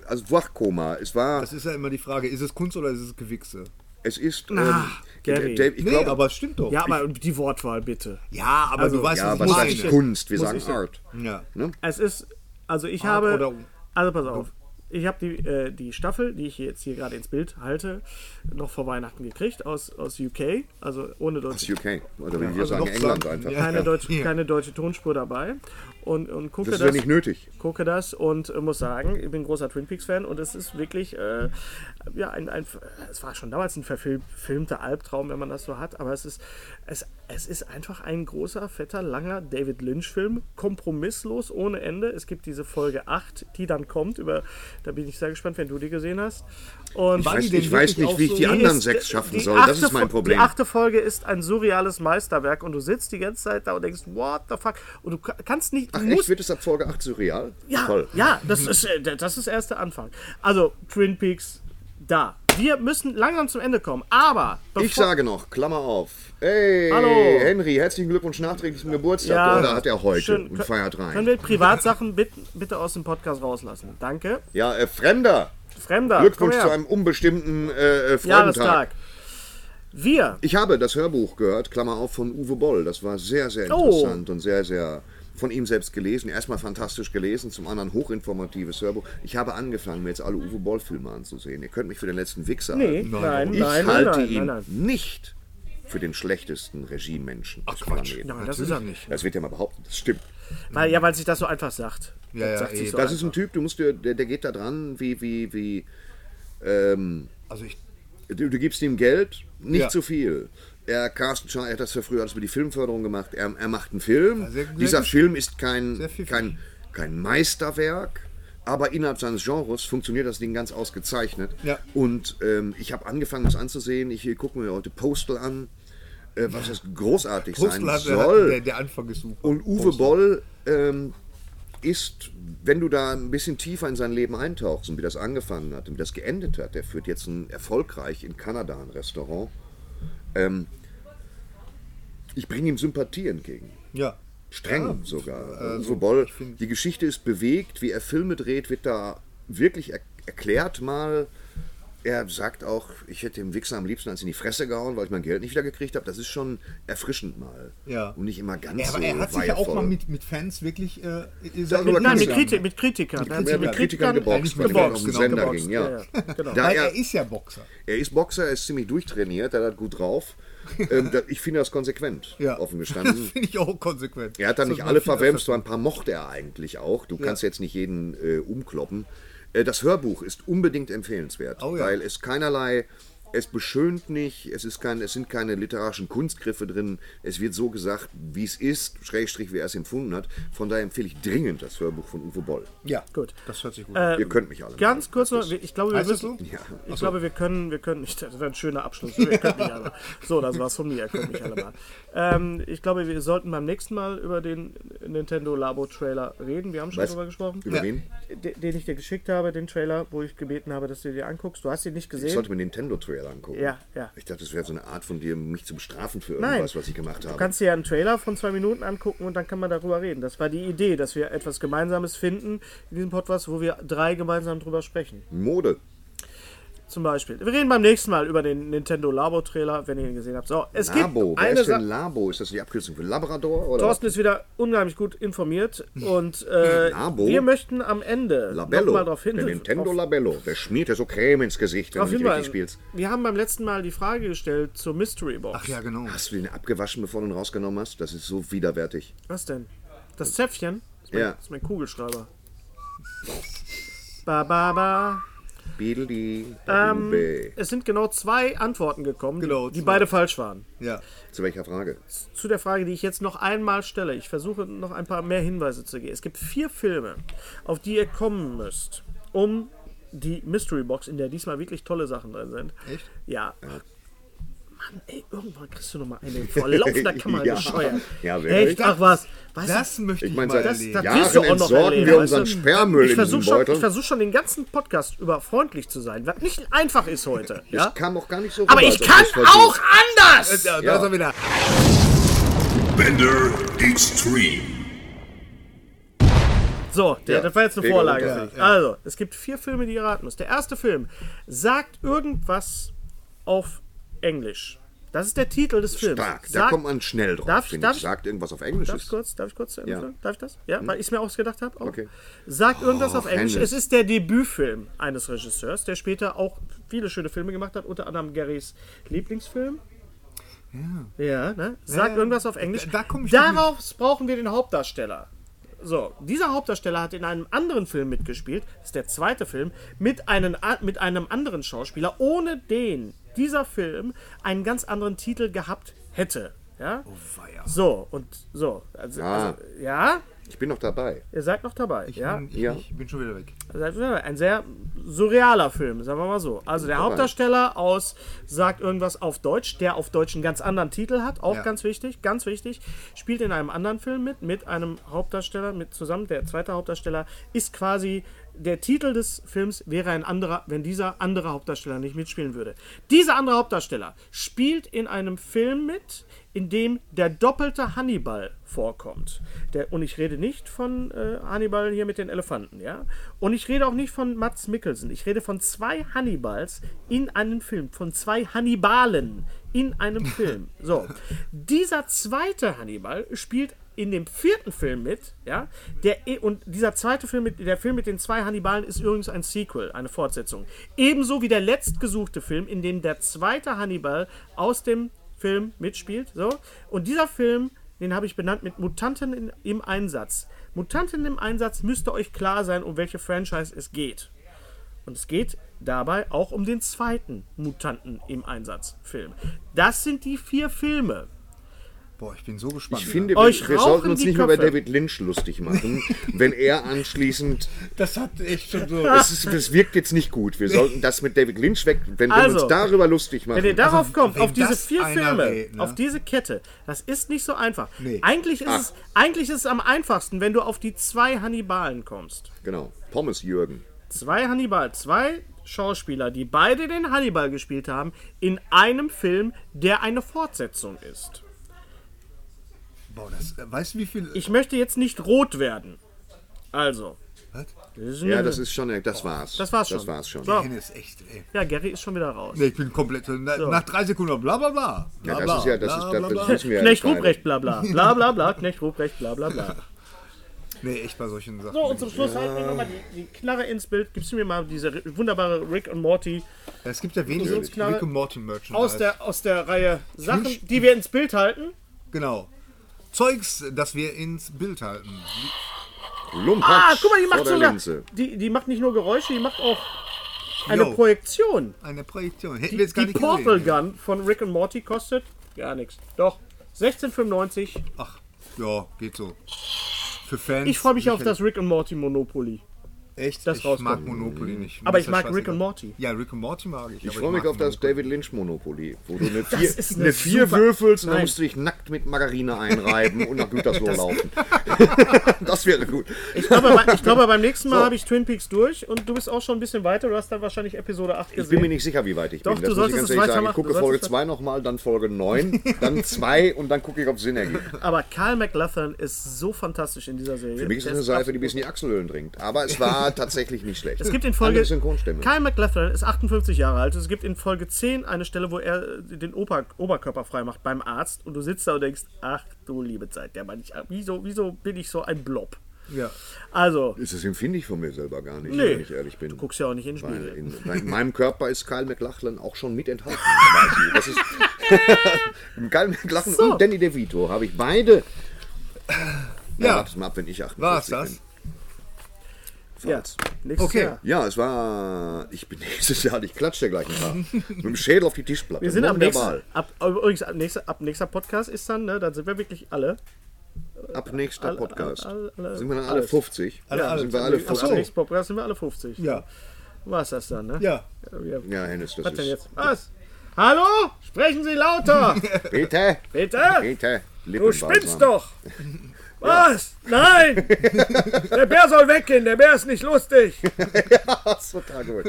also Wachkoma. Es war, Das ist ja immer die Frage, ist es Kunst oder ist es Gewichse? es ist. Na, Gary. Dave, ich Nee, glaube, aber es stimmt doch. ja, aber die Wortwahl bitte. Ja, aber Also, du weißt, ja, was was ich heißt meine. Kunst? Wir Muss sagen ich sagen. Art. Ja. Ne? Es ist, also ich Art habe, oder- also pass auf, ich habe die, äh, die Staffel, die ich jetzt hier gerade ins Bild halte, noch vor Weihnachten gekriegt aus, aus UK, also ohne Aus deutsche, UK. Oder wie wir also sagen, noch England sagen, einfach. ja. keine, deutsche, Ja. keine deutsche Tonspur dabei. Und, und gucke Das das, ist ja nicht nötig. gucke das und äh, muss sagen, ich bin großer Twin Peaks Fan und es ist wirklich, äh, ja, ein, ein, es war schon damals ein verfilmter Albtraum, wenn man das so hat, aber es ist, es, es ist einfach ein großer, fetter, langer David Lynch-Film, kompromisslos, ohne Ende. Es gibt diese Folge 8, die dann kommt, über, da bin ich sehr gespannt, wenn du die gesehen hast. Und Ich weiß, ich weiß nicht, wie ich so- die anderen sechs schaffen soll. Das ist mein Problem. Die achte Folge ist ein surreales Meisterwerk und du sitzt die ganze Zeit da und denkst, what the fuck? Und du ka- kannst nicht, du Ach, musst echt? Wird es ab Folge 8 surreal? ja, Toll. ja, das ist, äh, das ist erst der Anfang. Also, Twin Peaks, da. Wir müssen langsam zum Ende kommen, aber Ich sage noch, Klammer auf. Hey, Hallo. Henry, herzlichen Glückwunsch nachträglich zum Geburtstag. Ja. Oder hat er heute Schön. und feiert rein? Können wir Privatsachen bitte, bitte aus dem Podcast rauslassen? Danke. Ja, äh, Fremder. Fremder, Glückwunsch zu einem unbestimmten äh, äh, Freudentag. Wir, Ich habe das Hörbuch gehört, Klammer auf, von Uwe Boll. Das war sehr, sehr Oh. interessant und sehr, sehr von ihm selbst gelesen. Erstmal fantastisch gelesen, zum anderen hochinformatives Hörbuch. Ich habe angefangen, mir jetzt alle Uwe Boll-Filme anzusehen. Ihr könnt mich für den letzten Wichser nee, halten. nein, Ich nein, nein, halte nein, ihn nein, nein. nicht für den schlechtesten Regiemenschen des Planeten. Nein, das ist er nicht. Das wird ja mal behauptet, das stimmt. Weil, ja, weil sich das so einfach sagt. Ja, ja, Das sagt eh. so Das ist ein einfach. Typ, du musst dir, der, der geht da dran, wie, wie, wie, ähm, Also ich, du, du gibst ihm Geld, nicht Ja. zu viel. Er, Carsten Schar, er hat das ja früher alles mit die Filmförderung gemacht. Er, er macht einen Film. sehr- sehr Dieser gut. Film ist kein, Sehr kein, kein Meisterwerk, aber innerhalb seines Genres funktioniert das Ding ganz ausgezeichnet. Ja. Und ähm, ich habe angefangen, das anzusehen. Ich gucke mir heute Postal an, äh, was das großartig Postel sein hat, soll. der, der Anfang ist super. Und Uwe Boll ähm, ist, wenn du da ein bisschen tiefer in sein Leben eintauchst und wie das angefangen hat und wie das geendet hat, der führt jetzt ein erfolgreich in Kanada ein Restaurant. Ähm, ich bringe ihm Sympathie entgegen. Ja. Streng sogar. Uwe Boll, die Geschichte ist bewegt, wie er Filme dreht, wird da wirklich er erklärt mal. Er sagt auch, ich hätte dem Wichser am liebsten eins in die Fresse gehauen, weil ich mein Geld nicht wieder gekriegt habe. Das ist schon erfrischend mal. Ja. Und nicht immer ganz Er, so aber er hat sich ja auch mal mit, mit Fans wirklich äh, Darüber Nein, mit, Ja. Kriti mit Kritikern. Er hat sich Ja, mit Kritikern geboxt, weil er er auf den den Sender geboxt, ging, ja. ja, ja, genau. Da Weil er, er ist ja Boxer. er ist Boxer, er ist ziemlich durchtrainiert, er hat gut drauf. ähm, da, ich finde das konsequent, Ja. offen Das gestanden. finde ich auch konsequent. Er hat da Das nicht alle öfter aber ein paar mochte er eigentlich auch. Du kannst jetzt nicht jeden äh, umkloppen. Äh, das Hörbuch ist unbedingt empfehlenswert, Oh ja. weil es keinerlei, es beschönt nicht, es, ist kein, es sind keine literarischen Kunstgriffe drin, es wird so gesagt, wie es ist, Schrägstrich, wie er es empfunden hat. Von daher empfehle ich dringend das Hörbuch von Uwe Boll. Ja, Gut. das hört sich gut an. Ihr könnt mich alle. Ganz kurz noch, ich glaube, wir müssen. so? Ja. Ich glaube, wir können, wir können nicht. Das ist ein schöner Abschluss. Wir können nicht alle. So, das war's von mir. Ihr könnt mich alle mal. Ähm, ich glaube, wir sollten beim nächsten Mal über den Nintendo Labo Trailer reden. Wir haben schon Was? darüber gesprochen. Über wen? De- Den ich dir geschickt habe, den Trailer, wo ich gebeten habe, dass du dir anguckst. Du hast ihn nicht Ich gesehen. sollte mir Nintendo-Trailer angucken. Ja, ja. Ich dachte, das wäre so eine Art von dir, mich zu bestrafen für Nein. irgendwas, was ich gemacht habe. Du kannst dir ja einen Trailer von zwei Minuten angucken und dann kann man darüber reden. Das war die Idee, dass wir etwas Gemeinsames finden in diesem Podcast, wo wir drei gemeinsam drüber sprechen. Mode. Zum Beispiel. Wir reden beim nächsten Mal über den Nintendo Labo Trailer, wenn ihr ihn gesehen habt. So, es Labo. gibt Wer eine ist denn Sache. Labo? Ist das die Abkürzung für Labrador? Oder? Thorsten ist wieder unheimlich gut informiert und äh, Labo? wir möchten am Ende Labello. nochmal darauf der hinweisen. Nintendo Labello. Der schmiert ja so Creme ins Gesicht, wenn du nicht richtig spielst. Wir haben beim letzten Mal die Frage gestellt zur Mystery Box. Ach ja, genau. Hast du den abgewaschen, bevor du ihn rausgenommen hast? Das ist so widerwärtig. Was denn? Das Zäpfchen? Das ist mein, Ja. das ist mein Kugelschreiber. Ba, ba, ba. Bideli, Ähm, es sind genau zwei Antworten gekommen, Genau, die, die zwei. beide falsch waren. Ja. Zu welcher Frage? Zu der Frage, die ich jetzt noch einmal stelle. Ich versuche noch ein paar mehr Hinweise zu geben. Es gibt vier Filme, auf die ihr kommen müsst, um die Mystery Box, in der diesmal wirklich tolle Sachen drin sind. Echt? Ja. Mann, ey, irgendwann kriegst du noch mal eine vor laufender Kamera Ja. bescheuert. Ja, wirklich. Echt? Ach was. Weißt Das möchte ich, Ich meine, mal erleben. das Jahren wirst du auch noch entsorgen erleben, wir weißt unseren du? Sperrmüll ich in diesem versuche schon, Beutel. ich versuch schon den ganzen Podcast über freundlich zu sein, was nicht einfach ist heute. Das Ja? kam auch gar nicht so Aber rüber, ich als ob kann auch anders! Ja, da Ja. ist er wieder. Bender Extreme. So, der, Ja, das war jetzt eine Wege Vorlage. runter. für dich. Also, es gibt vier Filme, die ihr raten müsst. Der erste Film sagt irgendwas auf Englisch. Das ist der Titel des Films. Stark, da Sag- kommt man schnell drauf. Darf darf ich. Sagt irgendwas auf Englisch. Darf ich kurz, darf ich kurz zu Ende Ja. Darf ich das? Ja, weil ich es mir ausgedacht habe. auch. Okay. Sagt irgendwas auf Englisch. Hennes. Es ist der Debütfilm eines Regisseurs, der später auch viele schöne Filme gemacht hat, unter anderem Garys Lieblingsfilm. Ja. Ja, ne? Sagt ja. irgendwas auf Englisch. Da- da Darauf brauchen wir den Hauptdarsteller. So, dieser Hauptdarsteller hat in einem anderen Film mitgespielt, das ist der zweite Film, mit einem, a- mit einem anderen Schauspieler, ohne den dieser Film einen ganz anderen Titel gehabt hätte. Ja? So, und so. Also, Ah. also, ja, Ich bin noch dabei. ihr seid noch dabei. Ich, ja? bin, ich, Ja. ich bin schon wieder weg. Also, Ein sehr surrealer Film, sagen wir mal so. Also der Hauptdarsteller aus sagt irgendwas auf Deutsch, der auf Deutsch einen ganz anderen Titel hat, auch Ja. ganz wichtig, ganz wichtig, spielt in einem anderen Film mit, mit einem Hauptdarsteller mit zusammen. Der zweite Hauptdarsteller ist quasi der Titel des Films wäre ein anderer, wenn dieser andere Hauptdarsteller nicht mitspielen würde. Dieser andere Hauptdarsteller spielt in einem Film mit, in dem der doppelte Hannibal vorkommt. Der, und ich rede nicht von äh, Hannibal hier mit den Elefanten, ja. Und ich rede auch nicht von Mats Mikkelsen. Ich rede von zwei Hannibals in einem Film, von zwei Hannibalen in einem Film. So, dieser zweite Hannibal spielt in dem vierten Film mit, ja, der und dieser zweite Film mit der Film mit den zwei Hannibalen ist übrigens ein Sequel, eine Fortsetzung. Ebenso wie der letztgesuchte Film, in dem der zweite Hannibal aus dem Film mitspielt, so. Und dieser Film, den habe ich benannt mit Mutanten in, im Einsatz. Mutanten im Einsatz müsste euch klar sein, um welche Franchise es geht. Und es geht dabei auch um den zweiten Mutanten im Einsatz-Film. Das sind die vier Filme. Boah, ich bin so gespannt. Ich finde, wir, Euch wir rauchen sollten uns nicht mehr über Köpfe. David Lynch lustig machen, wenn er anschließend. das hat echt schon so. Das, ist, das wirkt jetzt nicht gut. Wir sollten das mit David Lynch weg, wenn wir Also, uns darüber lustig machen. Wenn ihr darauf kommt, wenn auf diese vier Filme, rät, ne? auf diese Kette, das ist nicht so einfach. Nee. Eigentlich, ist es, eigentlich ist es am einfachsten, wenn du auf die zwei Hannibalen kommst. genau. Pommes Jürgen. Zwei Hannibal, zwei Schauspieler, die beide den Hannibal gespielt haben, in einem Film, der eine Fortsetzung ist. Boah, das, äh, weißt du, wie viel. Ich möchte jetzt nicht rot werden. Also. Was? Das Ja, das ist schon. Das war's. Das war's schon. Das war's schon. So. Ist echt, ey. Ja, Gary ist schon wieder raus. Nee, ich bin komplett. Na, Nach drei Sekunden bla bla bla. Ja, bla, das bla, ist ja, das, bla, ist, bla, das, bla. das wissen wir ja. Knecht beide. Ruprecht, bla bla. Bla bla bla, Knecht Ruprecht, bla bla bla. Nee, echt bei solchen Sachen. So, und zum Schluss halten wir nochmal die, die Knarre ins Bild. Gibst du mir mal diese wunderbare Rick und Morty Es gibt ja wenig Rick und Morty Merchandise. aus der, aus der Reihe Sachen, die wir ins Bild halten. Genau. Zeugs, das wir ins Bild halten. Lumpatsch Ah, guck mal, die macht sogar. Die, die macht nicht nur Geräusche, die macht auch eine Jo. Projektion. Eine Projektion. Hätten Die, wir jetzt gar die nicht Portal gesehen. Gun von Rick und Morty kostet gar nichts. Doch, 16,95. Ach, ja, geht so. Für Fans. Ich freue mich auf das Rick und Morty Monopoly. Echt? das ich rauskommt. mag Monopoly nicht. Mir Aber ich mag Rick scheißegal. und Morty. Ja, Rick und Morty mag ich. Ich freue mich auf das. David Lynch Monopoly, wo du eine 4 ist eine eine vier würfelst und dann musst du dich nackt mit Margarine einreiben und nach Gütersloh laufen. das wäre gut. Ich glaube, ich glaube beim nächsten Mal habe ich Twin Peaks durch und du bist auch schon ein bisschen weiter. Du hast dann wahrscheinlich Episode 8 gesehen. Ich bin mir nicht sicher, wie weit ich Doch, bin. du Das muss ich ganz ehrlich sagen. Ich gucke Du Folge solltest 2 nochmal, dann Folge 9, dann 2 und dann gucke ich, ob es Sinn ergibt. Aber Carl McLaughlin ist so fantastisch in dieser Serie. Für mich ist es eine Seife, die bis in die Achselhöhlen dringt. Aber es war tatsächlich nicht schlecht. Es gibt in Folge. Kyle MacLachlan ist 58 Jahre alt. Es gibt in Folge 10 eine Stelle, wo er äh, den Ober Oberkörper frei macht beim Arzt und du sitzt da und denkst, ach du liebe Zeit, der Mann, ich, wieso, wieso bin ich so ein Blob? Ja. Also, Das empfinde ich von mir selber gar nicht, Nee. wenn ich ehrlich bin. du guckst ja auch nicht in den Spiegel. in, in meinem Körper ist Kyle McLachlan auch schon mit enthalten. Das ist Kyle McLachlan So. und Danny DeVito habe ich beide. Ja, Ja. wartet mal ab, wenn ich 48 War es das? bin. Ja, nächstes Okay. Jahr. Ja, es war. Ich bin nächstes Jahr, ich klatsche gleich ein paar. mit dem Schädel auf die Tischplatte. Wir sind am der nächsten, ab, übrigens, ab nächster, ab nächster Podcast ist dann, ne, dann sind wir wirklich alle. Ab nächster Alle- Podcast. alle- alle- sind wir dann alle alles. 50? Alle- ja, alle- sind wir alle Ab 50? nächsten Podcast sind wir alle 50. Ja. War es das dann, ne? Ja. Ja. Ja, Hennes, das Was denn ist. jetzt? Was? Hallo? Sprechen Sie lauter! Bitte, Bitte? bitte. Du spinnst doch! Was? Nein! Der Bär soll weggehen, der Bär ist nicht lustig. Das ist total gut.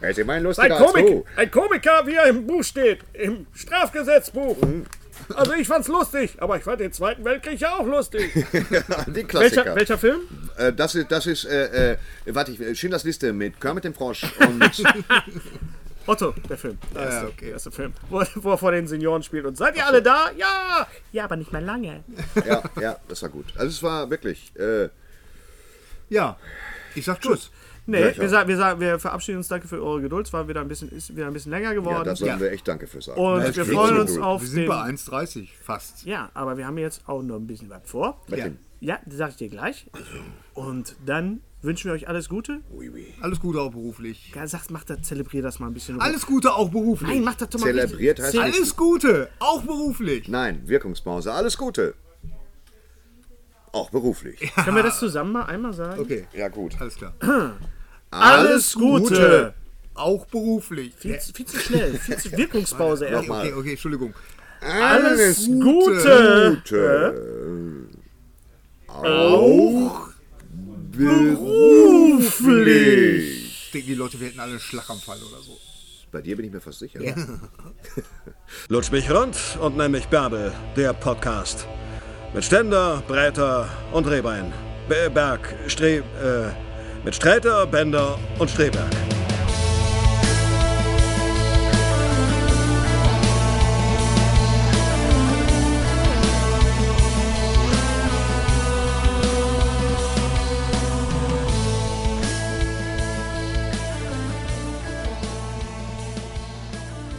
Er ist immer ein Ein, lustiger als Komik, du. ein Komiker, wie er im Buch steht, im Strafgesetzbuch. Mhm. Also ich fand's lustig, aber ich fand den Zweiten Weltkrieg ja auch lustig. Die Klassiker. Welcher, welcher Film? Äh, das ist, das ist äh, äh, warte, ich, Schindlers Liste mit Kermit dem Frosch und Otto, der Film. Der erste, okay. der erste Film. Wo, wo er vor den Senioren spielt und seid ihr alle da? Ja! Ja, aber nicht mehr lange. Ja, ja, das war gut. Also es war wirklich. Äh, Ja, ich sag Tschüss. Nee, Ja, wir, sagen, wir, sagen, wir verabschieden uns. Danke für eure Geduld. Es war wieder ein bisschen, ist wieder ein bisschen länger ja, geworden. da sollten wir echt Danke für sagen. und Das wir freuen so uns gut. auf Wir sind den. bei 1,30 fast. Ja, aber wir haben jetzt auch noch ein bisschen was vor. Ja. Ja, das sage ich dir gleich. Und dann wünschen wir euch alles Gute. Alles Gute auch beruflich. Ja, sag, mach das, zelebrier das mal ein bisschen. Alles Gute auch beruflich. Nein, mach das doch mal Zelebriert heißt. Alles Gute auch beruflich. Nein, Wirkungspause. Alles Gute. Auch beruflich. Können wir das zusammen mal einmal sagen? Okay, Ja, gut. alles klar. Alles Gute. Auch beruflich. Viel, zu- viel zu schnell. Viel zu Wirkungspause. Okay, ehrlich. okay, okay, Entschuldigung. Alles Gute. Gute. Auch Beruflich. Ich denke, die Leute, wir hätten alle einen Schlaganfall oder so. Bei dir bin ich mir fast sicher. Lutsch mich rund und nenn mich Bärbel, der Podcast. Mit Ständer, Breiter und Rehbein. Be- Berg, Stre... Äh, mit Sträter, Bender und Streberg.